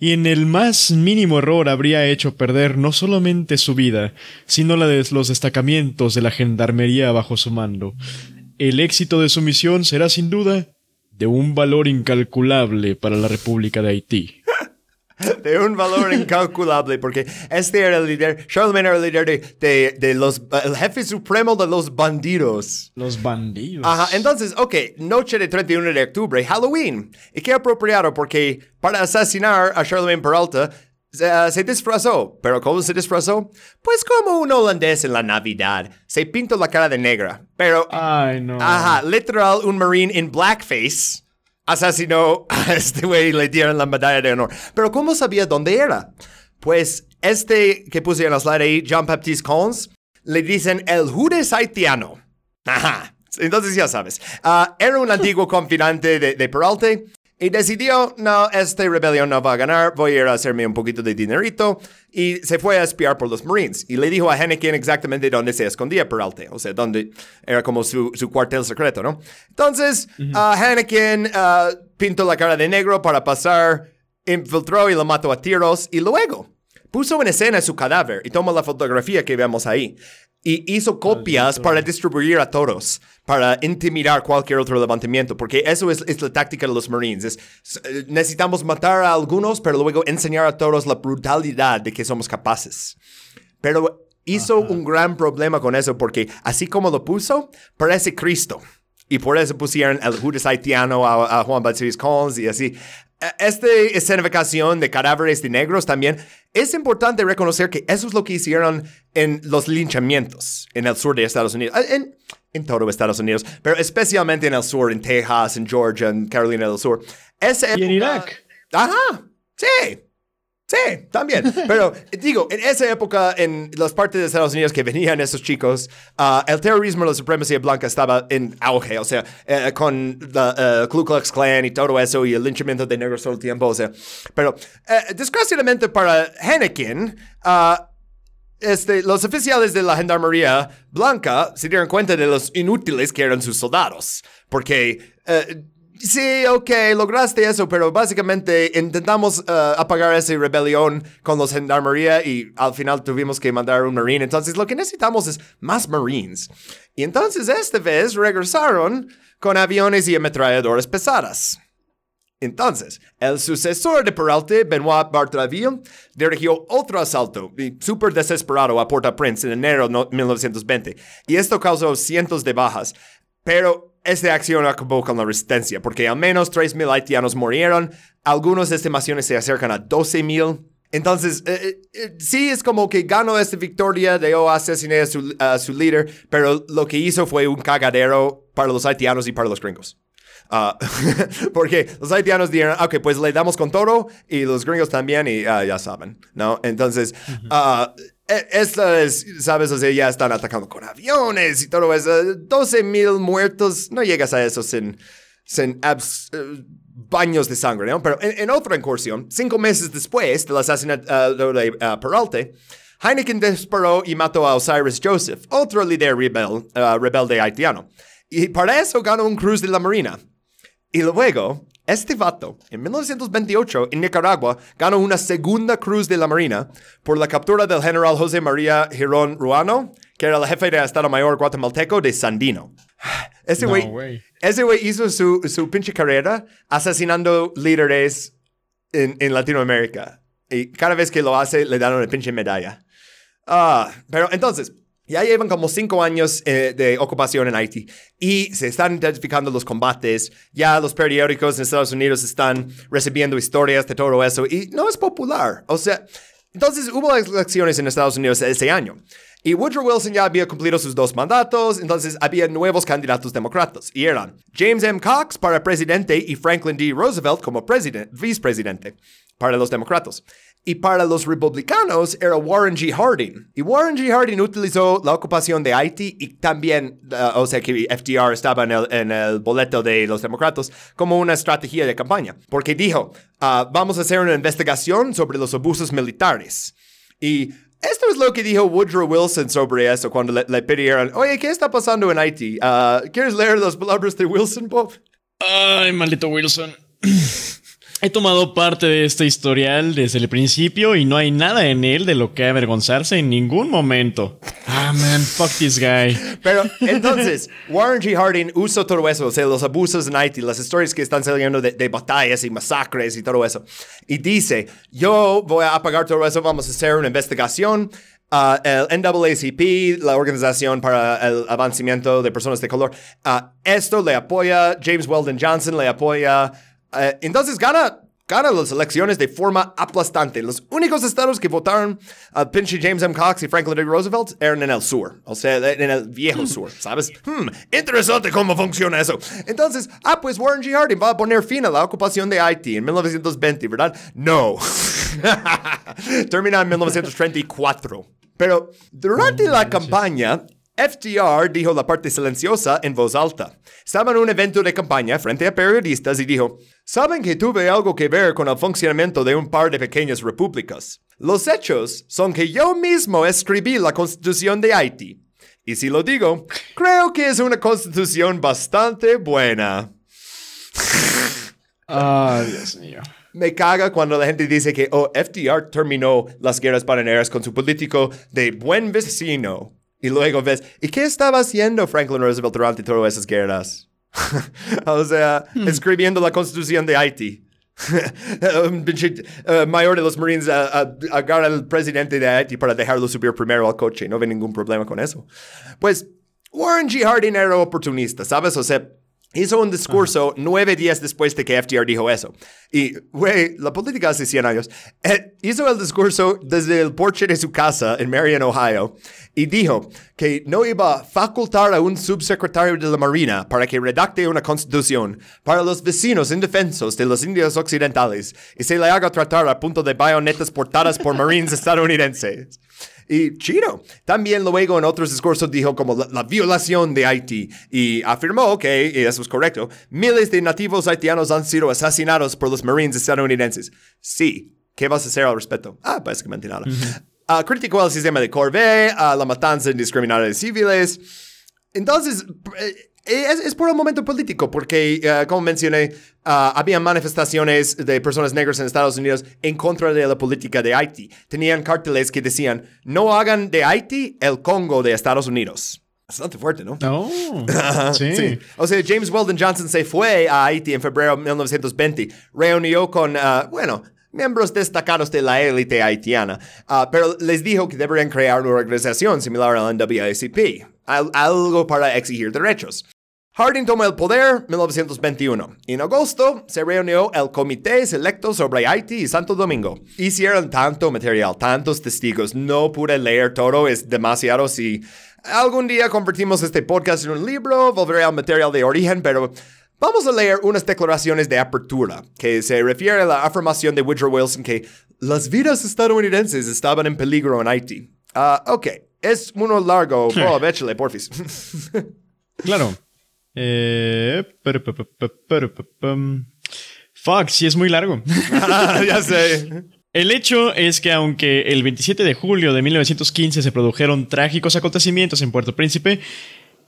y en el más mínimo error habría hecho perder no solamente su vida, sino la de los destacamientos de la gendarmería bajo su mando. El éxito de su misión será sin duda de un valor incalculable para la República de Haití. De un valor incalculable, porque este era el líder. Charlemagne era el líder de, de, de los. El jefe supremo de los bandidos. Los bandidos. Ajá, entonces, ok, noche de 31 de octubre, Halloween. Y qué apropiado, porque para asesinar a Charlemagne Peralta se, se disfrazó. ¿Pero cómo se disfrazó? Pues como un holandés en la Navidad. Se pintó la cara de negra. Pero, Ay, no. ajá, literal, un marine en blackface asesinó a este güey y le dieron la medalla de honor. Pero ¿cómo sabía dónde era? Pues este que puse en la slide ahí, Jean-Baptiste Cons, le dicen el Judas haitiano. Ajá. Entonces ya sabes. Ah, era un antiguo confidante de, de Peralta y decidió, no, esta rebelión no va a ganar, voy a ir a hacerme un poquito de dinerito. Y se fue a espiar por los Marines. Y le dijo a Henneken exactamente dónde se escondía Peralta. O sea, dónde era como su, su cuartel secreto, ¿no? Entonces, ah, Henneken ah, pintó la cara de negro para pasar, infiltró y lo mató a tiros. Y luego puso en escena su cadáver y tomó la fotografía que vemos ahí. Y hizo copias para distribuir a todos, para intimidar cualquier otro levantamiento, porque eso es, es la táctica de los Marines. Es, eh, necesitamos matar a algunos, pero luego enseñar a todos la brutalidad de que somos capaces. Pero hizo un gran problema con eso, porque así como lo puso, parece Cristo. Y por eso pusieron el Judas haitiano a, a Juan Bautista Collins y así. Eh, Esta escenificación de cadáveres de negros también es importante reconocer que eso es lo que hicieron en los linchamientos en el sur de Estados Unidos. En, en todo Estados Unidos, pero especialmente en el sur, en Texas, en Georgia, en Carolina del Sur. Esa Y en Irak. Ajá, sí. Sí, también. Pero digo, en esa época, en las partes de Estados Unidos que venían esos chicos, uh, el terrorismo, la supremacía blanca estaba en auge. O sea, eh, con la uh, Ku Klux Klan y todo eso y el linchamiento de negros todo el tiempo. O sea, pero eh, desgraciadamente para Henneken, uh, este, los oficiales de la Gendarmería Blanca se dieron cuenta de los inútiles que eran sus soldados. Porque eh, Sí, ok, lograste eso, pero básicamente intentamos uh, apagar esa rebelión con los gendarmería y al final tuvimos que mandar un marine. Entonces lo que necesitamos es más marines. Y entonces esta vez regresaron con aviones y ametralladoras pesadas. Entonces, el sucesor de Peralta, Benoit Bartraville, dirigió otro asalto, súper desesperado, a Port-au-Prince en enero de 1920, y esto causó cientos de bajas. Pero esta acción acabó con la resistencia, porque al menos 3.000 haitianos murieron, algunas estimaciones se acercan a 12.000. Entonces, eh, eh, sí es como que ganó esta victoria, de o asesiné a su, a su líder, pero lo que hizo fue un cagadero para los haitianos y para los gringos. Ah, porque los haitianos dijeron, ok, pues le damos con todo y los gringos también y ah, ya saben, ¿no? Entonces, uh esto es, sabes, o sea, ya están atacando con aviones y todo eso. 12 mil muertos, no llegas a eso sin, sin eh, baños de sangre, ¿no? Pero en, otra incursión, cinco meses después del asesinato de Peralta, Heineken disparó y mató a Osiris Joseph, otro líder rebel, rebelde haitiano. Y para eso ganó un cruz de la Marina. Y luego, este vato, en 1928, en Nicaragua, ganó una segunda cruz de la Marina por la captura del general José María Girón Ruano, que era el jefe de Estado Mayor guatemalteco de Sandino. Ese güey güey hizo su, su pinche carrera asesinando líderes en, en Latinoamérica. Y cada vez que lo hace, le dan una pinche medalla. Ah, pero entonces, ya llevan como cinco años eh, de ocupación en Haití y se están identificando los combates. Ya los periódicos en Estados Unidos están recibiendo historias de todo eso y no es popular. O sea, entonces hubo elecciones en Estados Unidos ese año. Y Woodrow Wilson ya había cumplido sus dos mandatos, entonces había nuevos candidatos demócratas, y eran James M. Cox para presidente y Franklin D. Roosevelt como vicepresidente para los demócratas. Y para los republicanos era Warren G. Harding. Y Warren G. Harding utilizó la ocupación de Haití y también, uh, o sea que FDR estaba en el, en el, boleto de los demócratas como una estrategia de campaña. Porque dijo, uh, vamos a hacer una investigación sobre los abusos militares. Y esto es lo que dijo Woodrow Wilson sobre eso cuando le, le pidieron, oye, ¿qué está pasando en Haití? Uh, ¿Quieres leer las palabras de Wilson, Bob? Ay, maldito Wilson. He tomado parte de este historial desde el principio y no hay nada en él de lo que avergonzarse en ningún momento. Ah, man, fuck this guy. Pero entonces, Warren G. Harding usó todo eso, o sea, los abusos en Haití, las historias que están saliendo de, batallas y masacres y todo eso. Y dice, yo voy a apagar todo eso, vamos a hacer una investigación. Uh, el NAACP, la Organización para el Avancimiento de Personas de Color, uh, esto le apoya, James Weldon Johnson le apoya, eh, entonces gana, gana las elecciones de forma aplastante. Los únicos estados que votaron a pinche James M. Cox y Franklin D. Roosevelt eran en el sur, o sea, en el viejo sur, ¿sabes? Hmm, interesante cómo funciona eso. Entonces, ah, pues Warren G. Harding va a poner fin a la ocupación de Haití en 1920, ¿verdad? No. Termina en 1934. Pero durante la campaña, FDR dijo la parte silenciosa en voz alta. Estaba en un evento de campaña frente a periodistas y dijo, Saben que tuve algo que ver con el funcionamiento de un par de pequeñas repúblicas. Los hechos son que yo mismo escribí la constitución de Haití. Y si lo digo, creo que es una constitución bastante buena. Ah, Dios mío. Me caga cuando la gente dice que oh, FDR terminó las guerras bananeras con su político de buen vecino. Y luego ves, ¿y qué estaba haciendo Franklin Roosevelt durante todas esas guerras? o sea, hmm. escribiendo la constitución de Haití. Uh, mayor de los Marines agarra al presidente de Haití para dejarlo subir primero al coche. No ve ningún problema con eso. Pues Warren G. Harding era oportunista, ¿sabes? O sea, Hizo un discurso nueve días después de que FDR dijo eso. Y, güey, la política hace 100 años. Eh, hizo el discurso desde el porche de su casa en Marion, Ohio, y dijo que no iba a facultar a un subsecretario de la Marina para que redacte una constitución para los vecinos indefensos de los indios occidentales y se le haga tratar a punto de bayonetas portadas por marines estadounidenses. Y chido. También luego en otros discursos dijo como la, la violación de Haití y afirmó que, y eso es correcto, miles de nativos haitianos han sido asesinados por los marines estadounidenses. Sí. ¿Qué vas a hacer al respecto? Ah, básicamente nada. Ah, criticó el sistema de Corvée, ah, la matanza indiscriminada de civiles. Entonces, eh, es, es por el momento político, porque, eh, como mencioné, ah, había manifestaciones de personas negras en Estados Unidos en contra de la política de Haití. Tenían carteles que decían, no hagan de Haití el Congo de Estados Unidos. Bastante fuerte, ¿no? No. sí. Sí. O sea, James Weldon Johnson se fue a Haití en febrero de 1920. Reunió con, ah, bueno, miembros destacados de la élite haitiana, ah, pero les dijo que deberían crear una organización similar a la NAACP, algo para exigir derechos. Harding tomó el poder 1921. En agosto se reunió el Comité Selecto sobre Haití y Santo Domingo. Hicieron tanto material, tantos testigos, no pude leer todo, es demasiado. Si algún día convertimos este podcast en un libro, volveré al material de origen, pero vamos a leer unas declaraciones de apertura que se refiere a la afirmación de Woodrow Wilson que las vidas estadounidenses estaban en peligro en Haití. Ah, ok, es uno largo. Oh, échale, porfis. Claro. Eh, pum. Fuck, sí es muy largo. Ah, ya sé. El hecho es que aunque el 27 de julio de 1915 se produjeron trágicos acontecimientos en Puerto Príncipe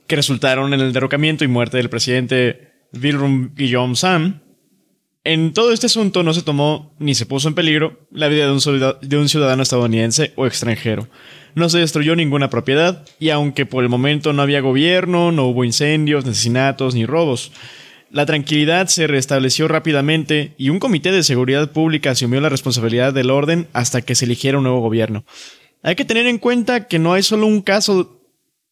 que resultaron en el derrocamiento y muerte del presidente Wilhelm Guillaume Sam, en todo este asunto no se tomó ni se puso en peligro la vida de un, ciudadano estadounidense o extranjero. No se destruyó ninguna propiedad y aunque por el momento no había gobierno, no hubo incendios, asesinatos ni robos. La tranquilidad se restableció rápidamente y un comité de seguridad pública asumió la responsabilidad del orden hasta que se eligiera un nuevo gobierno. Hay que tener en cuenta que no hay solo un caso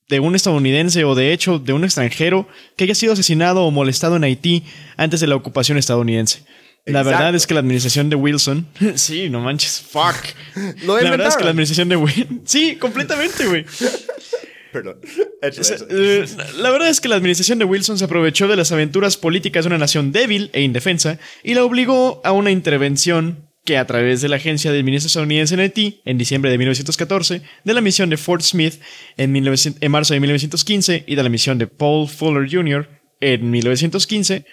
de un estadounidense o de hecho de un extranjero que haya sido asesinado o molestado en Haití antes de la ocupación estadounidense. La Exacto. verdad es que la administración de Wilson. sí, no manches, fuck. Lo la verdad es que la administración de Wilson. Sí, completamente, güey. Perdón. Eh, La verdad es que la administración de Wilson se aprovechó de las aventuras políticas de una nación débil e indefensa y la obligó a una intervención que a través de la Agencia de Ministros estadounidense en en diciembre de 1914, de la misión de Fort Smith en, 1900 en marzo de 1915 y de la misión de Paul Fuller Jr. en 1915,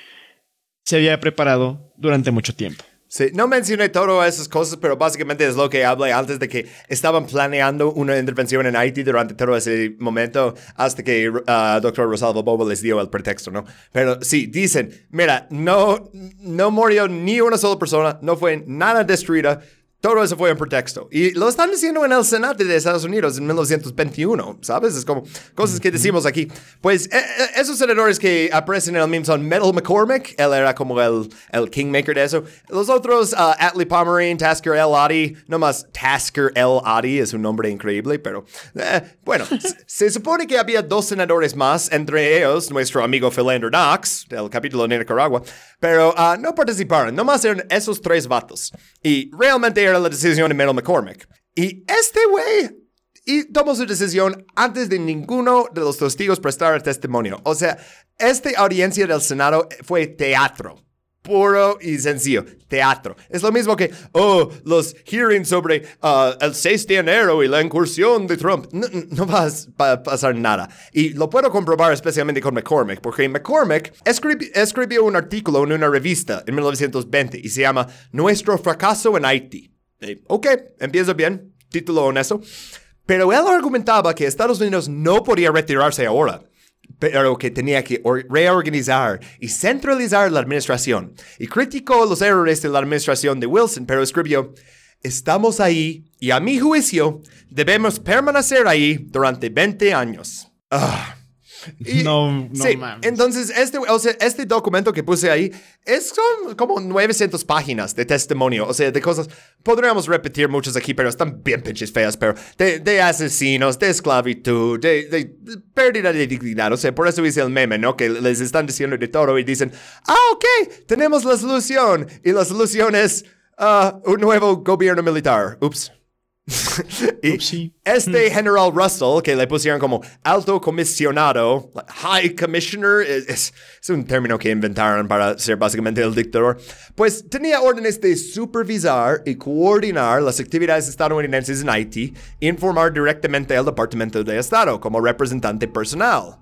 se había preparado durante mucho tiempo. Sí, no mencioné todas esas cosas, pero básicamente es lo que hablé antes de que estaban planeando una intervención en Haití durante todo ese momento hasta que uh, doctor Rosalvo Bobo les dio el pretexto, ¿no? Pero sí, dicen, mira, no, no murió ni una sola persona, no fue nada destruida, todo eso fue un pretexto. Y lo están diciendo en el Senado de Estados Unidos en 1921, ¿sabes? Es como cosas que decimos aquí. Pues eh, eh, esos senadores que aparecen en el meme son Metal McCormick, él era como el, el kingmaker de eso. Los otros, uh, Atlee Pomerine, Tasker L. Oddie, nomás Tasker L. Oddie es un nombre increíble, pero eh, bueno, se supone que había dos senadores más, entre ellos nuestro amigo Philander Knox, del capítulo de Nicaragua, pero uh, no participaron, nomás eran esos tres vatos. Y realmente era la decisión de Metal McCormick. Y este güey y tomó su decisión antes de ninguno de los testigos prestar testimonio. O sea, esta audiencia del Senado fue teatro. Puro y sencillo, teatro. Es lo mismo que, oh, los hearings sobre uh, el 6 de enero y la incursión de Trump. No, no va a pa- pasar nada. Y lo puedo comprobar especialmente con McCormick, porque McCormick escribi- escribió un artículo en una revista en 1920 y se llama Nuestro fracaso en Haití. Eh, ok, empieza bien, título honesto. Pero él argumentaba que Estados Unidos no podía retirarse ahora, pero que tenía que or- reorganizar y centralizar la administración. Y criticó los errores de la administración de Wilson, pero escribió, estamos ahí y a mi juicio debemos permanecer ahí durante 20 años. Ah. Y- No, no sí, mames. Entonces, este, o sea, este documento que puse ahí es son como 900 páginas de testimonio, o sea, de cosas. Podríamos repetir muchas aquí, pero están bien pinches feas, pero de, de asesinos, de esclavitud, de, de pérdida de dignidad. O sea, por eso hice el meme, ¿no? Que les están diciendo de todo y dicen, ah, ok, tenemos la solución. Y la solución es ah, un nuevo gobierno militar. Ups. Y Upsi. este general Russell, que le pusieron como alto comisionado, high commissioner, es, es- es un término que inventaron para ser básicamente el dictador, pues tenía órdenes de supervisar y coordinar las actividades estadounidenses en Haití e informar directamente al Departamento de Estado como representante personal.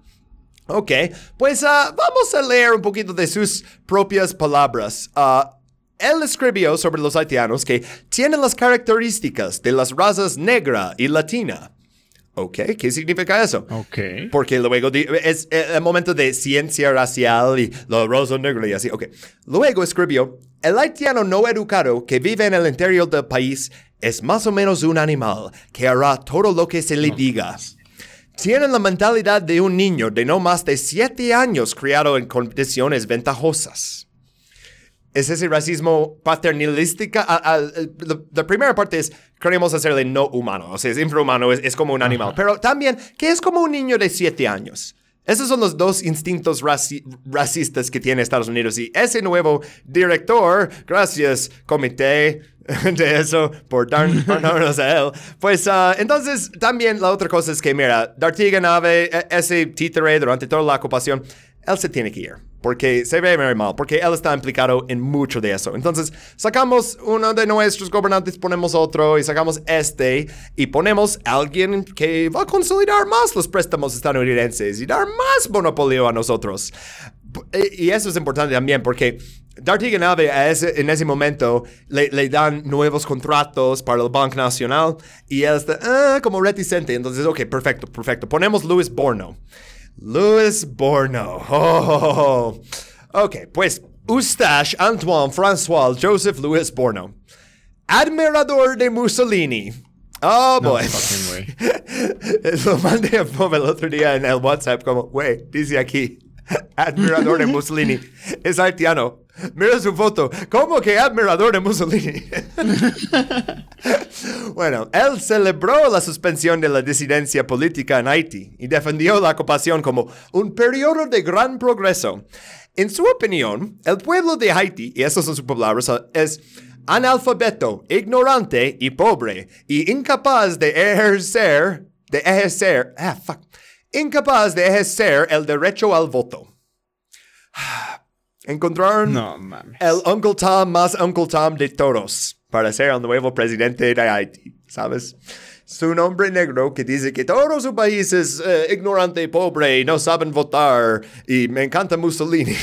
Ok, pues ah, vamos a leer un poquito de sus propias palabras. Ah, él escribió sobre los haitianos que tienen las características de las razas negra y latina. Ok, ¿qué significa eso? Ok. Porque luego es el momento de ciencia racial y la raza negra y así. Ok. Luego escribió, el haitiano no educado que vive en el interior del país es más o menos un animal que hará todo lo que se le diga. Tienen la mentalidad de un niño de no más de 7 años criado en condiciones ventajosas. Es ese racismo paternalística. a- la, primera parte es, queremos hacerle no humano, o sea, es infrahumano, es, es como un animal. Pero también, que es como un niño de 7 años. Esos son los dos instintos raci- racistas que tiene Estados Unidos. Y ese nuevo director, gracias comité de eso por dar- por darnos a él. Pues ah, entonces también la otra cosa es que, mira, Dartiga Nave, e- ese títere durante toda la ocupación, él se tiene que ir. Porque se ve muy mal, porque él está implicado en mucho de eso. Entonces, sacamos uno de nuestros gobernantes, ponemos otro y sacamos este y ponemos alguien que va a consolidar más los préstamos estadounidenses y dar más monopolio a nosotros. P- Y eso es importante también porque Dartiga Nave a ese- en ese momento le, le dan nuevos contratos para el Banco Nacional y él está ah, como reticente. Entonces, ok, perfecto, perfecto. Ponemos Luis Borno. Louis Borno. Oh. Ok, pues Eustache Antoine François Joseph Louis Borno. Admirador de Mussolini. Oh, No boy. way. Lo mandé a Bob el otro día en el WhatsApp como, güey, dice aquí, admirador de Mussolini. Es haitiano. Mira su foto. ¿Cómo que admirador de Mussolini? bueno, él celebró la suspensión de la disidencia política en Haití y defendió la ocupación como un periodo de gran progreso. En su opinión, el pueblo de Haití, y esas son sus palabras, es analfabeto, ignorante y pobre, y incapaz de ejercer, de ejercer, ah, fuck, incapaz de ejercer el derecho al voto. Encontraron No el Uncle Tom más Uncle Tom de todos para ser el nuevo presidente de Haití, ¿sabes? Su nombre negro que dice que todo su país es eh, ignorante y pobre y no saben votar y me encanta Mussolini.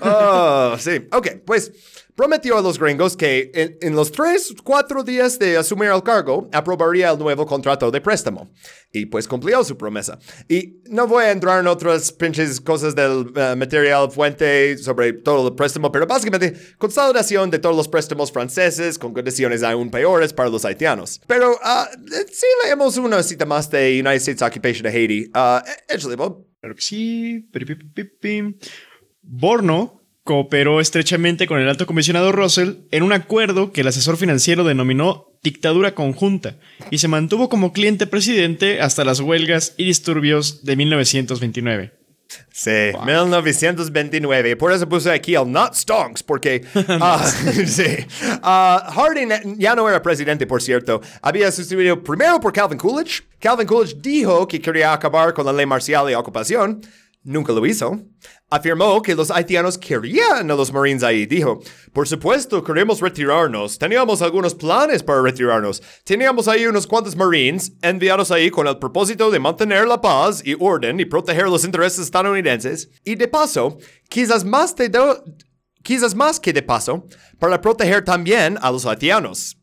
Oh, sí. Ok, pues prometió a los gringos que en, en los tres, cuatro días de asumir el cargo, aprobaría el nuevo contrato de préstamo. Y pues cumplió su promesa. Y no voy a entrar en otras pinches cosas del eh, material fuente sobre todo el préstamo, pero básicamente consolidación de todos los préstamos franceses con condiciones aún peores para los haitianos. Pero ah, eh, sí leemos una cita más de United States Occupation de Haiti. Ah, échale, Bob. Claro que sí. Borno cooperó estrechamente con el alto comisionado Russell en un acuerdo que el asesor financiero denominó dictadura conjunta y se mantuvo como cliente presidente hasta las huelgas y disturbios de 1929. Sí, 1929. Por eso puse aquí el Not Stonks, porque ah, sí. Ah, Harding ya no era presidente, por cierto. Había sustituido primero por Calvin Coolidge. Calvin Coolidge dijo que quería acabar con la ley marcial y ocupación. Nunca lo hizo. Afirmó que los haitianos querían a los Marines ahí. Dijo, por supuesto, queremos retirarnos. Teníamos algunos planes para retirarnos. Teníamos ahí unos cuantos Marines enviados ahí con el propósito de mantener la paz y orden y proteger los intereses estadounidenses. Y de paso, quizás más, de do- quizás más que de paso, para proteger también a los haitianos.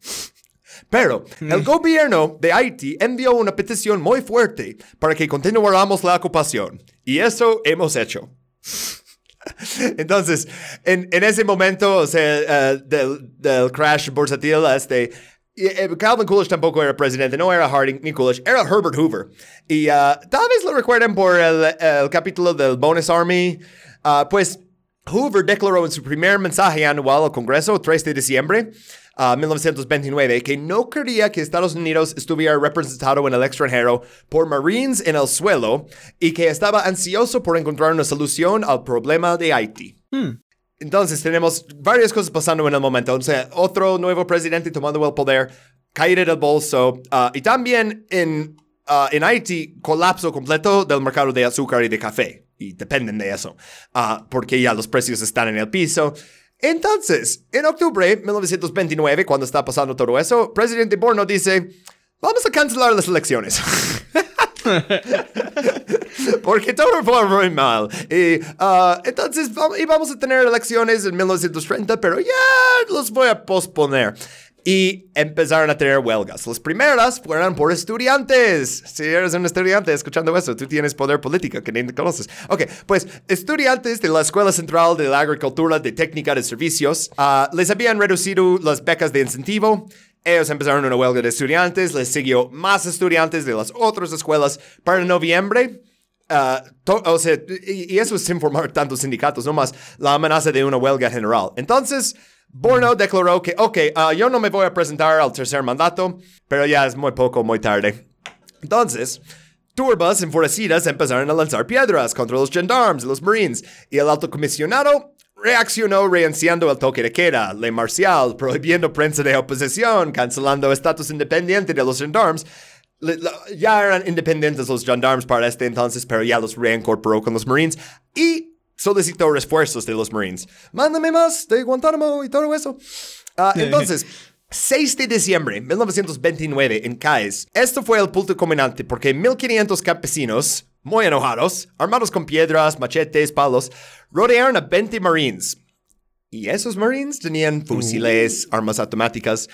Pero el gobierno de Haití envió una petición muy fuerte para que continuáramos la ocupación. Y eso hemos hecho. Entonces, en, ese momento o sea, eh, del, crash bursátil, este, eh, Calvin Coolidge tampoco era presidente, no era Harding ni Coolidge, era Herbert Hoover. Y ah, tal vez lo recuerden por el, el capítulo del Bonus Army. Ah, pues Hoover declaró en su primer mensaje anual al Congreso, 3 de diciembre, uh, 1929, que no quería que Estados Unidos estuviera representado en el extranjero por Marines en el suelo y que estaba ansioso por encontrar una solución al problema de Haití. Entonces tenemos varias cosas pasando en el momento. O sea, otro nuevo presidente tomando el poder, caída del bolso uh, y también en, uh, en Haití colapso completo del mercado de azúcar y de café. Y dependen de eso, uh, porque ya los precios están en el piso. Entonces, en octubre de 1929, cuando está pasando todo eso, presidente Borno dice, vamos a cancelar las elecciones. Porque todo fue muy mal. Y uh, entonces vam- íbamos a tener elecciones en 1930, pero ya los voy a posponer. Y empezaron a tener huelgas. Las primeras fueron por estudiantes. Si eres un estudiante escuchando eso, tú tienes poder político que ni conoces. Ok, pues estudiantes de la Escuela Central de la Agricultura de Técnica de Servicios ah, les habían reducido las becas de incentivo. Ellos empezaron una huelga de estudiantes, les siguió más estudiantes de las otras escuelas. Para noviembre, to- o sea, y, eso es sin formar tantos sindicatos, no más la amenaza de una huelga general. Entonces, Borno declaró que, ok, ah, yo no me voy a presentar al tercer mandato, pero ya es muy poco, muy tarde. Entonces, turbas enfurecidas empezaron a lanzar piedras contra los gendarmes y los marines, y el alto comisionado reaccionó reiniciando el toque de queda, ley marcial, prohibiendo prensa de oposición, cancelando estatus independiente de los gendarmes. Le- la- ya eran independientes los gendarmes para este entonces, pero ya los reincorporó con los marines y solicitó refuerzos de los marines. Mándame más de Guantánamo y todo eso. Ah, entonces, 6 de diciembre de 1929 en Cáez. Esto fue el punto culminante porque 1500 campesinos, muy enojados, armados con piedras, machetes, palos, rodearon a 20 marines. Y esos marines tenían fusiles, armas automáticas.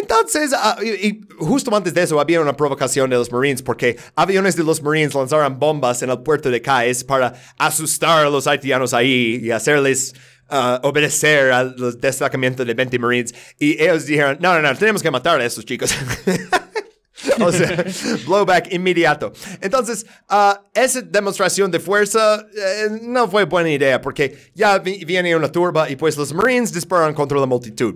Entonces, ah, y, y justo antes de eso había una provocación de los Marines porque aviones de los Marines lanzaron bombas en el puerto de Cáez para asustar a los haitianos ahí y hacerles ah, obedecer al destacamiento de 20 Marines. Y ellos dijeron, no, no, no, tenemos que matar a esos chicos. o sea, blowback inmediato. Entonces, ah, esa demostración de fuerza eh, no fue buena idea porque ya vi- viene una turba y pues los Marines disparan contra la multitud.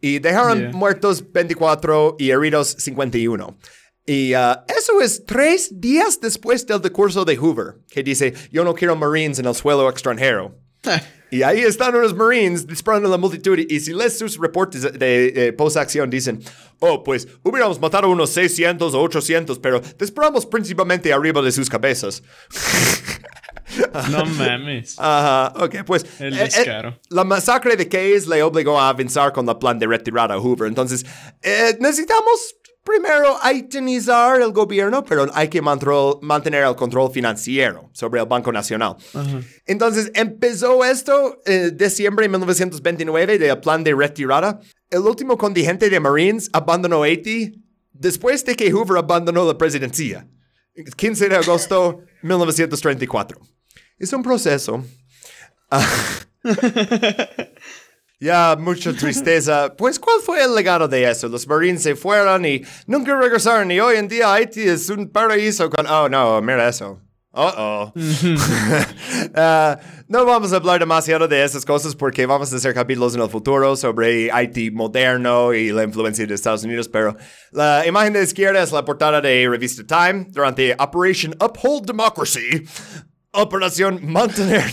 Y dejaron Yeah. muertos 24 y heridos 51. Y ah, eso es tres días después del discurso de Hoover, que dice, yo no quiero Marines en el suelo extranjero. Y ahí están unos Marines disparando a la multitud. Y si lees sus reportes de, de, de post-acción, dicen: Oh, pues hubiéramos matado unos 600 o 800, pero disparamos principalmente arriba de sus cabezas. No mames. Ajá, ok, pues. El eh, eh, descaro. la masacre de Case le obligó a avanzar con el plan de retirada a Hoover. Entonces, eh, necesitamos primero haitinizar el gobierno, pero hay que mantener el control financiero sobre el Banco Nacional. Entonces, empezó esto en diciembre de 1929 del plan de retirada. El último contingente de Marines abandonó Haití después de que Hoover abandonó la presidencia. 15 de agosto de 1934. Es un proceso. Ya, mucha tristeza. Pues, ¿cuál fue el legado de eso? Los Marines se fueron y nunca regresaron. Y hoy en día Haití es un paraíso con... Oh, no, mira eso. Oh, oh. Ah, no vamos a hablar demasiado de esas cosas porque vamos a hacer capítulos en el futuro sobre Haití moderno y la influencia de Estados Unidos, pero la imagen de izquierda es la portada de revista Time durante Operation Uphold Democracy, Operación Mantener...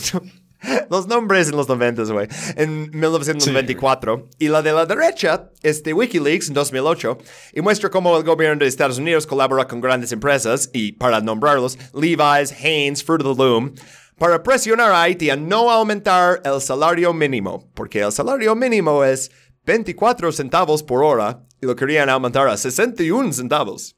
Los nombres en los 90, güey. En 1994. Y la de la derecha es de Wikileaks en 2008. Y muestra cómo el gobierno de Estados Unidos colabora con grandes empresas, y para nombrarlos, Levi's, Hanes, Fruit of the Loom, para presionar a Haití a no aumentar el salario mínimo. Porque el salario mínimo es 24 centavos por hora y lo querían aumentar a 61 centavos.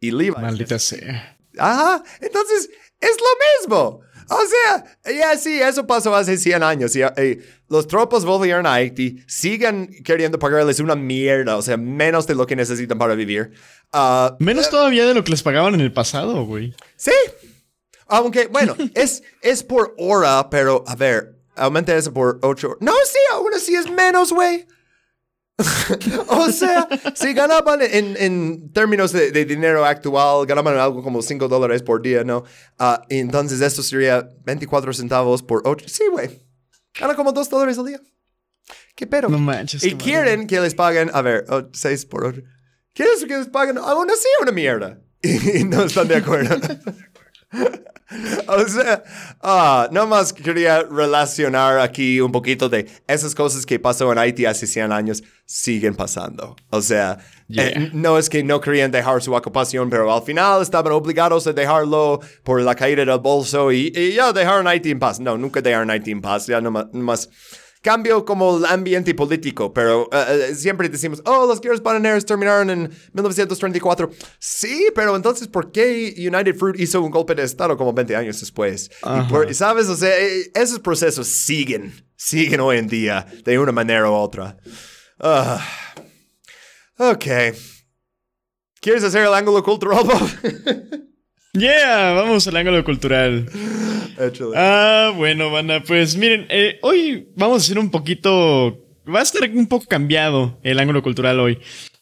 Y Levi's Maldita sea. Ajá, entonces es lo mismo. O sea, ya sí, eso pasó hace 100 años. Y, eh, los tropas volvieron a Haití, siguen queriendo pagarles una mierda, o sea, menos de lo que necesitan para vivir. Ah, Menos todavía de lo que les pagaban en el pasado, güey. sí, aunque, bueno, es, es por hora, pero a ver, aumenta eso por 8 No, sí, aún así es menos, güey. o sea, si ganaban en, en términos de, de dinero actual, ganaban algo como 5 dólares por día, ¿no? Y entonces esto sería 24 centavos por 8. Sí, güey. Gana como 2 dólares al día. ¿Qué pero? No manches. Y quieren que les paguen, a ver, 6 por 8. Quieren que les paguen aún así una mierda. Y no están de acuerdo. o sea, ah, nomás quería relacionar aquí un poquito de esas cosas que pasó en Haití hace 100 años siguen pasando. O sea, Yeah. eh, no es que no querían dejar su ocupación, pero al final estaban obligados a dejarlo por la caída del bolso y, y ya dejaron Haití en paz. No, nunca dejaron Haití en paz, ya nomás... nomás Cambio como el ambiente político, pero eh, siempre decimos, oh, los guerras bananeras terminaron en 1934. Sí, pero entonces, ¿por qué United Fruit hizo un golpe de Estado como 20 años después? Y por- ¿Sabes? O sea, eh, esos procesos siguen, siguen hoy en día, de una manera u otra. Ah. ok. ¿Quieres hacer el ángulo cultural, Bob? Yeah, vamos al ángulo cultural. Ah, bueno, banda, pues miren, eh, hoy vamos a hacer un poquito... Va a estar un poco cambiado el ángulo cultural hoy.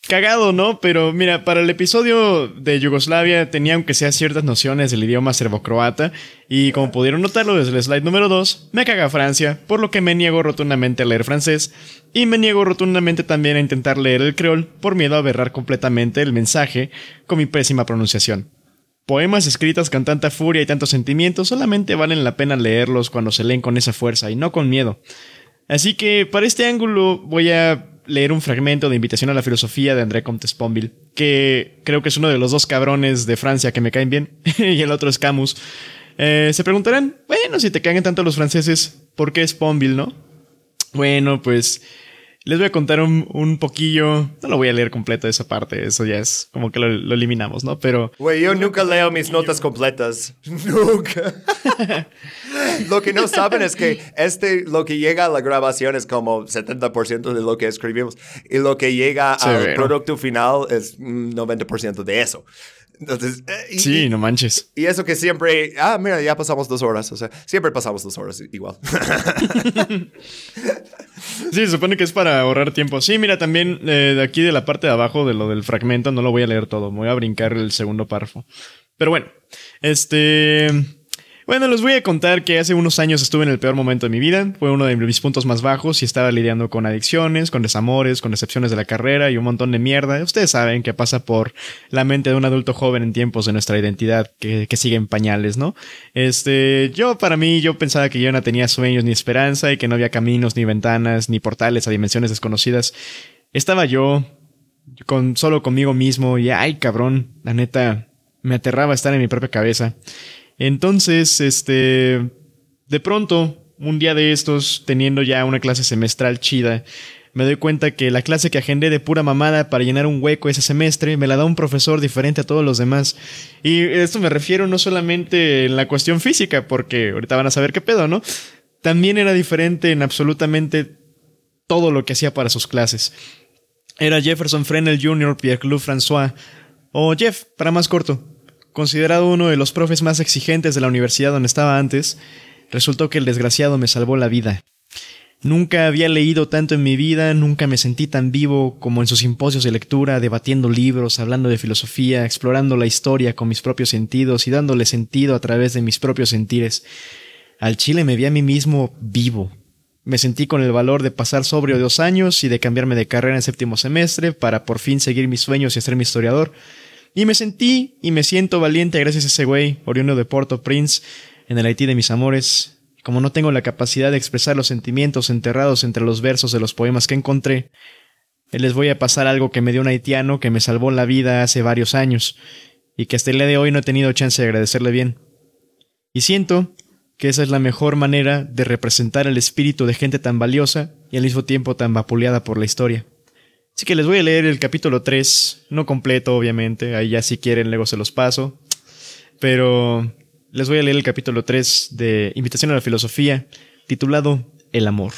Cagado, ¿no? Pero mira, para el episodio de Yugoslavia tenía aunque sea ciertas nociones del idioma serbocroata y como pudieron notarlo desde el slide número 2, me caga Francia, por lo que me niego rotundamente a leer francés y me niego rotundamente también a intentar leer el creol por miedo a aberrar completamente el mensaje con mi pésima pronunciación. Poemas escritos con tanta furia y tanto sentimiento solamente valen la pena leerlos cuando se leen con esa fuerza y no con miedo. Así que para este ángulo voy a leer un fragmento de Invitación a la Filosofía de André Comte Sponville, que creo que es uno de los dos cabrones de Francia que me caen bien, y el otro es Camus. Eh, se preguntarán, bueno, si te caen tanto los franceses, ¿por qué Sponville, no? Bueno, pues les voy a contar un, un poquillo. No lo voy a leer completo esa parte, eso ya es como que lo, lo eliminamos, ¿no? Pero Güey, yo nunca leo mis notas completas. Nunca. lo que no saben es que este, lo que llega a la grabación es como 70% de lo que escribimos. Y lo que llega al producto final es mm, 90% de eso. Entonces, eh, y, sí, no manches. y eso que siempre, ah, mira, ya pasamos dos horas. O sea, siempre pasamos dos horas igual. Sí, se supone que es para ahorrar tiempo. Sí, mira, también eh, de aquí de la parte de abajo de lo del fragmento no lo voy a leer todo, me voy a brincar el segundo párrafo. Pero bueno, este... Bueno, les voy a contar que hace unos años estuve en el peor momento de mi vida. Fue uno de mis puntos más bajos y estaba lidiando con adicciones, con desamores, con decepciones de la carrera y un montón de mierda. Ustedes saben que pasa por la mente de un adulto joven en tiempos de nuestra identidad que, que sigue en pañales, ¿no? Este, yo para mí, yo pensaba que yo no tenía sueños ni esperanza y que no había caminos, ni ventanas, ni portales a dimensiones desconocidas. Estaba yo con, solo conmigo mismo y ay, cabrón, la neta, me aterraba estar en mi propia cabeza. Entonces, este, de pronto, un día de estos, teniendo ya una clase semestral chida, me doy cuenta que la clase que agendé de pura mamada para llenar un hueco ese semestre me la da un profesor diferente a todos los demás. Y esto me refiero no solamente en la cuestión física, porque ahorita van a saber qué pedo, ¿no? También era diferente en absolutamente todo lo que hacía para sus clases. Era Jefferson Fresnel Jr., Pierre-Claude François, o Jeff, para más corto. Considerado uno de los profes más exigentes de la universidad donde estaba antes, resultó que el desgraciado me salvó la vida. Nunca había leído tanto en mi vida, nunca me sentí tan vivo como en sus simposios de lectura, debatiendo libros, hablando de filosofía, explorando la historia con mis propios sentidos y dándole sentido a través de mis propios sentires. Al chile me vi a mí mismo vivo. Me sentí con el valor de pasar sobrio dos años y de cambiarme de carrera en séptimo semestre para por fin seguir mis sueños y ser mi historiador. Y me sentí y me siento valiente gracias a ese güey, oriundo de Porto Prince, en el Haití de mis amores. Como no tengo la capacidad de expresar los sentimientos enterrados entre los versos de los poemas que encontré, les voy a pasar algo que me dio un haitiano que me salvó la vida hace varios años y que hasta el día de hoy no he tenido chance de agradecerle bien. Y siento que esa es la mejor manera de representar el espíritu de gente tan valiosa y al mismo tiempo tan vapuleada por la historia. Así que les voy a leer el capítulo 3, no completo obviamente, ahí ya si quieren luego se los paso, pero les voy a leer el capítulo 3 de Invitación a la Filosofía, titulado El amor.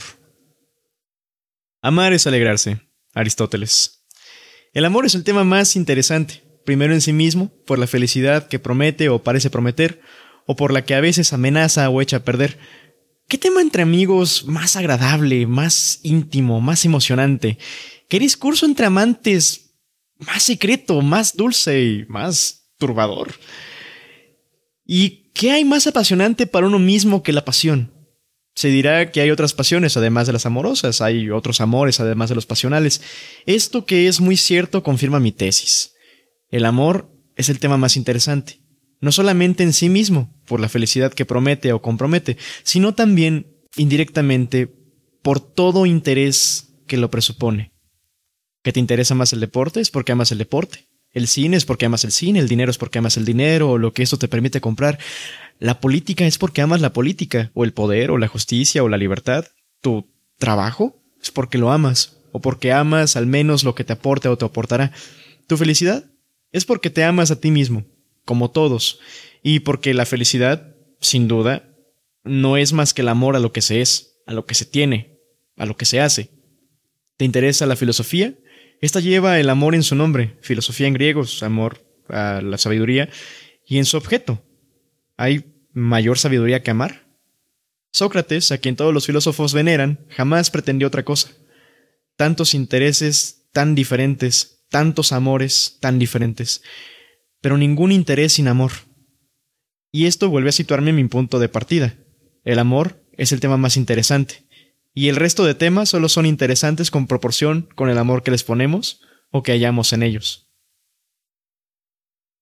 Amar es alegrarse, Aristóteles. El amor es el tema más interesante, primero en sí mismo, por la felicidad que promete o parece prometer, o por la que a veces amenaza o echa a perder, ¿Qué tema entre amigos más agradable, más íntimo, más emocionante? ¿Qué discurso entre amantes más secreto, más dulce y más turbador? ¿Y qué hay más apasionante para uno mismo que la pasión? Se dirá que hay otras pasiones además de las amorosas, hay otros amores además de los pasionales. Esto que es muy cierto confirma mi tesis. El amor es el tema más interesante, no solamente en sí mismo, por la felicidad que promete o compromete, sino también, indirectamente, por todo interés que lo presupone. ¿Que te interesa más el deporte? Es porque amas el deporte. El cine es porque amas el cine, el dinero es porque amas el dinero, o lo que esto te permite comprar. La política es porque amas la política, o el poder, o la justicia, o la libertad. Tu trabajo es porque lo amas, o porque amas al menos lo que te aporte o te aportará. Tu felicidad es porque te amas a ti mismo, como todos, y porque la felicidad, sin duda, no es más que el amor a lo que se es, a lo que se tiene, a lo que se hace. ¿Te interesa la filosofía? Esta lleva el amor en su nombre, filosofía en griego, amor a la sabiduría, y en su objeto, ¿Hay mayor sabiduría que amar? Sócrates, a quien todos los filósofos veneran, jamás pretendió otra cosa. Tantos intereses tan diferentes, tantos amores tan diferentes, pero ningún interés sin amor. Y esto vuelve a situarme en mi punto de partida. El amor es el tema más interesante, y el resto de temas solo son interesantes con proporción con el amor que les ponemos o que hallamos en ellos.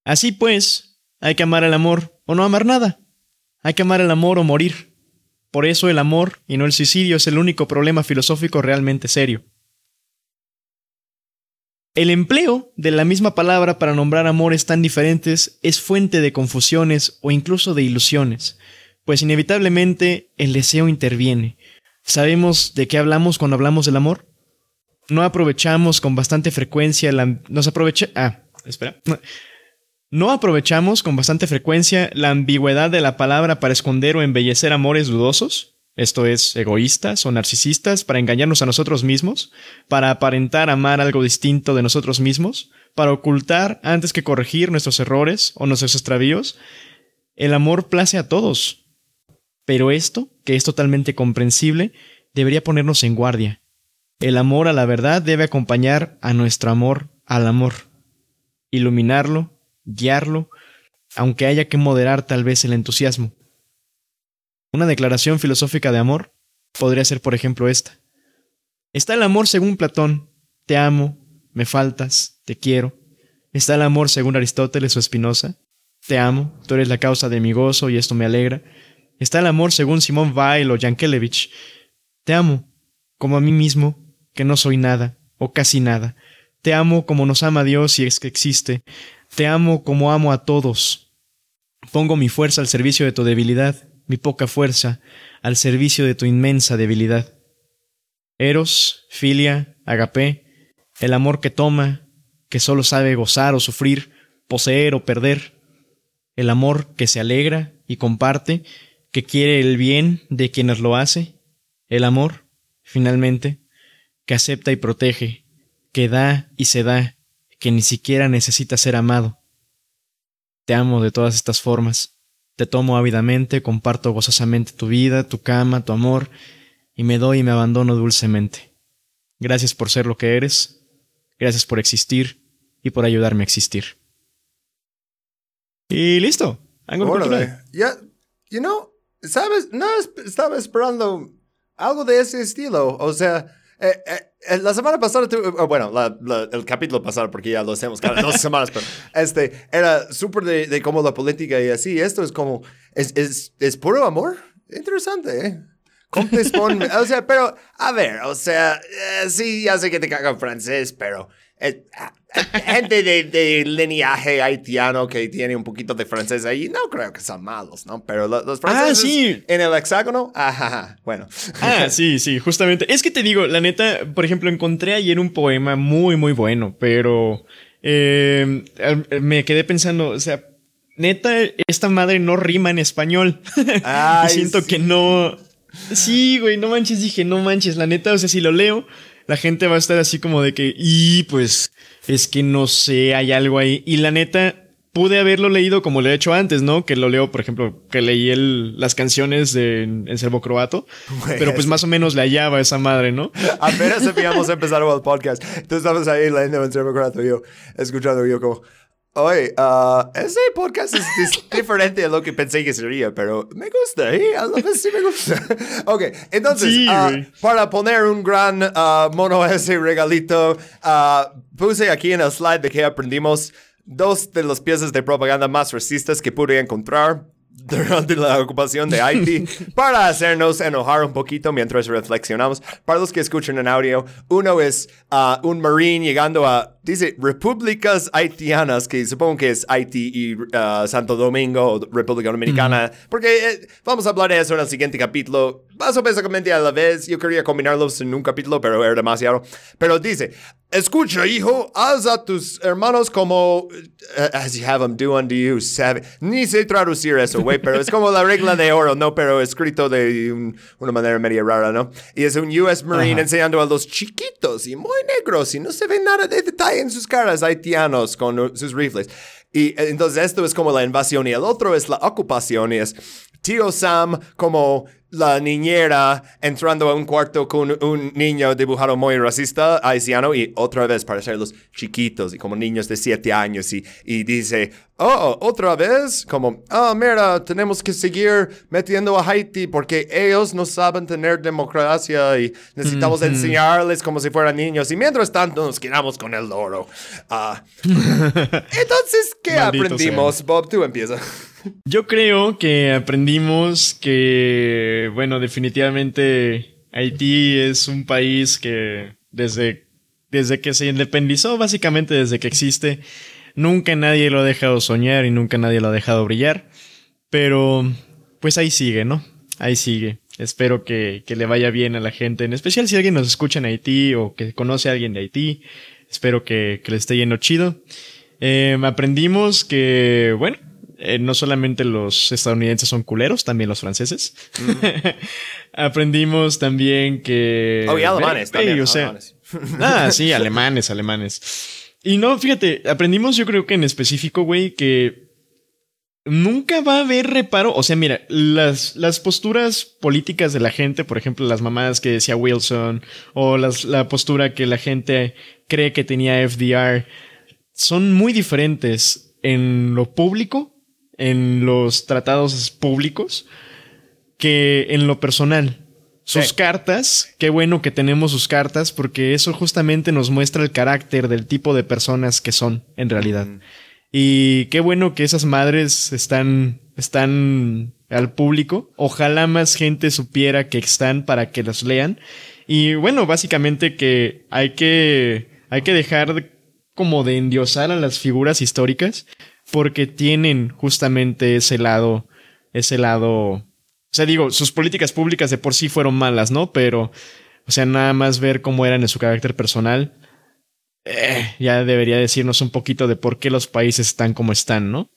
Así pues, hay que amar el amor o no amar nada. Hay que amar el amor o morir. Por eso el amor y no el suicidio es el único problema filosófico realmente serio. El empleo de la misma palabra para nombrar amores tan diferentes es fuente de confusiones o incluso de ilusiones, pues inevitablemente el deseo interviene. ¿Sabemos de qué hablamos cuando hablamos del amor? No aprovechamos con bastante frecuencia la... Aprovecha... Ah, espera. ¿No aprovechamos con bastante frecuencia la ambigüedad de la palabra para esconder o embellecer amores dudosos? Esto es, egoístas o narcisistas para engañarnos a nosotros mismos, para aparentar amar algo distinto de nosotros mismos, para ocultar antes que corregir nuestros errores o nuestros extravíos. El amor place a todos. Pero esto, que es totalmente comprensible, debería ponernos en guardia. El amor a la verdad debe acompañar a nuestro amor al amor, iluminarlo guiarlo, aunque haya que moderar tal vez el entusiasmo. Una declaración filosófica de amor podría ser, por ejemplo, esta. Está el amor según Platón, te amo, me faltas, te quiero. Está el amor según Aristóteles o Spinoza, te amo, tú eres la causa de mi gozo y esto me alegra. Está el amor según Simón Weil o Yankelevich, te amo, como a mí mismo, que no soy nada, o casi nada. Te amo como nos ama Dios y es que existe. Te amo como amo a todos. Pongo mi fuerza al servicio de tu debilidad, mi poca fuerza al servicio de tu inmensa debilidad. Eros, filia, agapé, el amor que toma, que solo sabe gozar o sufrir, poseer o perder, el amor que se alegra y comparte, que quiere el bien de quienes lo hace, el amor, finalmente, que acepta y protege, que da y se da, que ni siquiera necesita ser amado. Te amo de todas estas formas. Te tomo ávidamente, comparto gozosamente tu vida, tu cama, tu amor, y me doy y me abandono dulcemente. Gracias por ser lo que eres, gracias por existir y por ayudarme a existir. Y listo. Ya, you know, sabes, no estaba esperando algo de ese estilo. O sea, eh, eh, eh, la semana pasada, bueno, el capítulo pasado, porque ya lo hacemos cada dos semanas, pero este, era súper de, de cómo la política y así. Esto es como, es, es, es puro amor. Interesante, ¿eh? o sea, pero, a ver, o sea, sí, ya sé que te caga francés, pero gente de, de, lineaje haitiano que tiene un poquito de francés ahí, no creo que sean malos, ¿no? Pero los, ah, franceses en el hexágono, ajá, bueno. Ah, sí, sí, justamente. Es que te digo, la neta, por ejemplo, encontré ayer un poema muy, muy bueno, pero eh, me quedé pensando, o sea, neta, esta madre no rima en español. y siento que no... Sí, güey, no manches, dije, no manches, la neta, o sea, si lo leo la gente va a estar así como de que, y pues es que no sé, hay algo ahí. Y la neta, pude haberlo leído como lo he hecho antes, ¿no? Que lo leo, por ejemplo, que leí el, las canciones de, en, en serbo croato, pero pues más o menos le hallaba esa madre, ¿no? Apenas habíamos empezado el podcast. Entonces estamos ahí leyendo en serbo croato, yo escuchando, yo como, oye, uh, ese podcast es diferente a lo que pensé que sería, pero me gusta, ¿eh? A la vez sí me gusta. ok, entonces, Sí, uh, para poner un gran uh, mono a ese regalito, uh, puse aquí en el slide de que aprendimos dos de las piezas de propaganda más racistas que pude encontrar durante la ocupación de Haití para hacernos enojar un poquito mientras reflexionamos. Para los que escuchan en audio, uno es uh, un marine llegando a, dice, repúblicas haitianas, que supongo que es Haití y uh, Santo Domingo, o República Dominicana, porque eh, vamos a hablar de eso en el siguiente capítulo. Más o básicamente a la vez, yo quería combinarlos en un capítulo, pero era demasiado. Pero dice, escucha, hijo, haz a tus hermanos como uh, as you have them do unto you, sabe. Ni sé traducir eso, güey, pero es como la regla de oro, ¿no? Pero escrito de un- una manera media rara, ¿no? Y es un US Marine enseñando a los chiquitos y muy negros y no se ve nada de detalle en sus caras haitianos con sus rifles. Y eh, entonces esto es como la invasión y el otro es la ocupación y es tío Sam como la niñera entrando a un cuarto con un niño dibujado muy racista haitiano y otra vez para hacerlos chiquitos y como niños de siete años y, y dice, oh, otra vez, como, ah, mira, tenemos que seguir metiendo a Haití porque ellos no saben tener democracia y necesitamos enseñarles como si fueran niños y mientras tanto nos quedamos con el oro. Ah, entonces, ¿qué Maldito aprendimos? Bob, tú empieza. Yo creo que aprendimos que, bueno, definitivamente Haití es un país que desde, desde que se independizó, básicamente desde que existe, nunca nadie lo ha dejado soñar y nunca nadie lo ha dejado brillar. Pero, pues ahí sigue, ¿no? Ahí sigue. Espero que, que le vaya bien a la gente, en especial si alguien nos escucha en Haití o que conoce a alguien de Haití. Espero que, que le esté yendo chido. Eh, aprendimos que, bueno, eh, no solamente los estadounidenses son culeros, también los franceses. Aprendimos también que... Oh, y alemanes Güey, también, o sea- alemanes. Ah, sí, alemanes, alemanes. Y no, fíjate, aprendimos yo creo que en específico, güey, que nunca va a haber reparo. O sea, mira, las, las posturas políticas de la gente, por ejemplo, las mamadas que decía Wilson, o las- la postura que la gente cree que tenía FDR, son muy diferentes en lo público, en los tratados públicos, que en lo personal. Sus Sí. cartas, qué bueno que tenemos sus cartas, porque eso justamente nos muestra el carácter del tipo de personas que son, en realidad. Y qué bueno que esas madres están, están al público. Ojalá más gente supiera que están para que las lean. Y bueno, básicamente que hay que, hay que dejar de- como de endiosar a las figuras históricas, porque tienen justamente ese lado, ese lado o sea, digo, sus políticas públicas de por sí fueron malas, ¿no? Pero, o sea, nada más ver cómo eran en su carácter personal, eh, ya debería decirnos un poquito de por qué los países están como están, ¿no?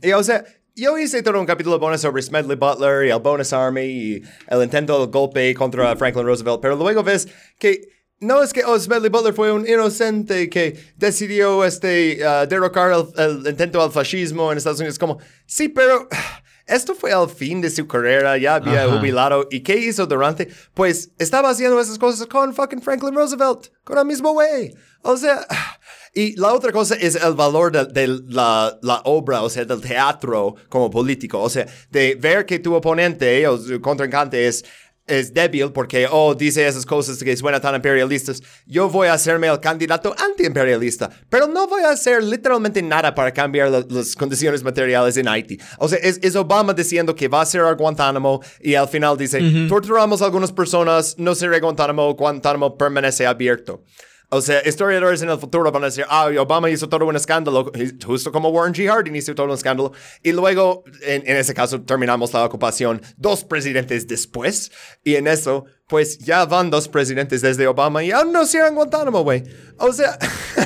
Y o sea, yo hice todo un capítulo bonus sobre Smedley Butler y el Bonus Army y el intento golpe contra Franklin Roosevelt, pero luego ves que no es que oh, Smedley Butler fue un inocente que decidió este, uh, derrocar el, el intento del fascismo en Estados Unidos. Como, sí, pero esto fue al fin de su carrera, ya había Ajá. jubilado. ¿Y qué hizo durante? Pues estaba haciendo esas cosas con fucking Franklin Roosevelt, con el mismo güey. O sea, y la otra cosa es el valor de, de la, la obra, o sea, del teatro como político. O sea, de ver que tu oponente o su contrincante es, es débil porque, oh, dice esas cosas que suenan tan imperialistas. Yo voy a hacerme el candidato antiimperialista, pero no voy a hacer literalmente nada para cambiar la- las condiciones materiales en Haití. O sea, es, es Obama diciendo que va a cerrar Guantánamo y al final dice, torturamos a algunas personas, no cerré Guantánamo, Guantánamo permanece abierto. O sea, historiadores en el futuro van a decir, ah, Obama hizo todo un escándalo, justo como Warren G. Harding hizo todo un escándalo. Y luego, en, en ese caso, terminamos la ocupación dos presidentes después. Y en eso, pues ya van dos presidentes desde Obama y aún no cierran Guantánamo, güey. O sea,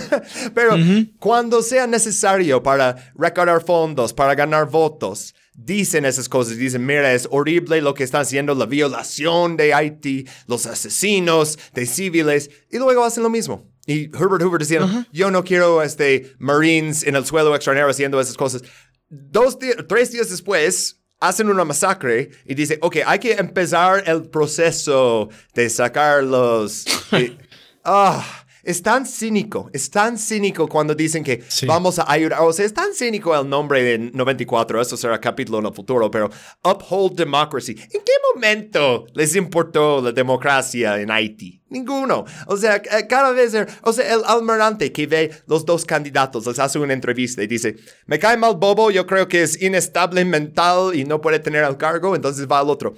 pero cuando sea necesario para recaudar fondos, para ganar votos, dicen esas cosas, dicen, mira, es horrible lo que están haciendo, la violación de Haití, los asesinos de civiles, y luego hacen lo mismo. Y Herbert Hoover diciendo, yo no quiero este, Marines en el suelo extranjero haciendo esas cosas. Dos tres días después, hacen una masacre y dice, ok, hay que empezar el proceso de sacar los... y- ah, es tan cínico, es tan cínico cuando dicen que Sí. vamos a ayudar. O sea, es tan cínico el nombre de 94, eso será capítulo en el futuro, pero Uphold Democracy. ¿En qué momento les importó la democracia en Haití? Ninguno. O sea, eh, cada vez, er- o sea, el almirante que ve los dos candidatos les hace una entrevista y dice, me cae mal Bobo, yo creo que es inestable mental y no puede tener el cargo, entonces va al otro.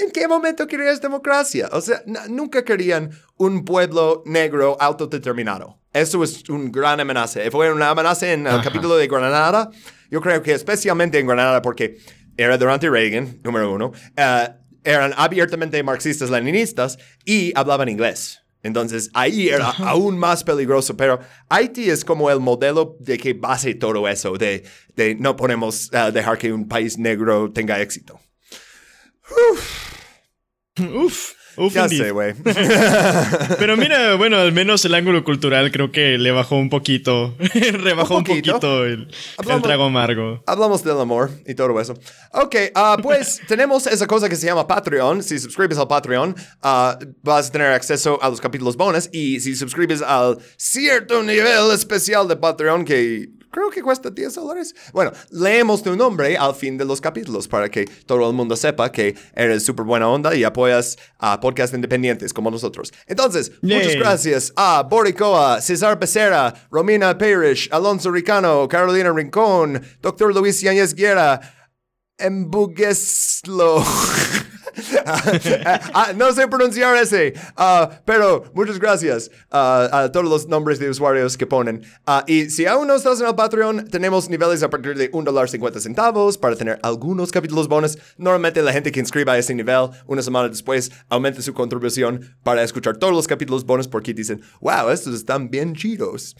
¿En qué momento querías democracia? O sea, nunca querían un pueblo negro autodeterminado. Eso es un gran amenaza. Fue una amenaza en el capítulo de Granada. Yo creo que especialmente en Granada porque era durante Reagan, número uno. eh, eran abiertamente marxistas-leninistas y hablaban inglés. Entonces ahí era aún más peligroso, pero Haití es como el modelo de que base todo eso, de, de no podemos eh, dejar que un país negro tenga éxito. Uf, uf, Ya indeed. sé, güey. Pero mira, bueno, al menos el ángulo cultural creo que le bajó un poquito, rebajó ¿Un un poquito? poquito, el, el Hablamos- trago amargo. Hablamos del amor y todo eso. Ok, ah, pues tenemos esa cosa que se llama Patreon. Si suscribes al Patreon, ah, vas a tener acceso a los capítulos bonus. Y si suscribes al cierto nivel especial de Patreon, que creo que cuesta 10 dólares. Bueno, leemos tu nombre al fin de los capítulos para que todo el mundo sepa que eres súper buena onda y apoyas a podcasts independientes como nosotros. Entonces, muchas Yay. gracias a Boricoa, César Becerra, Romina Parrish, Alonso Ricano, Carolina Rincón, Dr. Luis Yáñez Guerra, Embugueslo. Ah, no sé pronunciar ese, ah, pero muchas gracias ah, a todos los nombres de usuarios que ponen. Ah, y si aún no estás en el Patreon, tenemos niveles a partir de $1.50 centavos para tener algunos capítulos bonus. Normalmente la gente que inscriba a ese nivel, una semana después, aumenta su contribución para escuchar todos los capítulos bonus porque dicen, wow, estos están bien chidos.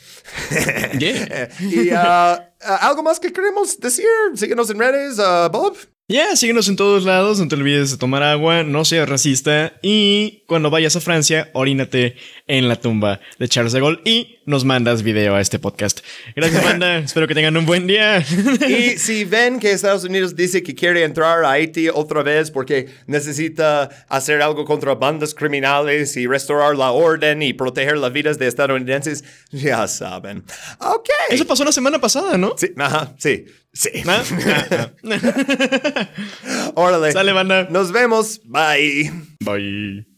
Yeah. y ah, ah, algo más que queremos decir, síguenos en redes, ah, Bob. Ya, síguenos en todos lados, no te olvides de tomar agua, no seas racista y cuando vayas a Francia, orínate en la tumba de Charles de Gaulle y nos mandas video a este podcast. Gracias, banda, espero que tengan un buen día. Y si ven que Estados Unidos dice que quiere entrar a Haití otra vez porque necesita hacer algo contra bandas criminales y restaurar la orden y proteger las vidas de estadounidenses, ya saben. Ok. Eso pasó la semana pasada, ¿no? Sí, ajá, sí, sí. Ah, ah. Órale. Sale, banda. Nos vemos. Bye. Bye.